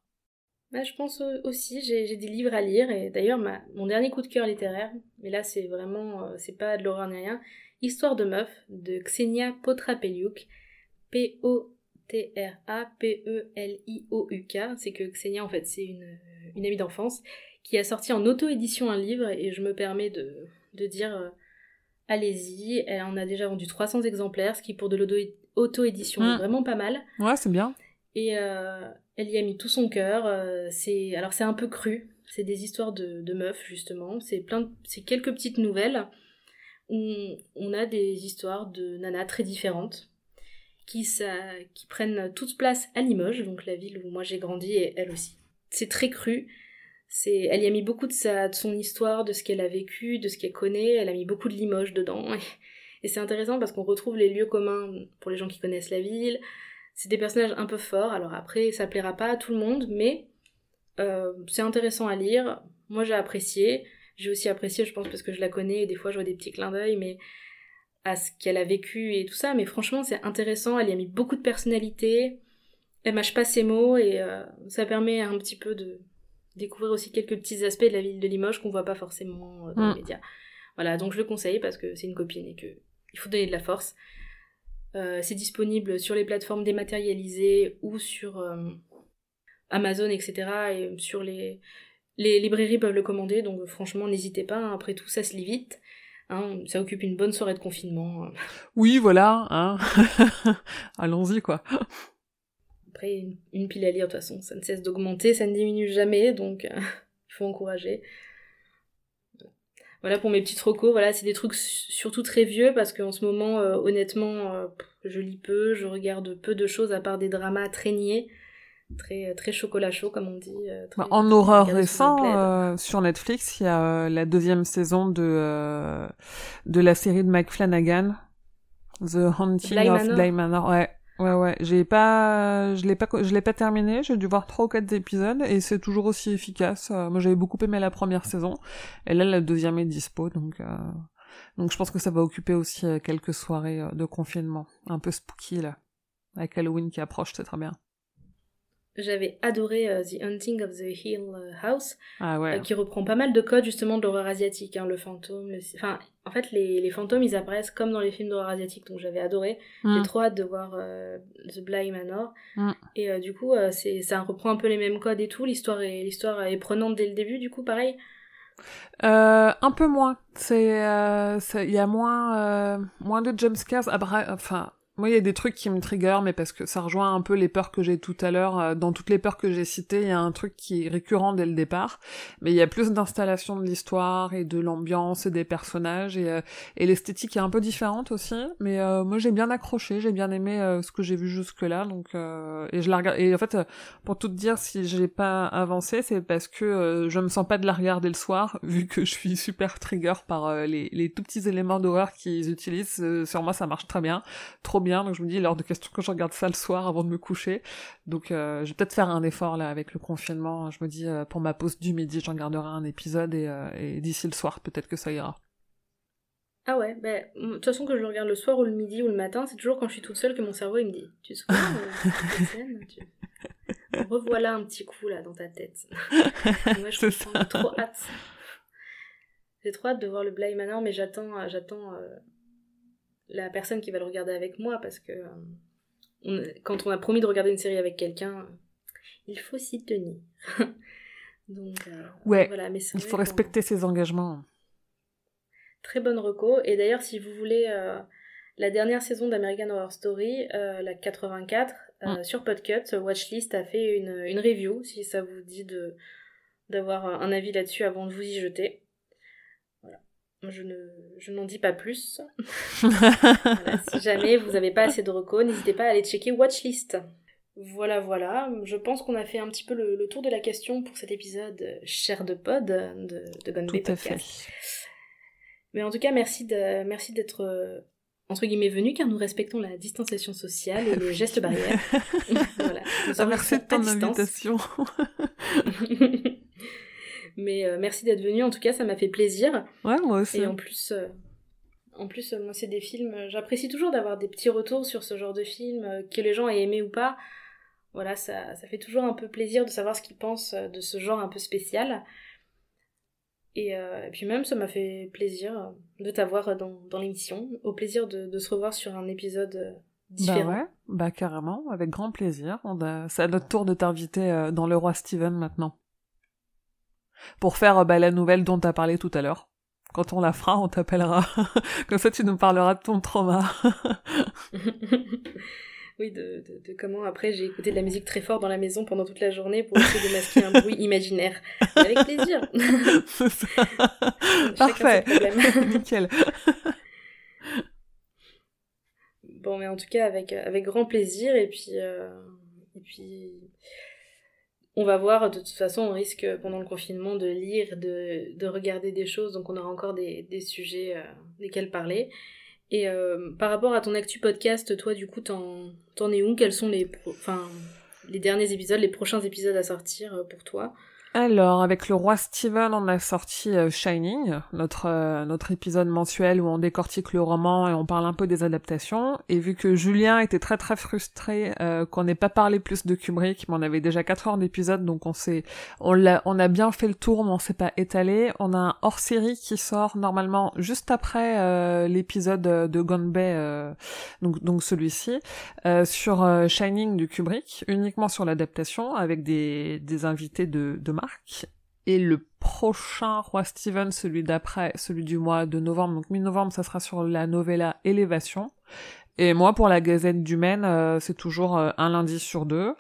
Bah, je pense au- aussi, j'ai des livres à lire, et d'ailleurs, mon dernier coup de cœur littéraire, mais là, c'est vraiment, c'est pas de l'horreur ni rien, Histoire de meuf, de Ksenia Potrapeliuk, P-O-T-R-A-P-E-L-I-O-U-K, c'est que Ksenia, en fait, c'est une, une amie d'enfance, qui a sorti en auto-édition un livre, et je me permets de, de dire, euh, allez-y, elle en a déjà vendu 300 exemplaires, ce qui pour de l'auto-édition est Mm. vraiment pas mal. Ouais, c'est bien. Et euh, elle y a mis tout son cœur. euh, c'est alors c'est un peu cru. C'est des histoires de, de meufs justement. C'est plein, de- c'est quelques petites nouvelles où on a des histoires de nanas très différentes qui ça, qui prennent toute place à Limoges, donc la ville où moi j'ai grandi et elle aussi. C'est très cru. C'est, elle y a mis beaucoup de son histoire, de ce qu'elle a vécu, de ce qu'elle connaît. Elle a mis beaucoup de Limoges dedans. *laughs* Et c'est intéressant parce qu'on retrouve les lieux communs pour les gens qui connaissent la ville. C'est des personnages un peu forts, alors après ça plaira pas à tout le monde, mais euh, c'est intéressant à lire. Moi j'ai apprécié. J'ai aussi apprécié, je pense, parce que je la connais et des fois je vois des petits clins d'œil, mais à ce qu'elle a vécu et tout ça. Mais franchement c'est intéressant, elle y a mis beaucoup de personnalité. Elle mâche pas ses mots et euh, ça permet un petit peu de découvrir aussi quelques petits aspects de la ville de Limoges qu'on voit pas forcément euh, dans Mm. les médias. Voilà, donc je le conseille parce que c'est une copine et que il faut donner de la force. Euh, c'est disponible sur les plateformes dématérialisées ou sur euh, Amazon, etc. Et sur les... les librairies peuvent le commander, donc franchement, n'hésitez pas. hein. Après tout, ça se lit vite. hein. ça occupe une bonne soirée de confinement. Oui, voilà, hein. *laughs* Allons-y, quoi. Après, une, une pile à lire, de toute façon, ça ne cesse d'augmenter, ça ne diminue jamais, donc euh, *laughs* il faut encourager. Voilà pour mes petites recos. Voilà, c'est des trucs surtout très vieux parce qu'en ce moment, euh, honnêtement, euh, je lis peu, je regarde peu de choses à part des dramas très niais, très très chocolat chaud comme on dit. Euh, bah, en horreur récent, sur Netflix, il y a la deuxième saison de de la série de Mike Flanagan, The Haunting of Bly Manor. Ouais. Ouais, ouais, j'ai pas, je l'ai pas, je l'ai pas terminé. J'ai dû voir trois ou quatre épisodes et c'est toujours aussi efficace. Euh, moi, j'avais beaucoup aimé la première saison et là, la deuxième est dispo, donc, euh, donc je pense que ça va occuper aussi euh, quelques soirées de confinement, un peu spooky là, avec Halloween qui approche, c'est très bien. J'avais adoré euh, The Hunting of the Hill euh, House, ah ouais. Euh, qui reprend pas mal de codes justement de l'horreur asiatique, hein, le fantôme. Enfin, en fait, les, les, fantômes, ils apparaissent comme dans les films d'horreur asiatique, donc j'avais adoré. J'ai mm. trop hâte de voir The Bly Manor. Mm. Et du coup, c'est ça reprend un peu les mêmes codes et tout. L'histoire est, l'histoire est prenante dès le début, du coup, pareil. un peu moins. C'est, il y a moins, moins de jumpscares. Enfin, moi, il y a des trucs qui me trigger, mais parce que ça rejoint un peu les peurs que j'ai tout à l'heure. Euh, dans toutes les peurs que j'ai citées, il y a un truc qui est récurrent dès le départ, mais il y a plus d'installation de l'histoire et de l'ambiance et des personnages, et, euh, l'esthétique est un peu différente aussi. Mais euh, moi, j'ai bien accroché, j'ai bien aimé ce que j'ai vu jusque-là, donc et je la regarde. Et en fait, pour tout te dire, si j'ai pas avancé, c'est parce que je me sens pas de la regarder le soir, *laughs* vu que je suis super trigger par les, les tout petits éléments d'horreur qu'ils utilisent. sur moi, ça marche très bien, trop bien donc je me dis, hors de question que je regarde ça le soir avant de me coucher. Donc euh, je vais peut-être faire un effort là avec le confinement. Je me dis, euh, pour ma pause du midi, j'en garderai un épisode et, euh, d'ici le soir, peut-être que ça ira. Ah ouais, bah, de toute façon que je le regarde le soir ou le midi ou le matin, c'est toujours quand je suis toute seule que mon cerveau il me dit, tu te souviens tu... Revoilà un petit coup là dans ta tête. *laughs* Moi je *laughs* suis trop hâte. J'ai trop hâte de voir le Bly Manor, mais j'attends, j'attends la personne qui va le regarder avec moi parce que euh, quand on a promis de regarder une série avec quelqu'un, il faut s'y tenir. *laughs* Donc, euh, ouais, voilà, mais il faut respecter ses engagements. Très bonne reco. Et d'ailleurs, si vous voulez euh, la dernière saison d'American Horror Story, la 84, mm. sur Podcut, Watchlist a fait une, une, review, si ça vous dit de d'avoir un avis là-dessus avant de vous y jeter. Je ne, je n'en dis pas plus. *laughs* si jamais vous n'avez pas assez de recos, n'hésitez pas à aller checker Watchlist. Voilà, voilà. Je pense qu'on a fait un petit peu le, tour de la question pour cet épisode cher de pod de, de Gunplay Podcast. Mais en tout cas, merci de, merci d'être euh, entre guillemets venu car nous respectons la distanciation sociale et *laughs* les gestes barrières. *laughs* voilà. Ah, merci de ton invitation. Mais euh, merci d'être venu, en tout cas, ça m'a fait plaisir. Ouais, moi aussi. Et en plus, euh, en plus moi, c'est des films. J'apprécie toujours d'avoir des petits retours sur ce genre de film, euh, que les gens aient aimé ou pas. Voilà, ça, ça fait toujours un peu plaisir de savoir ce qu'ils pensent de ce genre un peu spécial. Et, puis même, ça m'a fait plaisir de t'avoir dans, dans l'émission. Au plaisir de, de, se revoir sur un épisode différent. Bah ouais, bah carrément, avec grand plaisir. C'est à notre tour de t'inviter dans Le Roi Steven maintenant pour faire euh, bah, la nouvelle dont tu as parlé tout à l'heure. Quand on la fera, on t'appellera. *laughs* Comme ça, tu nous parleras de ton trauma. *laughs* oui, de, de, comment après j'ai écouté de la musique très fort dans la maison pendant toute la journée pour essayer de masquer un bruit imaginaire. avec plaisir. *laughs* Parfait. Nickel. bon, mais en tout cas, avec, avec grand plaisir. Et puis, euh, et puis on va voir, de toute façon, on risque pendant le confinement de lire, de, de regarder des choses, donc on aura encore des, sujets euh, desquels parler. Et euh, par rapport à ton actu podcast, toi, du coup, t'en, t'en es où? Quels sont les, enfin, les derniers épisodes, les prochains épisodes à sortir euh, pour toi? Alors, avec le roi Steven, on a sorti euh, Shining, notre euh, notre épisode mensuel où on décortique le roman et on parle un peu des adaptations. Et vu que Julien était très très frustré euh, qu'on n'ait pas parlé plus de Kubrick, mais on avait déjà 4 heures d'épisode, donc on s'est on l'a on a bien fait le tour, mais on s'est pas étalé. On a un hors-série qui sort normalement juste après l'épisode de Gone Bay, donc donc celui-ci, sur Shining du Kubrick, uniquement sur l'adaptation avec des des invités de de et le prochain Roi Steven, celui d'après, celui du mois de novembre, donc mi-novembre, ça sera sur la novella Élévation. Et moi, pour la Gazette du Maine, euh, c'est toujours euh, un lundi sur deux.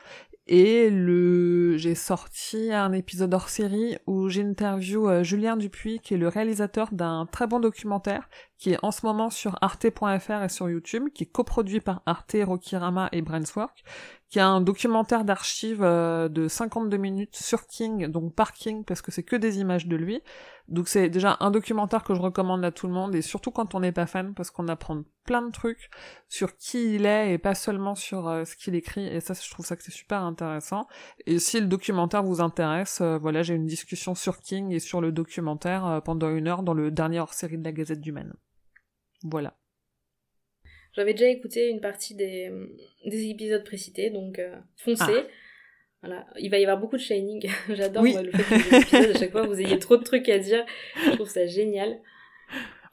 Et le, j'ai sorti un épisode hors série où j'interview euh, Julien Dupuis, qui est le réalisateur d'un très bon documentaire, qui est en ce moment sur arte.fr et sur YouTube, qui est coproduit par Arte, Rokirama et Brainswork, qui a un documentaire d'archives euh, de 52 minutes sur King, donc par King, parce que c'est que des images de lui. Donc c'est déjà un documentaire que je recommande à tout le monde, et surtout quand on n'est pas fan, parce qu'on apprend plein de trucs sur qui il est, et pas seulement sur euh, ce qu'il écrit, et ça je trouve ça que c'est super intéressant. Et si le documentaire vous intéresse, euh, voilà, j'ai une discussion sur King et sur le documentaire pendant une heure dans le dernier hors-série de la Gazette du Maine. Voilà. J'avais déjà écouté une partie des, des épisodes précités, donc euh, foncez. Ah. Voilà. Il va y avoir beaucoup de Shining. *laughs* J'adore le fait que les épisodes, à chaque fois, vous ayez trop de trucs à dire. Je trouve ça génial.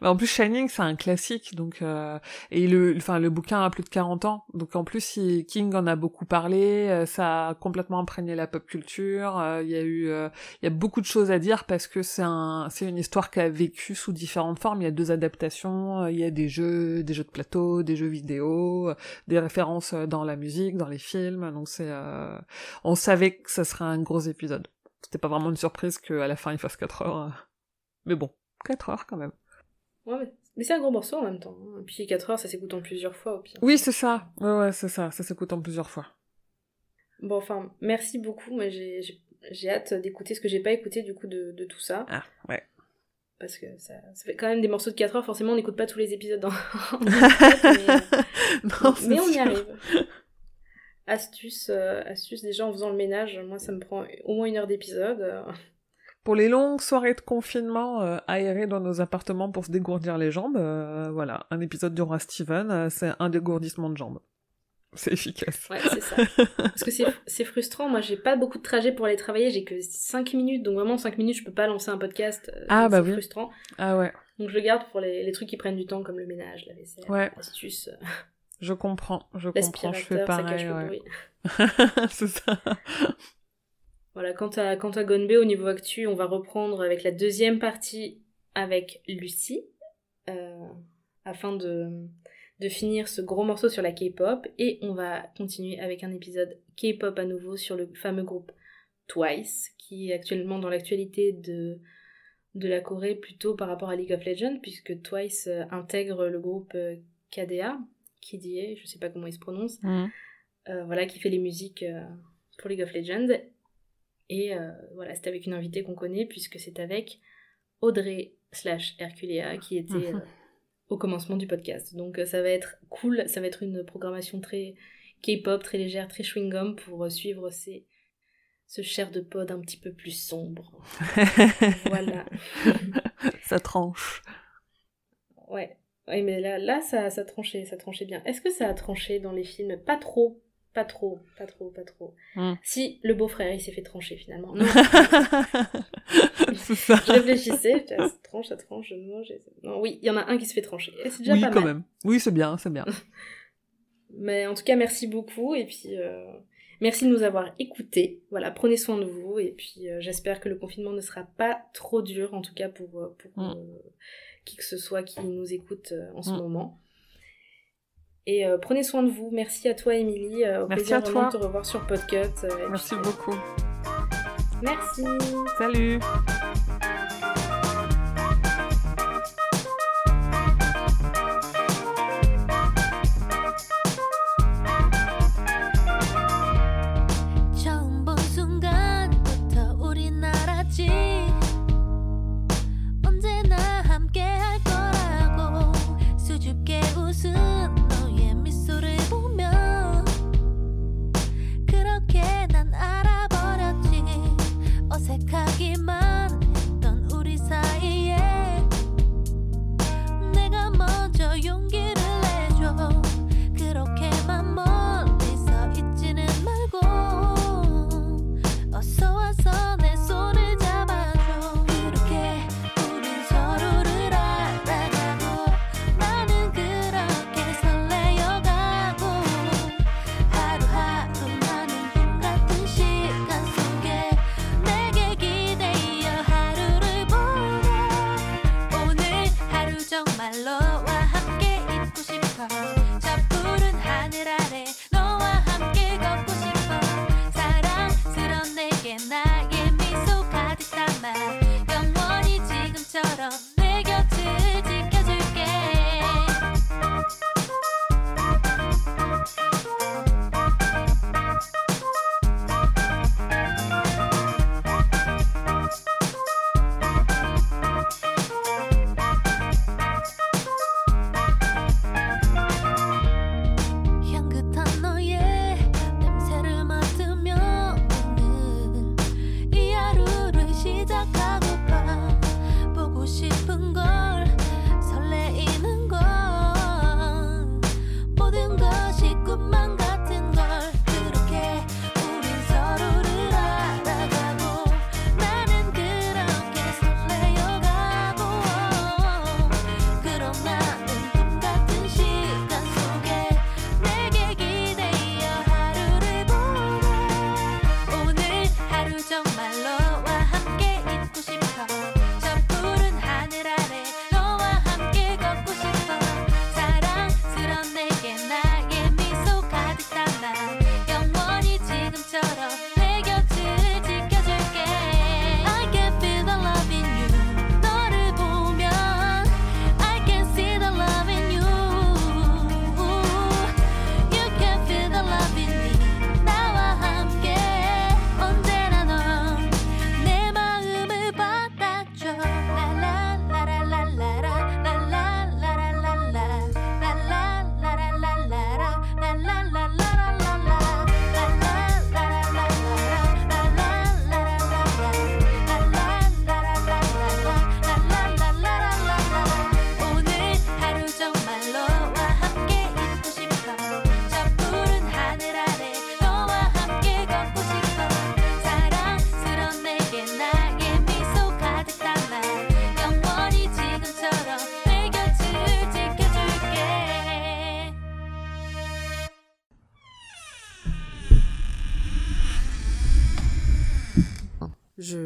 En plus, Shining, c'est un classique, donc euh, et le, enfin, le bouquin a plus de 40 ans, donc en plus, King en a beaucoup parlé, euh, ça a complètement imprégné la pop culture. Euh, il y a eu, il y a beaucoup de choses à dire parce que c'est un, c'est une histoire qui a vécu sous différentes formes. Il y a deux adaptations, il y a des jeux, des jeux de plateau, des jeux vidéo, des références dans la musique, dans les films. Donc c'est, on savait que ça serait un gros épisode. C'était pas vraiment une surprise qu'à la fin il fasse 4 heures, mais bon, 4 heures quand même. Ouais, mais c'est un gros morceau en même temps. Et hein. puis 4 heures, ça s'écoute en plusieurs fois au pire. Oui, c'est ça. Ouais, ouais, c'est ça. Ça s'écoute en plusieurs fois. Bon, enfin, merci beaucoup. Mais j'ai hâte d'écouter ce que j'ai pas écouté du coup de, de, tout ça. Ah, ouais. Parce que ça, ça, fait quand même des morceaux de 4 heures. Forcément, on n'écoute pas tous les épisodes dans. *laughs* *laughs* mais, non, mais on y arrive. Astuce, euh, astuce déjà en faisant le ménage. Moi, ça me prend au moins une heure d'épisode. Pour les longues soirées de confinement euh, aérées dans nos appartements pour se dégourdir les jambes, euh, voilà, un épisode de Roi Steven, euh, c'est un dégourdissement de jambes. C'est efficace. Ouais, c'est ça. Parce que c'est frustrant. Moi, j'ai pas beaucoup de trajets pour aller travailler. J'ai que 5 minutes. Donc, vraiment, 5 minutes, je peux pas lancer un podcast. ah, bah oui. C'est frustrant. Ah ouais. Donc, je le garde pour les, les, trucs qui prennent du temps, comme le ménage, la vaisselle, ouais. l'astuce. Je comprends. Je comprends. Je fais pareil. Bruit. *laughs* c'est ça. Voilà, quant à, quant à Gonbe, au niveau actu, on va reprendre avec la deuxième partie avec Lucie, euh, afin de, de finir ce gros morceau sur la K-pop, et on va continuer avec un épisode K-pop à nouveau sur le fameux groupe Twice, qui est actuellement dans l'actualité de, de la Corée plutôt par rapport à League of Legends, puisque Twice euh, intègre le groupe euh, KDA, KDA, je sais pas comment il se prononce, mmh. voilà, qui fait les musiques pour League of Legends, et euh, voilà, c'est avec une invitée qu'on connaît, puisque c'est avec Audrey slash Herculea qui était mhm. euh, au commencement du podcast. Donc euh, ça va être cool, ça va être une programmation très K-pop, très légère, très chewing-gum pour suivre ces, ce cher de pod un petit peu plus sombre. *laughs* voilà. ça tranche. Ouais. Oui, mais là, là ça, ça tranchait, ça tranchait bien. Est-ce que ça a tranché dans les films? Pas trop, pas trop, pas trop, pas trop. Hmm. Si, le beau-frère, il s'est fait trancher finalement. Non. *laughs* ça. Je réfléchissais, tranche, ça tranche, non, non oui, il y en a un qui se fait trancher. C'est déjà oui, pas quand même. Oui, c'est bien, c'est bien. *laughs* Mais en tout cas, merci beaucoup et puis euh, merci de nous avoir écoutés. Voilà, prenez soin de vous et puis euh, j'espère que le confinement ne sera pas trop dur, en tout cas pour, euh, pour hmm. qui que ce soit qui nous écoute en ce hmm. moment. Et euh, prenez soin de vous. Merci à toi, Émilie. Euh, au Merci plaisir à toi. de te revoir sur Podcut. Euh, Merci beaucoup. Merci. Salut. my love.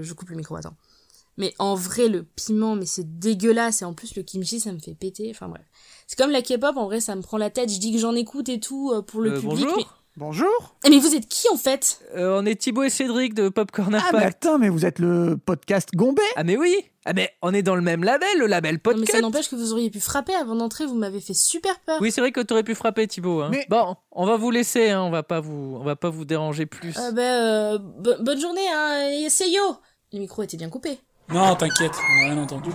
Je, je coupe le micro, attends. Mais en vrai, le piment, mais c'est dégueulasse. Et en plus, le kimchi, ça me fait péter. Enfin bref. C'est comme la K-pop, en vrai, ça me prend la tête. Je dis que j'en écoute et tout euh, pour le Euh, public. bonjour. Mais... Bonjour. Eh, mais vous êtes qui en fait? Euh, on est Thibaut et Cédric de Popcorn Ah, mais Impact. attends, mais vous êtes le podcast Gombé Ah mais oui Ah mais on est dans le même label, le label Non, mais Podcast. ça n'empêche que vous auriez pu frapper avant d'entrer. Vous m'avez fait super peur. Oui, c'est vrai que t'aurais pu frapper Thibaut. Hein. Mais- Bon, on va vous laisser, hein. on va pas vous, on va pas vous déranger plus. Euh, bo- bonne journée, hein. et C'est yo. Le micro était bien coupé. Non, t'inquiète, on n'a rien entendu.